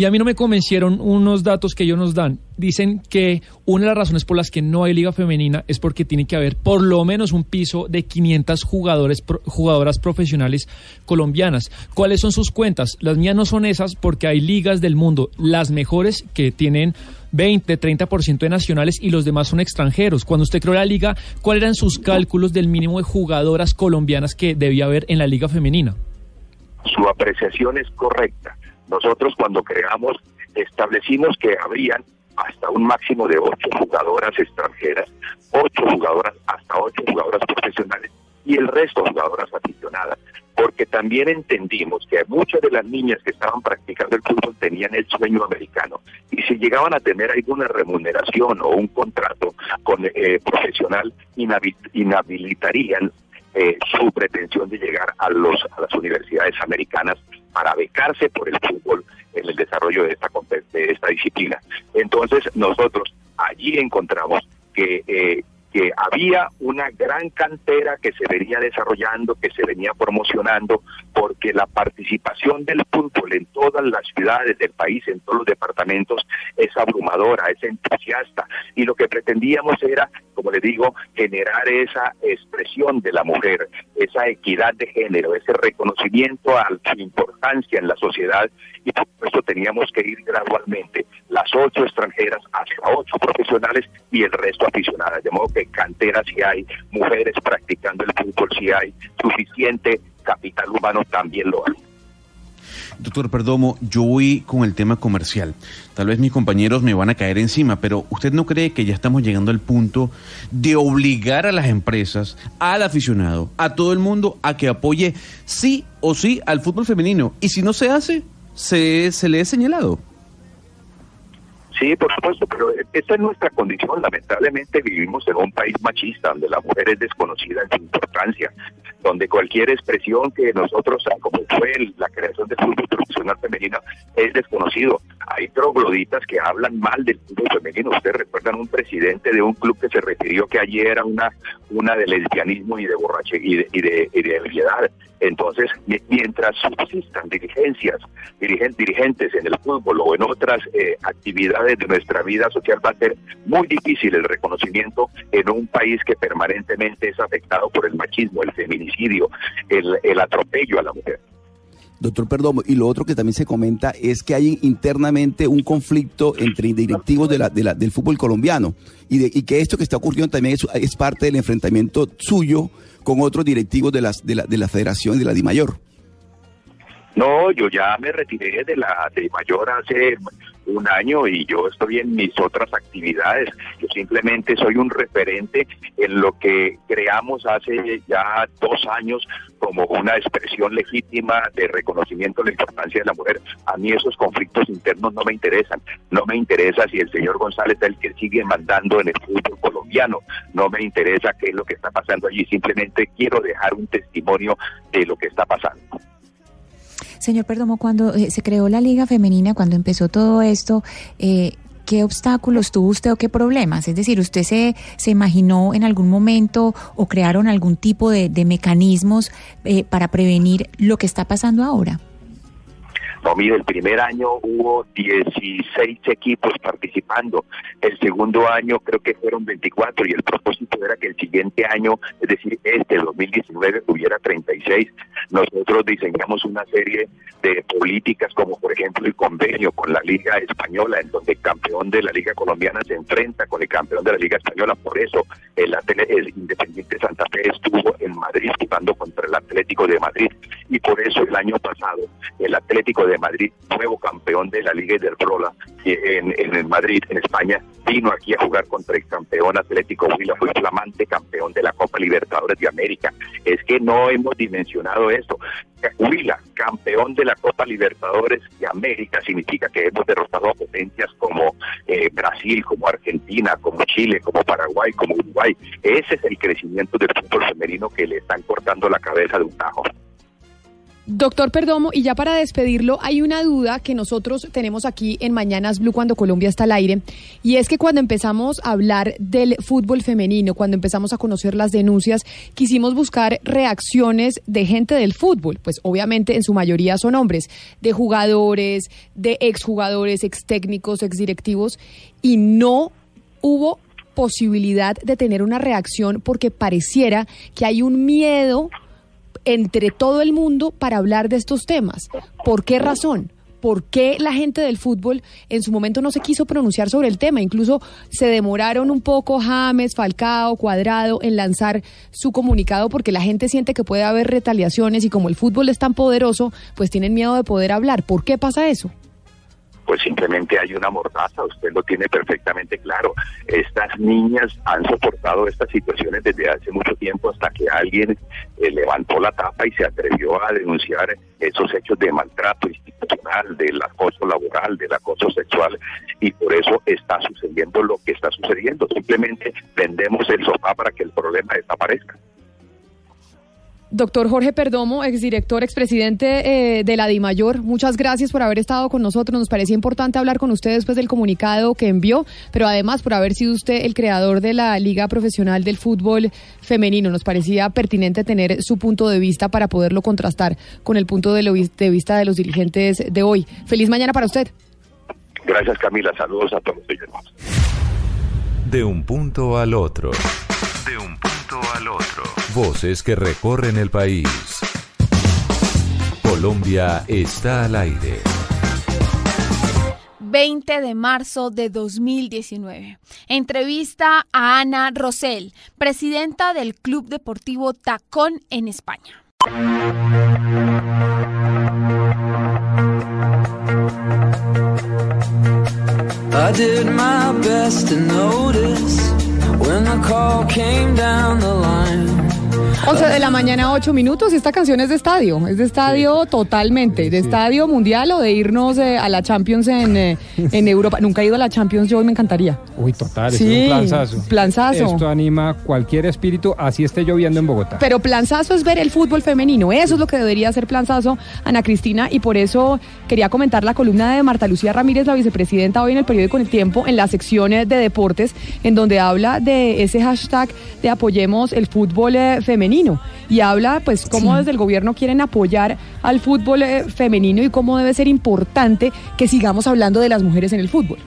Y a mí no me convencieron unos datos que ellos nos dan. Dicen que una de las razones por las que no hay liga femenina es porque tiene que haber por lo menos un piso de 500 jugadores, jugadoras profesionales colombianas. ¿Cuáles son sus cuentas? Las mías no son esas porque hay ligas del mundo, las mejores que tienen 20, 30% de nacionales y los demás son extranjeros. Cuando usted creó la liga, ¿cuáles eran sus cálculos del mínimo de jugadoras colombianas que debía haber en la liga femenina? su apreciación es correcta. Nosotros cuando creamos establecimos que habrían hasta un máximo de ocho jugadoras extranjeras, ocho jugadoras, hasta ocho jugadoras profesionales y el resto jugadoras aficionadas, porque también entendimos que muchas de las niñas que estaban practicando el fútbol tenían el sueño americano y si llegaban a tener alguna remuneración o un contrato con eh, profesional inhabi- inhabilitarían eh, su pretensión de llegar a los a las universidades americanas para becarse por el fútbol en el desarrollo de esta de esta disciplina. Entonces nosotros allí encontramos que eh, que había una gran cantera que se venía desarrollando, que se venía promocionando, porque la participación del fútbol en todas las ciudades del país, en todos los departamentos, es abrumadora, es entusiasta. Y lo que pretendíamos era, como le digo, generar esa expresión de la mujer, esa equidad de género, ese reconocimiento a su importancia en la sociedad. Y por supuesto teníamos que ir gradualmente, las ocho extranjeras hacia ocho profesionales y el resto aficionadas. De modo que canteras si hay, mujeres practicando el fútbol si hay, suficiente capital humano también lo hay. Doctor Perdomo, yo voy con el tema comercial. Tal vez mis compañeros me van a caer encima, pero ¿usted no cree que ya estamos llegando al punto de obligar a las empresas, al aficionado, a todo el mundo a que apoye sí o sí al fútbol femenino? Y si no se hace, se, se le es señalado. Sí, por supuesto, pero esta es nuestra condición. Lamentablemente vivimos en un país machista donde la mujer es desconocida en su importancia, donde cualquier expresión que nosotros, como fue la creación del fútbol profesional femenino, es desconocido. Hay trogloditas que hablan mal del fútbol femenino. Ustedes recuerdan un presidente de un club que se refirió que allí era una una de lesbianismo y de borrache y de, y de, y de. Entonces, mi- mientras subsistan dirigencias, dirigen- dirigentes en el fútbol o en otras eh, actividades de nuestra vida social, va a ser muy difícil el reconocimiento en un país que permanentemente es afectado por el machismo, el feminicidio, el, el atropello a la mujer. Doctor Perdomo, y lo otro que también se comenta es que hay internamente un conflicto entre directivos de la, de la- del fútbol colombiano y, de- y que esto que está ocurriendo también es parte del enfrentamiento suyo con otros directivos de, las, de, la, de la federación de la DIMAYOR. No, yo ya me retiré de la de mayor hace un año y yo estoy en mis otras actividades. Yo simplemente soy un referente en lo que creamos hace ya dos años como una expresión legítima de reconocimiento de la importancia de la mujer. A mí esos conflictos internos no me interesan. No me interesa si el señor González es el que sigue mandando en el fútbol colombiano. No me interesa qué es lo que está pasando allí. Simplemente quiero dejar un testimonio de lo que está pasando. Señor Perdomo, cuando eh, se creó la Liga Femenina, cuando empezó todo esto, eh, ¿qué obstáculos tuvo usted o qué problemas? Es decir, ¿usted se, se imaginó en algún momento o crearon algún tipo de, de mecanismos eh, para prevenir lo que está pasando ahora? No, mire, el primer año hubo 16 equipos participando, el segundo año creo que fueron 24 y el propósito era que el siguiente año, es decir, este 2019, hubiera 36. Nosotros diseñamos una serie de políticas como por ejemplo el convenio con la Liga Española, en donde el campeón de la Liga Colombiana se enfrenta con el campeón de la Liga Española. Por eso el, el Independiente Santa Fe estuvo en Madrid jugando contra el Atlético de Madrid y por eso el año pasado el Atlético de Madrid, nuevo campeón de la Liga del Rola en, en el Madrid, en España, vino aquí a jugar contra el campeón Atlético Huila, fue flamante campeón de la Copa Libertadores de América. Es que no hemos dimensionado esto. Huila, campeón de la Copa Libertadores de América, significa que hemos derrotado a potencias como eh, Brasil, como Argentina, como Chile, como Paraguay, como Uruguay. Ese es el crecimiento del fútbol femenino que le están cortando la cabeza de un tajo. Doctor Perdomo, y ya para despedirlo, hay una duda que nosotros tenemos aquí en Mañanas Blue cuando Colombia está al aire, y es que cuando empezamos a hablar del fútbol femenino, cuando empezamos a conocer las denuncias, quisimos buscar reacciones de gente del fútbol, pues obviamente en su mayoría son hombres, de jugadores, de exjugadores, ex técnicos, ex directivos, y no hubo posibilidad de tener una reacción porque pareciera que hay un miedo entre todo el mundo para hablar de estos temas. ¿Por qué razón? ¿Por qué la gente del fútbol en su momento no se quiso pronunciar sobre el tema? Incluso se demoraron un poco James, Falcao, Cuadrado en lanzar su comunicado porque la gente siente que puede haber retaliaciones y como el fútbol es tan poderoso, pues tienen miedo de poder hablar. ¿Por qué pasa eso? Pues simplemente hay una mordaza, usted lo tiene perfectamente claro. Estas niñas han soportado estas situaciones desde hace mucho tiempo hasta que alguien eh, levantó la tapa y se atrevió a denunciar esos hechos de maltrato institucional, del acoso laboral, del acoso sexual, y por eso está sucediendo lo que está sucediendo. Simplemente vendemos el sofá para que el problema desaparezca. Doctor Jorge Perdomo, exdirector, expresidente eh, de la DIMAYOR, muchas gracias por haber estado con nosotros. Nos parecía importante hablar con usted después del comunicado que envió, pero además por haber sido usted el creador de la Liga Profesional del Fútbol Femenino. Nos parecía pertinente tener su punto de vista para poderlo contrastar con el punto de, lo vis- de vista de los dirigentes de hoy. Feliz mañana para usted. Gracias Camila, saludos a todos ellos. De un punto al otro. De un punto al otro. Voces que recorren el país. Colombia está al aire. 20 de marzo de 2019. Entrevista a Ana Rosell, presidenta del Club Deportivo Tacón en España. I did my best to notice when the call came down the line. 11 de la mañana, 8 minutos. Esta canción es de estadio, es de estadio totalmente, de estadio mundial o de irnos eh, a la Champions en, eh, en Europa. Nunca he ido a la Champions, yo me encantaría. Uy, total, Sí, es un planzazo. planzazo. Esto anima cualquier espíritu, así esté lloviendo en Bogotá. Pero planzazo es ver el fútbol femenino, eso es lo que debería ser planzazo, Ana Cristina, y por eso quería comentar la columna de Marta Lucía Ramírez, la vicepresidenta, hoy en el periódico El Tiempo, en la sección eh, de deportes, en donde habla de ese hashtag de apoyemos el fútbol eh, femenino. Y habla, pues, cómo desde el gobierno quieren apoyar al fútbol eh, femenino y cómo debe ser importante que sigamos hablando de las mujeres en el fútbol.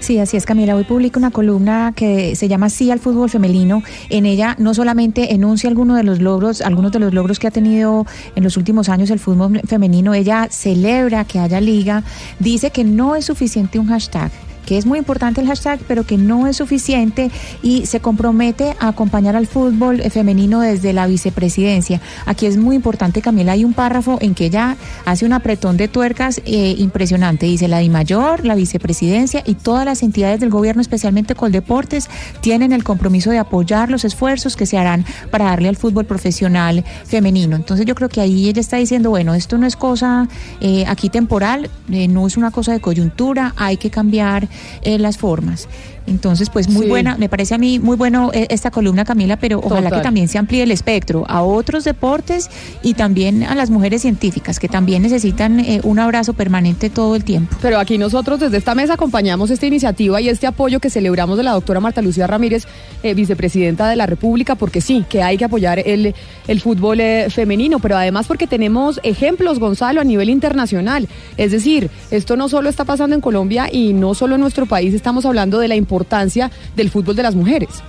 Sí, así es, Camila. Hoy publica una columna que se llama Sí al fútbol femenino. En ella no solamente enuncia algunos de los logros, algunos de los logros que ha tenido en los últimos años el fútbol femenino, ella celebra que haya liga, dice que no es suficiente un hashtag que es muy importante el hashtag, pero que no es suficiente y se compromete a acompañar al fútbol femenino desde la vicepresidencia. Aquí es muy importante, Camila, hay un párrafo en que ella hace un apretón de tuercas eh, impresionante. Dice la DIMAYOR, la vicepresidencia y todas las entidades del gobierno, especialmente Coldeportes, tienen el compromiso de apoyar los esfuerzos que se harán para darle al fútbol profesional femenino. Entonces yo creo que ahí ella está diciendo, bueno, esto no es cosa eh, aquí temporal, eh, no es una cosa de coyuntura, hay que cambiar eh, las formas. Entonces, pues muy Sí. buena, me parece a mí muy bueno eh, esta columna, Camila, pero ojalá que también se amplíe el espectro a otros deportes y también a las mujeres científicas, que también necesitan eh, un abrazo permanente todo el tiempo. Pero aquí nosotros desde esta mesa acompañamos esta iniciativa y este apoyo que celebramos de la doctora Marta Lucía Ramírez, eh, vicepresidenta de la República, porque sí, que hay que apoyar el, el fútbol eh, femenino, pero además porque tenemos ejemplos, Gonzalo, a nivel internacional. Es decir, esto no solo está pasando en Colombia y no solo en nuestro país, estamos hablando de la importancia del fútbol de las mujeres.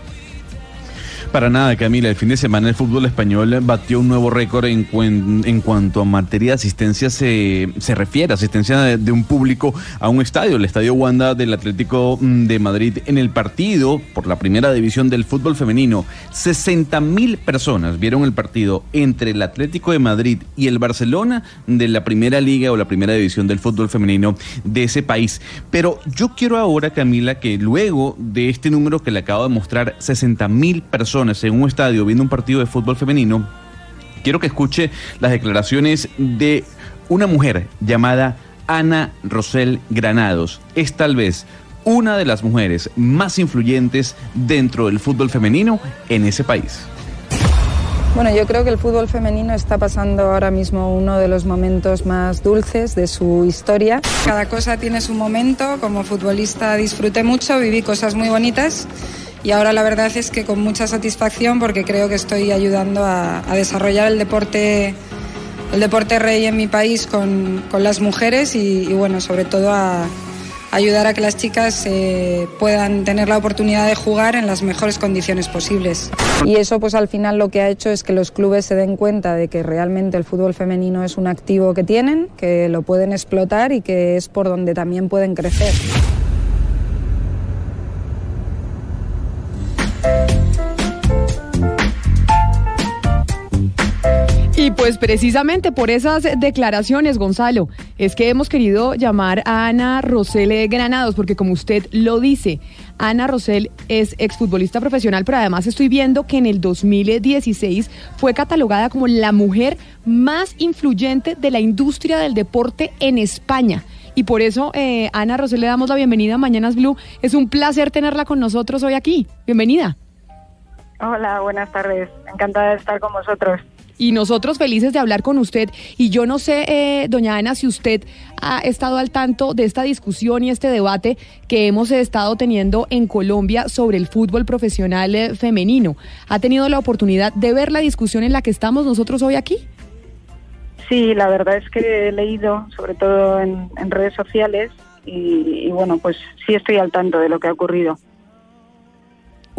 Para nada, Camila. El fin de semana el fútbol español batió un nuevo récord en, cuanto a materia de asistencia se, se refiere, asistencia de, de un público a un estadio, el Estadio Wanda del Atlético mm, de Madrid. En el partido por la primera división del fútbol femenino, 60 mil personas vieron el partido entre el Atlético de Madrid y el Barcelona de la primera liga o la primera división del fútbol femenino de ese país. Pero yo quiero ahora, Camila, que luego de este número que le acabo de mostrar, 60 mil personas en un estadio viendo un partido de fútbol femenino, quiero que escuche las declaraciones de una mujer llamada Ana Rosel Granados. Es tal vez una de las mujeres más influyentes dentro del fútbol femenino en ese país. Bueno, yo creo que el fútbol femenino está pasando ahora mismo uno de los momentos más dulces de su historia. Cada cosa tiene su momento. Como futbolista disfruté mucho, viví cosas muy bonitas y ahora la verdad es que con mucha satisfacción porque creo que estoy ayudando a, desarrollar el deporte, el deporte rey en mi país con, con las mujeres y, y, bueno, sobre todo a ayudar a que las chicas eh, puedan tener la oportunidad de jugar en las mejores condiciones posibles. Y eso pues al final lo que ha hecho es que los clubes se den cuenta de que realmente el fútbol femenino es un activo que tienen, que lo pueden explotar y que es por donde también pueden crecer. Y pues precisamente por esas declaraciones, Gonzalo, es que hemos querido llamar a Ana Rosel Granados, porque como usted lo dice, Ana Rosel es exfutbolista profesional, pero además estoy viendo que en el 2016 fue catalogada como la mujer más influyente de la industria del deporte en España. Y por eso, eh, Ana Rosel, le damos la bienvenida a Mañanas Blue. Es un placer tenerla con nosotros hoy aquí. Bienvenida. Hola, buenas tardes. Encantada de estar con vosotros. Y nosotros felices de hablar con usted. Y yo no sé, eh, doña Ana, si usted ha estado al tanto de esta discusión y este debate que hemos estado teniendo en Colombia sobre el fútbol profesional eh, femenino. ¿Ha tenido la oportunidad de ver la discusión en la que estamos nosotros hoy aquí? Sí, la verdad es que he leído, sobre todo en, en redes sociales, y, y bueno, pues sí estoy al tanto de lo que ha ocurrido.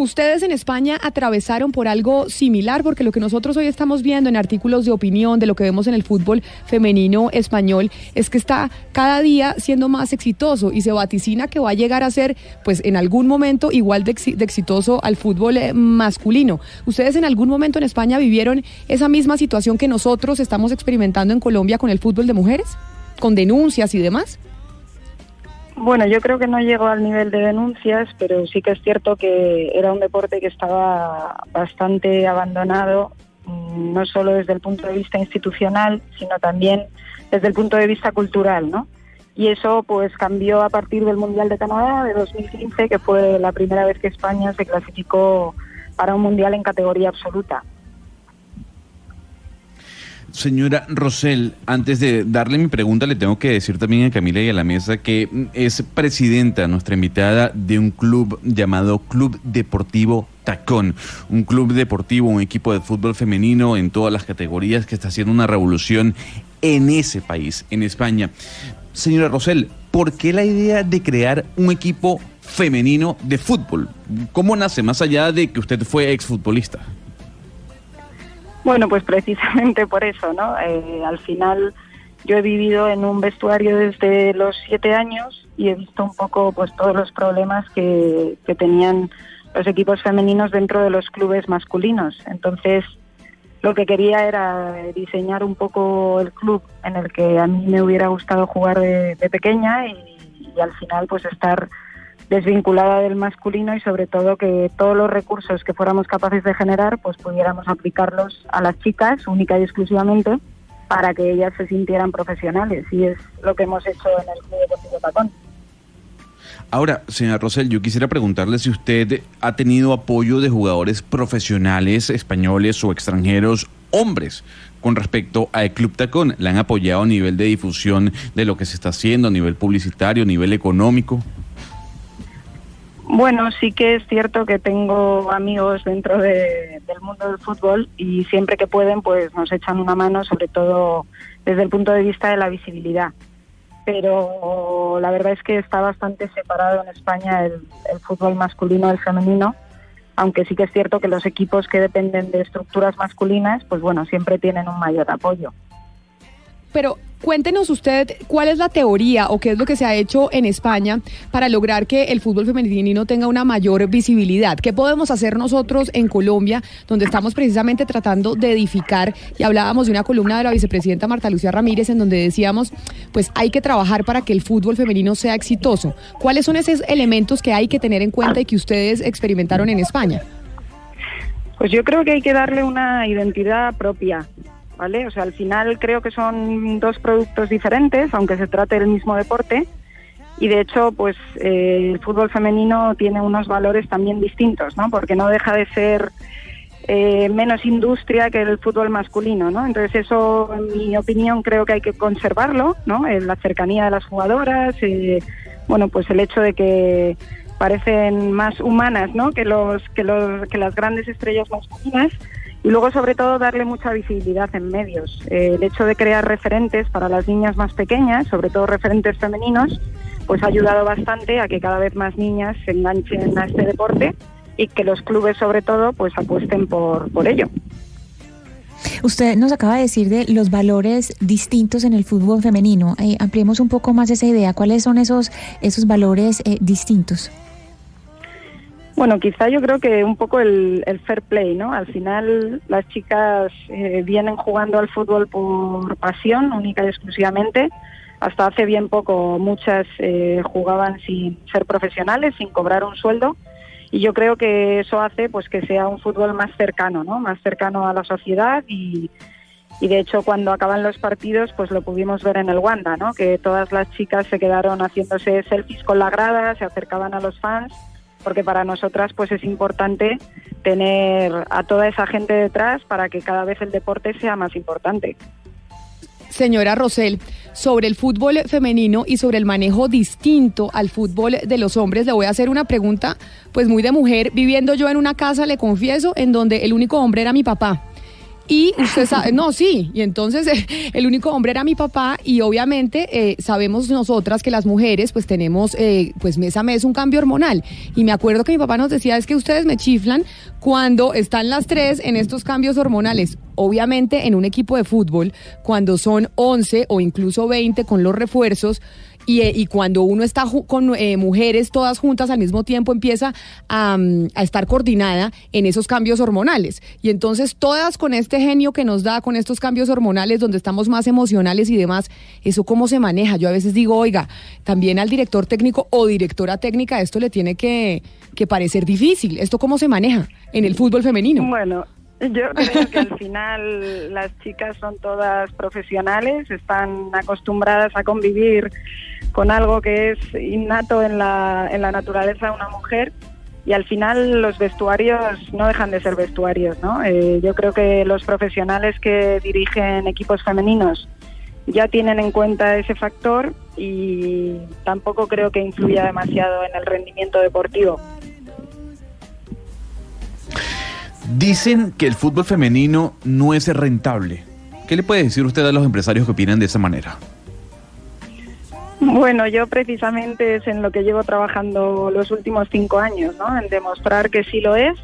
Ustedes en España atravesaron por algo similar, porque lo que nosotros hoy estamos viendo en artículos de opinión de lo que vemos en el fútbol femenino español es que está cada día siendo más exitoso y se vaticina que va a llegar a ser, pues en algún momento, igual de, de exitoso al fútbol eh, masculino. ¿Ustedes en algún momento en España vivieron esa misma situación que nosotros estamos experimentando en Colombia con el fútbol de mujeres? ¿Con denuncias y demás? Bueno, yo creo que no llegó al nivel de denuncias, pero sí que es cierto que era un deporte que estaba bastante abandonado, mm, no solo desde el punto de vista institucional, sino también desde el punto de vista cultural, ¿no? Y eso pues cambió a partir del Mundial de Canadá de 2015, que fue la primera vez que España se clasificó para un mundial en categoría absoluta. Señora Rosel, antes de darle mi pregunta, le tengo que decir también a Camila y a la mesa que mm, es presidenta, nuestra invitada, de un club llamado Club Deportivo Tacón. Un club deportivo, un equipo de fútbol femenino en todas las categorías que está haciendo una revolución en ese país, en España. Señora Rosel, ¿por qué la idea de crear un equipo femenino de fútbol? ¿Cómo nace más allá de que usted fue exfutbolista? Bueno, pues precisamente por eso, ¿no? Eh, al final Yo he vivido en un vestuario desde los siete años y he visto un poco pues todos los problemas que, que tenían los equipos femeninos dentro de los clubes masculinos. Entonces, lo que quería era diseñar un poco el club en el que a mí me hubiera gustado jugar de, pequeña y, y al final pues estar desvinculada del masculino y sobre todo que todos los recursos que fuéramos capaces de generar pues pudiéramos aplicarlos a las chicas única y exclusivamente para que ellas se sintieran profesionales y es lo que hemos hecho en el Club Deportivo Tacón. Ahora, señora Rosel, yo quisiera preguntarle si usted ha tenido apoyo de jugadores profesionales españoles o extranjeros, hombres, con respecto al Club Tacón. ¿Le han apoyado a nivel de difusión de lo que se está haciendo, a nivel publicitario, a nivel económico? Bueno, sí que es cierto que tengo amigos dentro de- del mundo del fútbol y siempre que pueden pues nos echan una mano, sobre todo desde el punto de vista de la visibilidad. Pero la verdad es que está bastante separado en España el, el fútbol masculino del femenino, aunque sí que es cierto que los equipos que dependen de estructuras masculinas, pues bueno, siempre tienen un mayor apoyo. Pero cuéntenos usted cuál es la teoría o qué es lo que se ha hecho en España para lograr que el fútbol femenino tenga una mayor visibilidad. ¿Qué podemos hacer nosotros en Colombia, donde estamos precisamente tratando de edificar? Y hablábamos de una columna de la vicepresidenta Marta Lucía Ramírez en donde decíamos, pues hay que trabajar para que el fútbol femenino sea exitoso. ¿Cuáles son esos elementos que hay que tener en cuenta y que ustedes experimentaron en España? Pues yo creo que hay que darle una identidad propia, ¿vale? O sea, al final creo que son dos productos diferentes, aunque se trate del mismo deporte. Y de hecho, pues eh, el fútbol femenino tiene unos valores también distintos, ¿no? Porque no deja de ser eh, menos industria que el fútbol masculino, ¿no? Entonces eso, en mi opinión, creo que hay que conservarlo, ¿no? Eh, la cercanía de las jugadoras, eh, bueno, pues el hecho de que parecen más humanas, ¿no? Que los que los que las grandes estrellas masculinas y luego sobre todo darle mucha visibilidad en medios. Eh, el hecho de crear referentes para las niñas más pequeñas, sobre todo referentes femeninos, pues ha ayudado bastante a que cada vez más niñas se enganchen a este deporte y que los clubes sobre todo pues apuesten por, por ello. Usted nos acaba de decir de los valores distintos en el fútbol femenino. Eh, ampliemos un poco más esa idea. ¿Cuáles son esos, esos valores eh, distintos? Bueno, quizá yo creo que un poco el, el fair play, ¿no? Al final las chicas eh, vienen jugando al fútbol por pasión, única y exclusivamente. Hasta hace bien poco muchas eh, jugaban sin ser profesionales, sin cobrar un sueldo. Y yo creo que eso hace pues que sea un fútbol más cercano, ¿no? Más cercano a la sociedad y, y de hecho cuando acaban los partidos pues lo pudimos ver en el Wanda, ¿no? Que todas las chicas se quedaron haciéndose selfies con la grada, se acercaban a los fans porque para nosotras pues es importante tener a toda esa gente detrás para que cada vez el deporte sea más importante. Señora Rosel, sobre el fútbol femenino y sobre el manejo distinto al fútbol de los hombres, le voy a hacer una pregunta, pues muy de mujer, viviendo yo en una casa, le confieso, en donde el único hombre era mi papá. Y usted sabe, no, sí, y entonces el único hombre era mi papá y obviamente eh, sabemos nosotras que las mujeres pues tenemos eh, pues mes a mes un cambio hormonal. Y me acuerdo que mi papá nos decía es que ustedes me chiflan cuando están las tres en estos cambios hormonales. Obviamente en un equipo de fútbol, cuando son 11 o incluso 20 con los refuerzos, y, eh, y cuando uno está con eh, mujeres todas juntas al mismo tiempo empieza a, mm, a estar coordinada en esos cambios hormonales. Y entonces todas con este genio que nos da, con estos cambios hormonales donde estamos más emocionales y demás, ¿eso cómo se maneja? Yo a veces digo, oiga, también al director técnico o directora técnica esto le tiene que, que parecer difícil. ¿Esto cómo se maneja en el fútbol femenino? Bueno, yo creo que al final las chicas son todas profesionales, están acostumbradas a convivir con algo que es innato en la, en la naturaleza de una mujer y al final los vestuarios no dejan de ser vestuarios, ¿no? Eh, yo creo que los profesionales que dirigen equipos femeninos ya tienen en cuenta ese factor y tampoco creo que influya demasiado en el rendimiento deportivo. Dicen que el fútbol femenino no es rentable. ¿Qué le puede decir usted a los empresarios que opinan de esa manera? Bueno, yo precisamente es en lo que llevo trabajando los últimos cinco años, ¿no? En demostrar que sí lo es.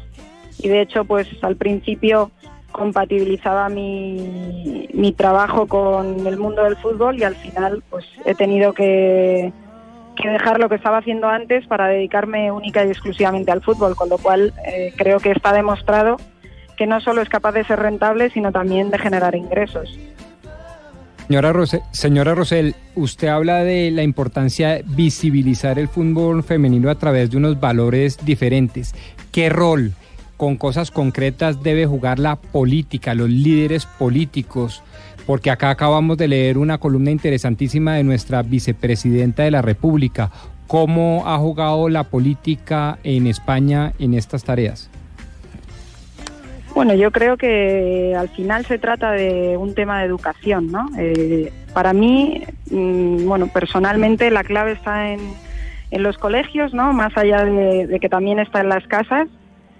Y de hecho, pues al principio compatibilizaba mi, mi trabajo con el mundo del fútbol y al final pues he tenido que, que dejar lo que estaba haciendo antes para dedicarme única y exclusivamente al fútbol, con lo cual eh, creo que está demostrado que no solo es capaz de ser rentable, sino también de generar ingresos. Señora, Rose- señora Rosel, usted habla de la importancia de visibilizar el fútbol femenino a través de unos valores diferentes. ¿Qué rol, con cosas concretas, debe jugar la política, los líderes políticos? Porque acá acabamos de leer una columna interesantísima de nuestra vicepresidenta de la República. ¿Cómo ha jugado la política en España en estas tareas? Bueno, yo creo que al final se trata de un tema de educación, ¿no? Eh, para mí, mm, bueno, personalmente la clave está en, en los colegios, ¿no? Más allá de, que también está en las casas.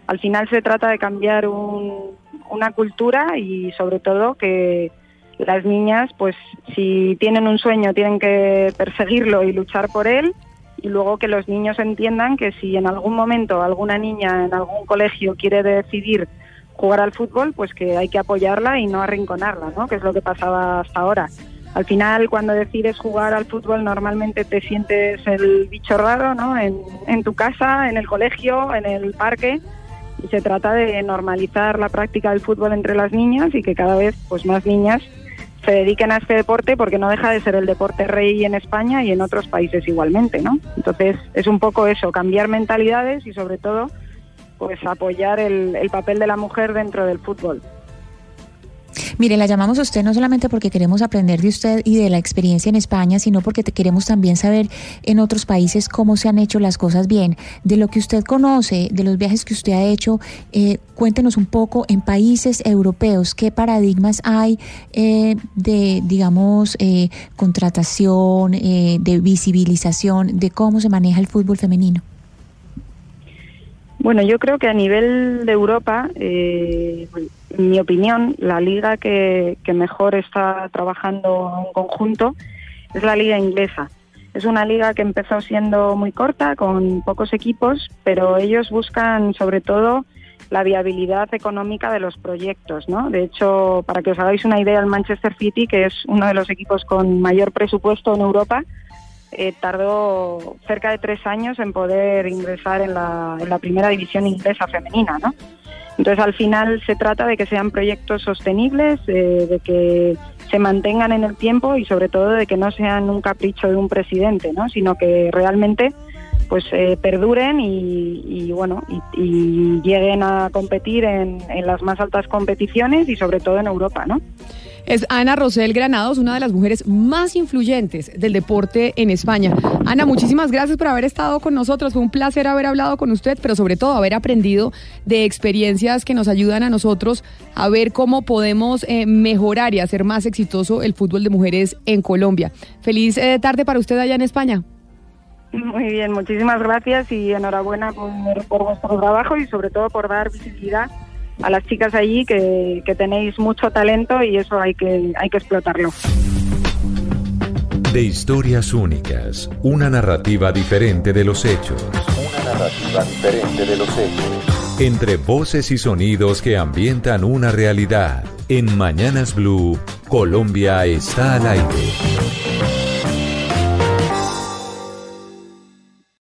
Al final se trata de cambiar un- una cultura y sobre todo que las niñas, pues si tienen un sueño, tienen que perseguirlo y luchar por él. Y luego que los niños entiendan que si en algún momento alguna niña en algún colegio quiere decidir jugar al fútbol, pues que hay que apoyarla y no arrinconarla, ¿no? Que es lo que pasaba hasta ahora. Al final, cuando decides jugar al fútbol, normalmente te sientes el bicho raro, ¿no? En, en tu casa, en el colegio, en el parque. Y se trata de normalizar la práctica del fútbol entre las niñas y que cada vez, pues, más niñas se dediquen a este deporte porque no deja de ser el deporte rey en España y en otros países igualmente, ¿no? Entonces, es un poco eso, cambiar mentalidades y sobre todo pues apoyar el, el papel de la mujer dentro del fútbol. Mire, la llamamos a usted no solamente porque queremos aprender de usted y de la experiencia en España, sino porque te queremos también saber en otros países cómo se han hecho las cosas bien. De lo que usted conoce, de los viajes que usted ha hecho, eh, cuéntenos un poco en países europeos, qué paradigmas hay eh, de, digamos, eh, contratación, eh, de visibilización, de cómo se maneja el fútbol femenino. Bueno, yo creo que a nivel de Europa, eh, en mi opinión, la liga que, que mejor está trabajando en conjunto es la liga inglesa. Es una liga que empezó siendo muy corta, con pocos equipos, pero ellos buscan sobre todo la viabilidad económica de los proyectos, ¿no? De hecho, para que os hagáis una idea, el Manchester City, que es uno de los equipos con mayor presupuesto en Europa, eh, tardó cerca de tres años en poder ingresar en la, primera división inglesa femenina, ¿no? Entonces, al final se trata de que sean proyectos sostenibles, eh, de que se mantengan en el tiempo y sobre todo de que no sean un capricho de un presidente, ¿no? Sino que realmente pues eh, perduren y, y, bueno y, y lleguen a competir en, en las más altas competiciones y sobre todo en Europa, ¿no? Es Ana Rosel Granados, una de las mujeres más influyentes del deporte en España. Ana, muchísimas gracias por haber estado con nosotros. Fue un placer haber hablado con usted, pero sobre todo haber aprendido de experiencias que nos ayudan a nosotros a ver cómo podemos eh, mejorar y hacer más exitoso el fútbol de mujeres en Colombia. Feliz eh, tarde para usted allá en España. Muy bien, muchísimas gracias y enhorabuena por, por vuestro trabajo y sobre todo por dar visibilidad a las chicas allí que, que tenéis mucho talento y eso hay que, hay que explotarlo. De historias únicas, una narrativa diferente de los hechos. Una narrativa diferente de los hechos. Entre voces y sonidos que ambientan una realidad. En Mañanas Blue, Colombia está al aire.